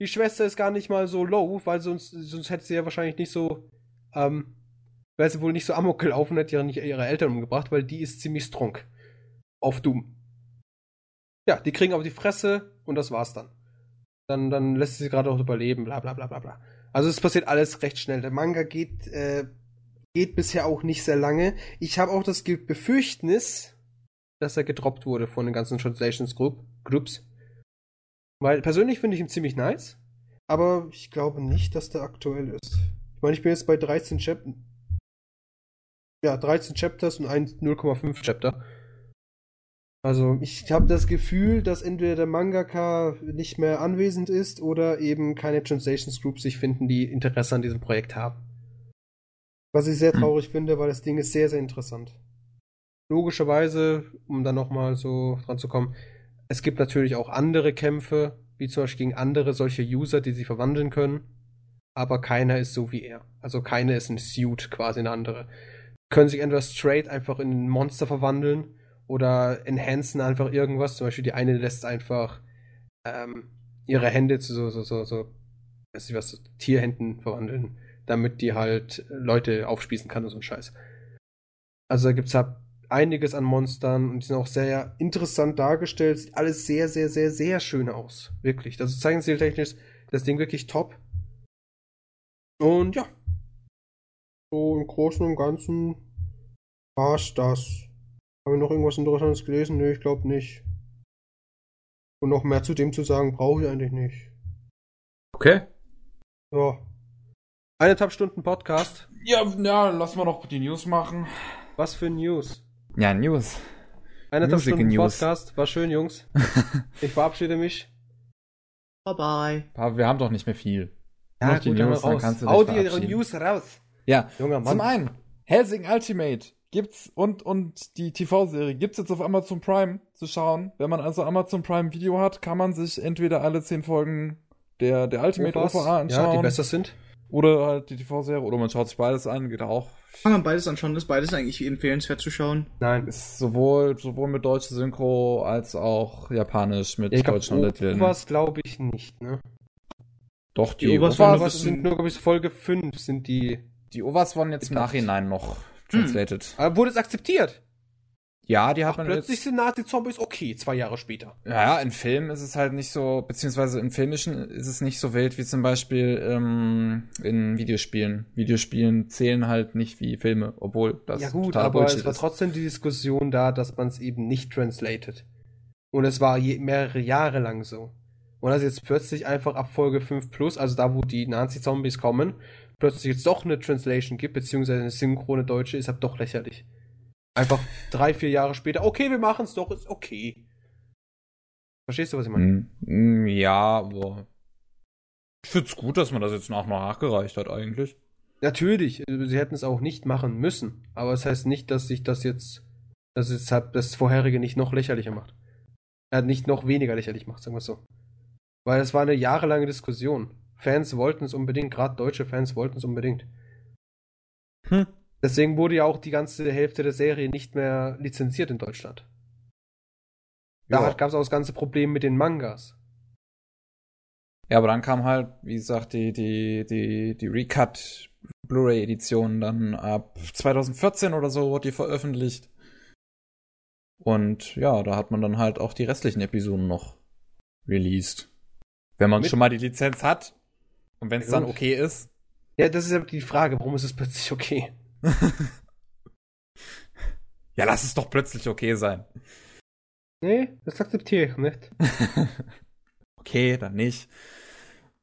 die Schwester ist gar nicht mal so low, weil sonst, sonst hätte sie ja wahrscheinlich nicht so, ähm, wäre sie wohl nicht so amok gelaufen, ja nicht ihre Eltern umgebracht, weil die ist ziemlich strong. Auf Doom. Ja, die kriegen auf die Fresse und das war's dann. Dann, dann lässt sie gerade auch überleben, bla bla bla bla bla. Also es passiert alles recht schnell. Der Manga geht, äh, geht bisher auch nicht sehr lange. Ich habe auch das Befürchtnis, dass er gedroppt wurde von den ganzen Translations Group, Groups. Weil persönlich finde ich ihn ziemlich nice, aber ich glaube nicht, dass der aktuell ist. Ich meine, ich bin jetzt bei 13 Chapters. Ja, 13 Chapters und ein 0,5 Chapter. Also, ich habe das Gefühl, dass entweder der Mangaka nicht mehr anwesend ist oder eben keine Translations Groups sich finden, die Interesse an diesem Projekt haben. Was ich sehr Hm. traurig finde, weil das Ding ist sehr, sehr interessant. Logischerweise, um dann nochmal so dran zu kommen, es gibt natürlich auch andere Kämpfe, wie zum Beispiel gegen andere solche User, die sie verwandeln können. aber keiner ist so wie er. Also keiner ist ein Suit, quasi eine andere. Können sich entweder straight einfach in ein Monster verwandeln oder enhancen einfach irgendwas. Zum Beispiel die eine lässt einfach ähm, ihre Hände zu so, so, so, so, weiß ich was, so Tierhänden verwandeln, damit die halt Leute aufspießen kann und so ein Scheiß. Also da gibt's halt einiges an Monstern und die sind auch sehr interessant dargestellt. Sieht alles sehr, sehr, sehr, sehr schön aus. Wirklich. Also zeichenstiltechnisch ist das Ding wirklich top. Und ja. So im Großen und Ganzen war's das. Haben wir noch irgendwas Interessantes gelesen? Nö, ich glaube nicht. Und noch mehr zu dem zu sagen, brauche ich eigentlich nicht. Okay. Ja. Eineinhalb Stunden Podcast. Ja, ja, lass mal noch die News machen. Was für News. Ja, News. Eineinhalb Stunden News. Podcast. War schön, Jungs. *laughs* Ich verabschiede mich. Bye bye. Aber wir haben doch nicht mehr viel. Ja, Noch die gut, dann News, dann raus. kannst du dich die verabschieden. News raus. Ja, Junger Mann. zum einen, Helsing Ultimate gibt's und, und die TV-Serie gibt's jetzt auf Amazon Prime zu schauen. Wenn man also Amazon Prime Video hat, kann man sich entweder alle zehn Folgen der, der Ultimate OVAs, OVA ja, die anschauen besser sind. oder halt die TV-Serie oder man schaut sich beides an, geht auch. Kann man beides anschauen, das ist beides eigentlich empfehlenswert zu schauen. Nein. Ist sowohl, sowohl mit deutscher Synchro als auch japanisch mit Ich glaube, deutschen Untertiteln. was glaube ich nicht, ne? Doch, die, Die Was sind nur, glaube ich, Folge 5 sind die. Die OVAs wurden jetzt im. Nachhinein noch translated. Aber wurde es akzeptiert? Ja, die hat Ach, man plötzlich jetzt, sind Nazi-Zombies okay, zwei Jahre später. Ja, in Filmen ist es halt nicht so, beziehungsweise in filmischen ist es nicht so wild wie zum Beispiel ähm, in Videospielen. Videospielen zählen halt nicht wie Filme, obwohl das ja gut, aber Bullshit es war ist. trotzdem die Diskussion da, dass man es eben nicht translated. Und es war je, mehrere Jahre lang so. Und dass jetzt plötzlich einfach ab Folge 5 plus, also da wo die Nazi-Zombies kommen, plötzlich jetzt doch eine Translation gibt, beziehungsweise eine synchrone Deutsche, ist halt doch lächerlich. Einfach drei, vier Jahre später, okay, wir machen es doch, ist okay. Verstehst du, was ich meine? Hm, hm, ja, aber ich find's gut, dass man das jetzt nach nachgereicht hat eigentlich. Natürlich, äh, sie hätten es auch nicht machen müssen, aber es heißt nicht, dass sich das jetzt, dass es halt das vorherige nicht noch lächerlicher macht. Äh, nicht noch weniger lächerlich macht, sagen wir es so. Weil es war eine jahrelange Diskussion. Fans wollten es unbedingt, gerade deutsche Fans wollten es unbedingt. Hm. Deswegen wurde ja auch die ganze Hälfte der Serie nicht mehr lizenziert in Deutschland. Da Ja. gab es auch das ganze Problem mit den Mangas. Ja, aber dann kam halt, wie gesagt, die, die, die, die Recut Blu-ray-Edition dann ab 2014 oder so wurde die veröffentlicht. Und ja, da hat man dann halt auch die restlichen Episoden noch released. Wenn man Mit- schon mal die Lizenz hat und wenn es Ja, dann okay ist. Ja, das ist ja die Frage, warum ist es plötzlich okay? *laughs* ja, lass es doch plötzlich okay sein. Nee, das akzeptiere ich nicht. *laughs* Okay, dann nicht.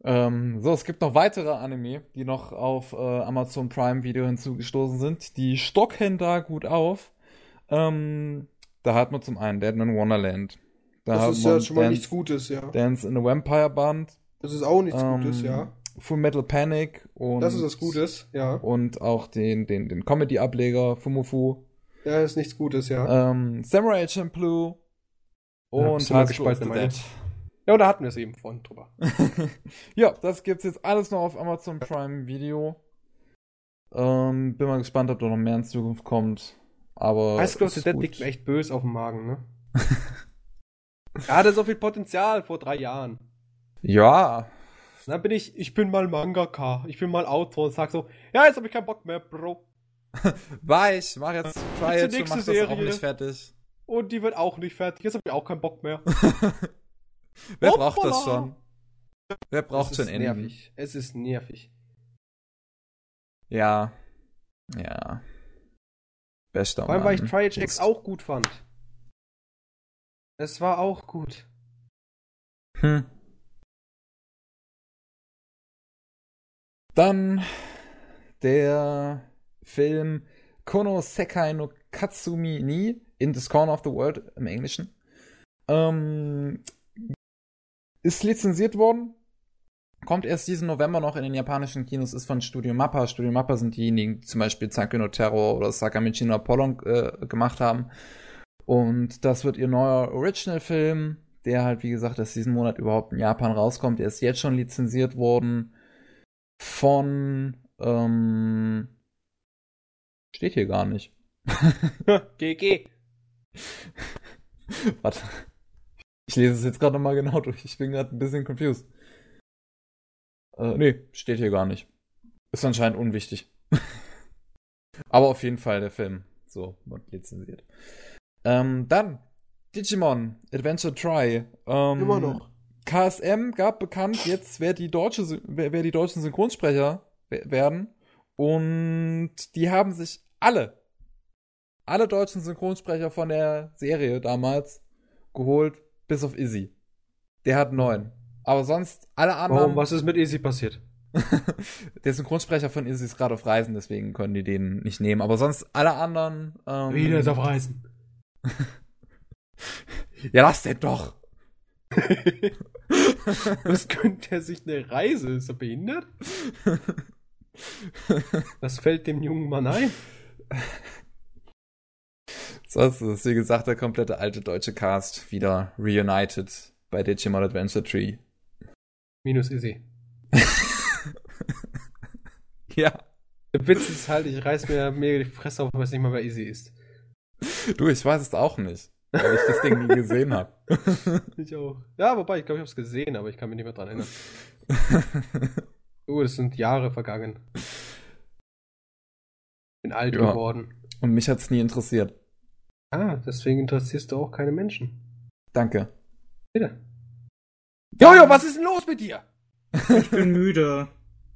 Ähm, so, es gibt noch weitere Anime, die noch auf äh, Amazon Prime Video hinzugestoßen sind. Die stocken da gut auf. Ähm, da hat man zum einen Dead Man Wonderland. Da hat man Dance, Gutes, ja. Dance in a Vampire Band. Das ist auch nichts ähm, Full Metal Panic und Das ist was Gutes, ja. und auch den den den Comedy Ableger Fumufu. Ja, ist nichts Gutes, ja. Ähm, Samurai Champloo Ja, und mal High School of the. Dead. Ja, da hatten wir es eben vorhin drüber. *laughs* ja, das gibt's jetzt alles noch auf Amazon Prime Video. Ähm, bin mal gespannt, ob da noch mehr in Zukunft kommt. Aber. High School of the ist Dead liegt mir echt böse auf dem Magen, ne? *laughs* er hatte so viel Potenzial vor drei Jahren. Ja. Dann bin ich, ich bin mal Mangaka, ich bin mal Autor und sag so, ja, jetzt habe ich keinen Bock mehr, Bro. *laughs* Ich, mach jetzt Trial und nächste mach das Serie. auch nicht fertig. Und die wird auch nicht fertig, jetzt habe ich auch keinen Bock mehr. *laughs* Wer Hoppala. braucht das schon? Wer braucht schon nervig. Es ist nervig. Ja. Ja. Bester Vor allem, weil ich. Triage X auch gut fand. Es war auch gut. Hm. Dann der Film Kono Sekai no Katsumi ni in This Corner of the World im Englischen. Ähm, ist lizenziert worden. Kommt erst diesen November noch in den japanischen Kinos, ist von Studio Mappa. Studio Mappa sind diejenigen, die zum Beispiel Zanke no Terror oder Sakamichi no Apollon äh, gemacht haben. Und das wird ihr neuer Original-Film, der halt, wie gesagt, erst diesen Monat überhaupt in Japan rauskommt. Der ist jetzt schon lizenziert worden. Von, ähm, steht hier gar nicht. *laughs* GG. *laughs* Warte. Ich lese es jetzt gerade nochmal genau durch. Ich bin gerade ein bisschen confused. Äh, nee, steht hier gar nicht. Ist anscheinend unwichtig. *laughs* Aber auf jeden Fall der Film. So, wird lizenziert. Ähm, dann Digimon Adventure Try. Ähm, Immer noch. KSM gab bekannt jetzt, wer die, deutsche, wer, wer die deutschen Synchronsprecher we- werden. Und die haben sich alle, alle deutschen Synchronsprecher von der Serie damals geholt, bis auf Izzy. Der hat neun. Aber sonst alle anderen. Warum? Was ist mit Easy passiert? *laughs* Der Synchronsprecher von Izzy ist gerade auf Reisen, deswegen können die den nicht nehmen. Aber sonst alle anderen. Ähm, Wieder ist auf Reisen. *laughs* Ja, lass den doch. *laughs* Was könnte er sich eine Reise? Ist er behindert? Was fällt dem jungen Mann ein? Sonst ist, wie gesagt, der komplette alte deutsche Cast wieder reunited bei Digimon Adventure Tree. Minus Easy. *laughs* Ja. Der Witz ist halt, ich reiß mir mega die Fresse auf, was nicht mal bei Easy ist. Du, ich weiß es auch nicht, weil ich das Ding nie gesehen habe. *laughs* Ich auch. Ja, wobei, ich glaube, ich habe es gesehen, aber ich kann mich nicht mehr dran erinnern. *laughs* Oh, das sind Jahre vergangen. Bin alt Ja. geworden. Und mich hat's nie interessiert. Ah, deswegen interessierst du auch keine Menschen. Danke. Bitte. Jojo, was ist denn los mit dir? Ich bin müde.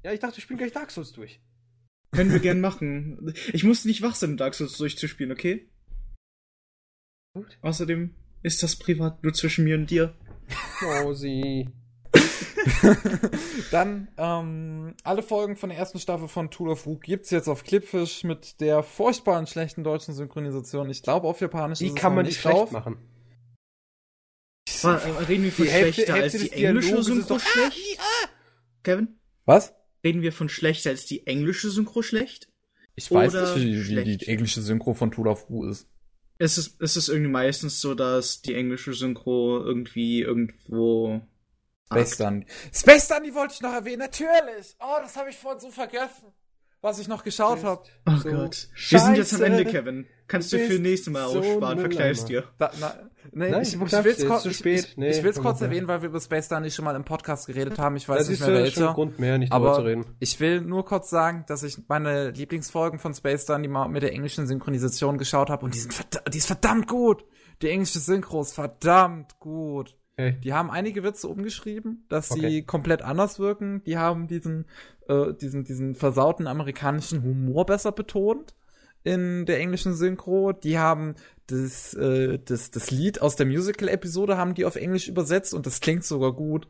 Ja, ich dachte, ich spiele gleich Dark Souls durch. Können wir gern machen. Ich muss nicht wach sein, um Dark Souls durchzuspielen, okay? Gut. Außerdem ist das privat nur zwischen mir und dir. Mausi. *laughs* Dann, ähm, alle Folgen von der ersten Staffel von Tool of Rook gibt's jetzt auf Clipfish mit der furchtbaren schlechten deutschen Synchronisation. Ich glaube, auf Japanisch Die ist es kann noch man nicht schlecht drauf. machen. War, äh, reden wir von Die Hälfte- schlechter Hälfte als die des Dialoges englische Synchro doch- schlecht? Kevin? Was? Reden wir von schlechter als die englische Synchro schlecht? Ich weiß Oder nicht, wie, wie schlecht. die englische Synchro von Tool of Rook ist. Es ist, es ist irgendwie meistens so, dass die englische Synchro irgendwie irgendwo. Space Dandy. Space Dandy wollte ich noch erwähnen, natürlich. Oh, das habe ich vorhin so vergessen, was ich noch geschaut habe. Oh So Gott. Wir sind jetzt am. Ende, Kevin. Kannst du für nächste Mal so aussparen, ein verkleifst dir. Da, na, nee, Nein, ich, du ich will's jetzt, kurz, ich, ich, Nee, ich will's kurz erwähnen, weil wir über Space Dandy schon mal im Podcast geredet haben. Ich weiß Das nicht ist mehr ja schon welcher. Grund mehr, nicht darüber zu Aber reden. ich will nur kurz sagen, dass ich meine Lieblingsfolgen von Space Dandy mal mit der englischen Synchronisation geschaut habe und die sind verdammt, die ist verdammt gut. Die englische Synchro ist verdammt gut. Okay. Die haben einige Witze umgeschrieben, dass sie Okay. komplett anders wirken. Die haben diesen, äh, diesen, diesen versauten amerikanischen Humor besser betont in der englischen Synchro. Die haben das, äh, das, das Lied aus der Musical-Episode haben die auf Englisch übersetzt und das klingt sogar gut.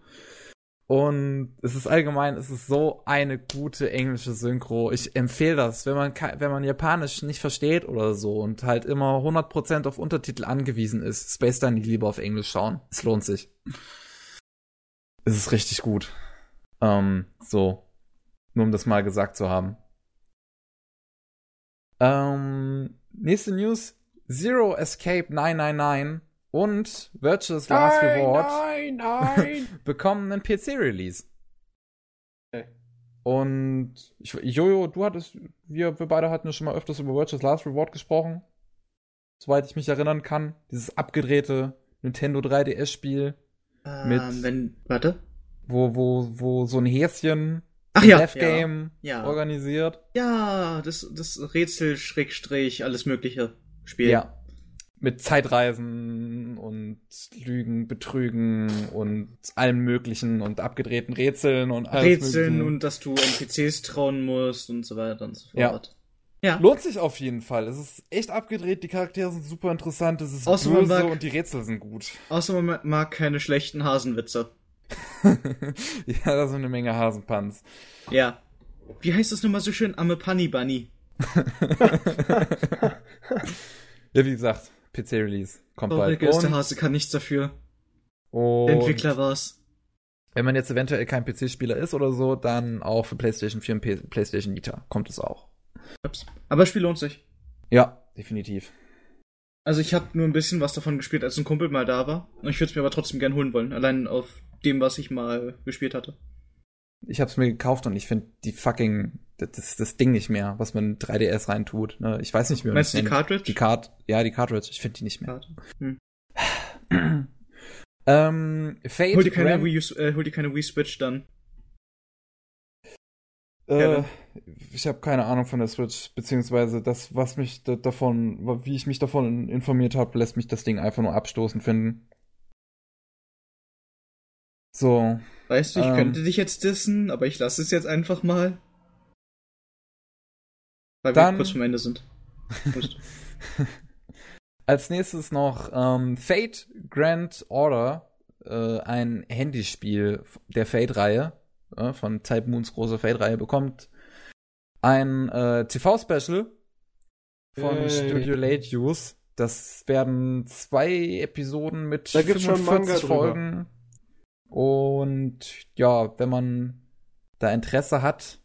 Und es ist allgemein, es ist so eine gute englische Synchro. Ich empfehle das, wenn man, wenn man Japanisch nicht versteht oder so und halt immer 100% auf Untertitel angewiesen ist, Space Dandy lieber auf Englisch schauen. Es lohnt sich. Es ist richtig gut. Ähm, so. Nur um das mal gesagt zu haben. Ähm, nächste News. Zero Escape 999 und Virtuous Last Reward nein, nein. *laughs* bekommen einen PC-Release. Okay. Und ich, Jojo, du hattest, wir, wir beide hatten ja schon mal öfters über Virtuous Last Reward gesprochen. Soweit ich mich erinnern kann. Dieses abgedrehte Nintendo 3DS-Spiel, Mit- Ähm, wenn, warte. wo, wo, wo so ein Häschen Ach ja. Death-Game Ja. organisiert. Ja, das, das Rätsel, Schrägstrich, alles mögliche Spiel. Ja. Mit Zeitreisen und Lügen, Betrügen und allem möglichen und abgedrehten Rätseln und alles Rätseln mögliche. und dass du NPCs trauen musst und so weiter und so Ja. fort. Ja. Lohnt sich auf jeden Fall. Es ist echt abgedreht, die Charaktere sind super interessant, es ist Außer böse mag- und die Rätsel sind gut. Außer man mag keine schlechten Hasenwitze. *laughs* ja, da sind eine Menge Hasenpanz. Ja. Wie heißt das nochmal so schön? Amme Punny Bunny. *laughs* Ja, wie gesagt, PC-Release kommt bald. Trauriger ist der Hase, kann nichts dafür. und Der Entwickler war's. wenn man jetzt eventuell kein PC-Spieler ist oder so, dann auch für PlayStation 4 und P PlayStation Vita kommt es auch. Ups. Aber das Spiel lohnt sich. Ja, definitiv. Also ich habe nur ein bisschen was davon gespielt, als ein Kumpel mal da war. Und ich würde es mir aber trotzdem gern holen wollen. Allein auf dem, was ich mal gespielt hatte. Ich hab's mir gekauft und ich finde die fucking das, das Ding nicht mehr, was man in 3DS reintut. Ne? Ich weiß nicht mehr. Meinst du die. Cartridge? Die Card, ja, die Cartridge. Ich finde die nicht mehr. Hm. *clears throat* ähm, Fate Hol dir keine Wii, äh, hol dir keine Wii Switch dann. Äh, ich habe keine Ahnung von der Switch, beziehungsweise das, was mich da, davon, wie ich mich davon informiert habe, lässt mich das Ding einfach nur abstoßend finden. So, Weißt du, ich Ähm. könnte dich jetzt dissen, aber ich lasse es jetzt einfach mal. Weil Dann- wir kurz vom Ende sind. *laughs* *laughs* Als nächstes noch ähm, Fate Grand Order, äh, ein Handyspiel der Fate-Reihe, äh, von Type Moons große Fate-Reihe, bekommt ein äh, TV-Special von Yay. Studio Late Use. Das werden zwei Episoden mit Da gibt's schon Manga 45 drüber. Folgen. Und ja, wenn man da Interesse hat,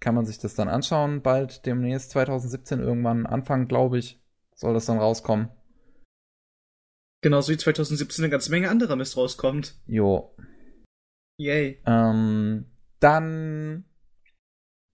kann man sich das dann anschauen. Bald demnächst 2017 irgendwann Anfang, glaube ich, soll das dann rauskommen. Genauso wie 2017 eine ganze Menge anderer Mist rauskommt. Jo. Yay. Ähm, dann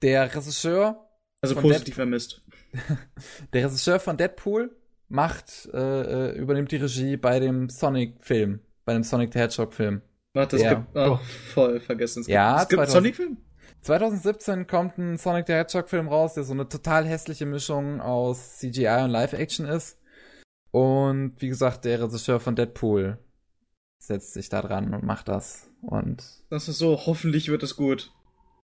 der Regisseur, Also Von positiver Mist. *laughs* der Regisseur von Deadpool macht, äh, äh, übernimmt die Regie bei dem Sonic-Film, bei dem Sonic the Hedgehog-Film. Warte, es Ja. gibt. Oh, voll vergessen. Es Ja, gibt, es gibt 2000 Sonic-Film? 2017 kommt ein Sonic the Hedgehog-Film raus, der so eine total hässliche Mischung aus CGI und Live-Action ist. Und wie gesagt, der Regisseur von Deadpool setzt sich da dran und macht das. Und Das ist so, hoffentlich wird es gut.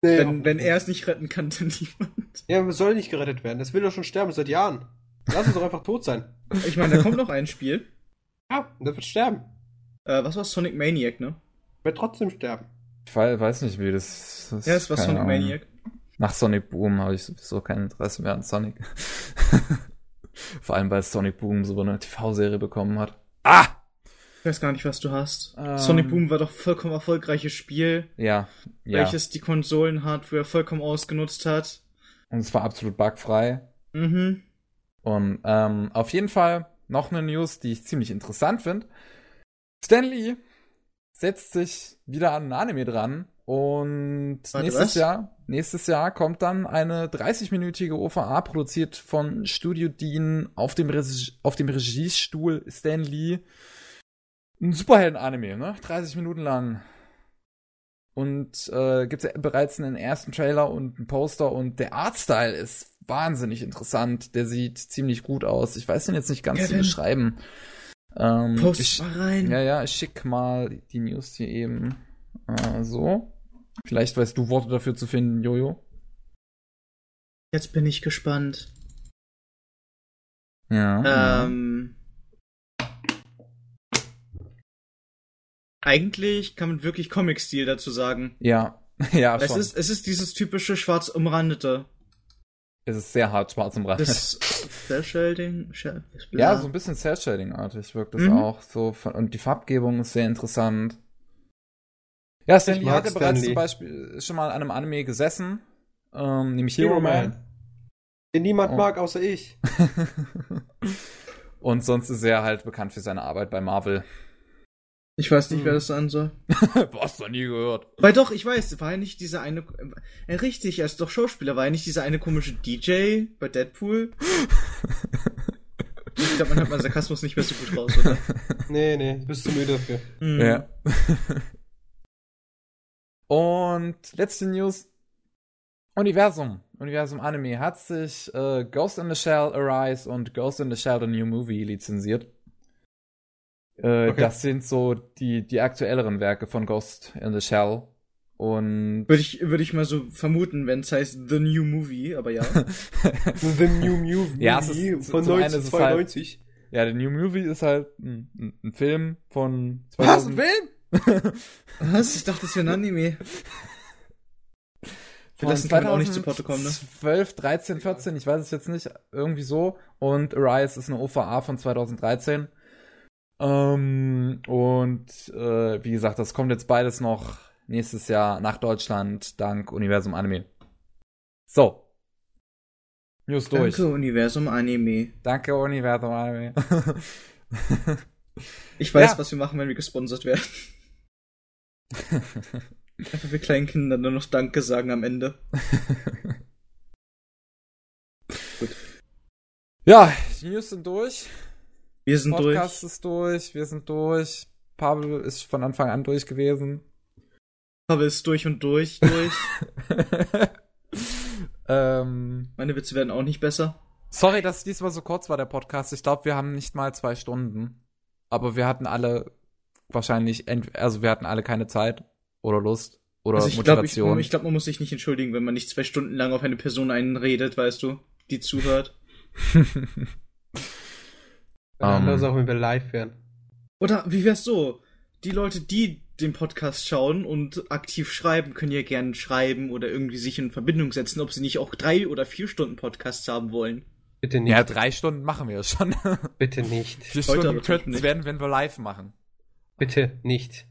Nee, Wenn, wenn er es nicht retten kann, *laughs* dann niemand. Ja, soll nicht gerettet werden. Das will doch schon sterben seit Jahren. Lass uns doch einfach tot sein. Ich meine, da kommt noch ein Spiel. Ja, und das wird sterben. Äh, was war Sonic Maniac, ne? Wird trotzdem sterben. ich wei- weiß nicht, wie das. das Ja, es war Sonic Ahnung. Maniac. Nach Sonic Boom habe ich sowieso kein Interesse mehr an Sonic. *laughs* Vor allem, weil Sonic Boom so eine TV-Serie bekommen hat. Ah! Ich weiß gar nicht, was du hast. Ähm. Sonic Boom war doch vollkommen erfolgreiches Spiel, Ja, ja. welches die Konsolenhardware vollkommen ausgenutzt hat. Und es war absolut bugfrei. Mhm. Und ähm, auf jeden Fall noch eine News, die ich ziemlich interessant finde. Stan Lee setzt sich wieder an ein Anime dran und Warte, nächstes was? Jahr, nächstes Jahr kommt dann eine 30-minütige OVA produziert von Studio Dean auf dem, Regi auf dem Regiestuhl Stan Lee. Ein Superhelden-Anime, ne? 30 Minuten lang. Und äh, gibt es ja bereits einen ersten Trailer und einen Poster und der Artstyle ist wahnsinnig interessant. Der sieht ziemlich gut aus. Ich weiß den jetzt nicht ganz zu Kevin. beschreiben. Ähm, Post ich, mal rein. ja, ja, ich schick mal die News hier eben äh, so. Vielleicht weißt du Worte dafür zu finden, Jojo. Jetzt bin ich gespannt. Ja. Ähm. Eigentlich kann man wirklich Comic-Stil dazu sagen. Ja, *laughs* ja, Es schon. ist, es ist dieses typische schwarz umrandete. es ist sehr hart schwarz im Rand. Das *laughs* Cell-Shading. Ja, so ein bisschen Cell-Shading-artig wirkt das Mhm. auch. So von, und die Farbgebung ist sehr interessant. Ja, Stanley Ich mag hat ja bereits zum. Beispiel schon mal an einem Anime gesessen. Ähm, nämlich Hero Hero Man. Man. Den niemand Oh. mag, außer ich. *laughs* und sonst ist er halt bekannt für seine Arbeit bei Marvel. Ich weiß nicht, Hm. wer das sein soll. *laughs* Was noch nie gehört. Weil doch, ich weiß, war ja nicht dieser eine. Äh, richtig, er ist doch Schauspieler, war ja nicht dieser eine komische DJ bei Deadpool? *laughs* ich glaube, man hat meinen Sarkasmus nicht mehr so gut raus, oder? *laughs* Nee, nee, du bist zu müde dafür. Hm. Ja. Und letzte News. Universum. Universum Anime hat sich äh, Ghost in the Shell Arise und Ghost in the Shell The New Movie lizenziert. Äh, Okay. Das sind so die, die aktuelleren Werke von Ghost in the Shell. Und Würde ich, würde ich mal so vermuten, wenn es heißt The New Movie, aber ja. *laughs* The New Movie Ja, es ist- von zum einen ist es halt- 1992. ja, The New Movie ist halt ein, ein, ein Film von Was, ein Film? *laughs* Was? Ich dachte, das wäre ein Anime. Wir lassen Kevin auch nicht zu Potte kommen, ne? 12, 13, 14, ich weiß es jetzt nicht, irgendwie so. Und Arise ist eine OVA von 2013. Ähm, und äh, wie gesagt, das kommt jetzt beides noch nächstes Jahr nach Deutschland dank Universum Anime. So. News durch. Danke, Universum Anime. Danke Universum Anime. *laughs* Ich weiß, Ja. was wir machen, wenn wir gesponsert werden. Einfach wie kleinen Kindern dann noch Danke sagen am Ende. *laughs* Ja, die News sind durch. Wir sind Podcast durch. ist durch. Wir sind durch. Pavel ist von Anfang an durch gewesen. Pavel ist durch und durch, durch. *laughs* ähm, Meine Witze werden auch nicht besser. sorry, dass es diesmal so kurz war, der Podcast. Ich glaube, wir haben nicht mal zwei Stunden. Aber wir hatten alle wahrscheinlich, also wir hatten alle keine Zeit oder Lust oder Also ich glaube, ich, Motivation. ich glaub, man muss sich nicht entschuldigen, wenn man nicht zwei Stunden lang auf eine Person einredet, weißt du, die zuhört. *laughs* Ähm. Sachen, wenn wir live wären. Oder wie wär's so? Die Leute, die den Podcast schauen und aktiv schreiben, können ja gerne schreiben oder irgendwie sich in Verbindung setzen, ob sie nicht auch drei oder vier Stunden Podcasts haben wollen. Bitte nicht. ja, drei Stunden machen wir schon. *laughs* Bitte nicht. Vier Heute Stunden könnten es werden, wenn wir live machen. Bitte nicht.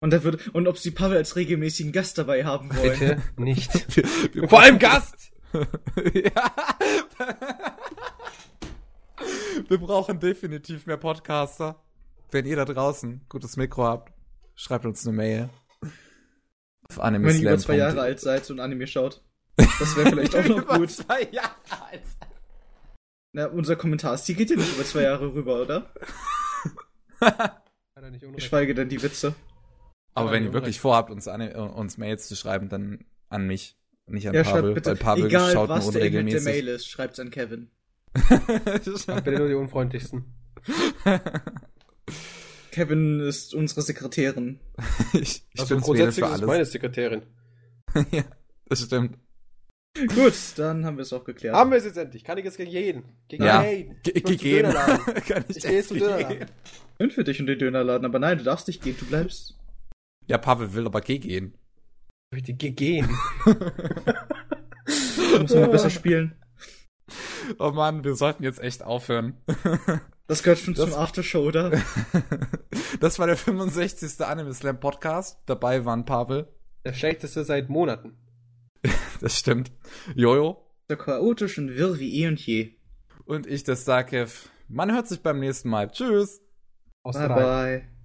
Und da wird, und ob sie Pavel als regelmäßigen Gast dabei haben wollen. Bitte nicht. *laughs* Vor allem Gast! *laughs* ja. *laughs* Wir brauchen definitiv mehr Podcaster. Wenn ihr da draußen gutes Mikro habt, schreibt uns eine Mail. Auf Wenn ihr über zwei. Jahre alt seid und Anime schaut. Das wäre vielleicht auch *laughs* noch Über gut. zwei Jahre alt. Na, unser Kommentarstil geht ja nicht über zwei Jahre rüber, oder? *laughs* Er unrecht. Geschweige denn die Witze. Aber wenn ihr wirklich vorhabt, uns, an, äh, uns Mails zu schreiben, dann an mich. Nicht an Ja, Pavel, weil Pavel egal schaut was nur der Inhalt der unregelmäßig. Mail ist, schreibt's an Kevin. Ach, bitte nur die unfreundlichsten. *laughs* Kevin ist unsere Sekretärin. *laughs* ich ich Also grundsätzlich für ist alles. meine Sekretärin. *laughs* ja, das stimmt. Gut, dann haben wir es auch geklärt. Haben wir es jetzt endlich. Kann ich jetzt gegen jeden. Gegen Ja. jeden. Ge Ich gegeben. Dönerladen. Kann Ich gehe zum gehen? Dönerladen. Schön für dich und den Dönerladen, aber nein, du darfst nicht gehen, du bleibst. Ja, Pavel will aber geh gehen. Bitte geh gehen. Du musst mal besser spielen. *laughs* Oh Mann, wir sollten jetzt echt aufhören. *laughs* Das gehört schon Das- zum Aftershow, oder? *laughs* Das war der 65. Anime Slam Podcast. Dabei waren Pavel. Der schlechteste seit Monaten. Das stimmt. Jojo. So chaotisch und wirr wie eh und je. Und ich, das Sakev. Man hört sich beim nächsten Mal. Tschüss. Aus Bye bye.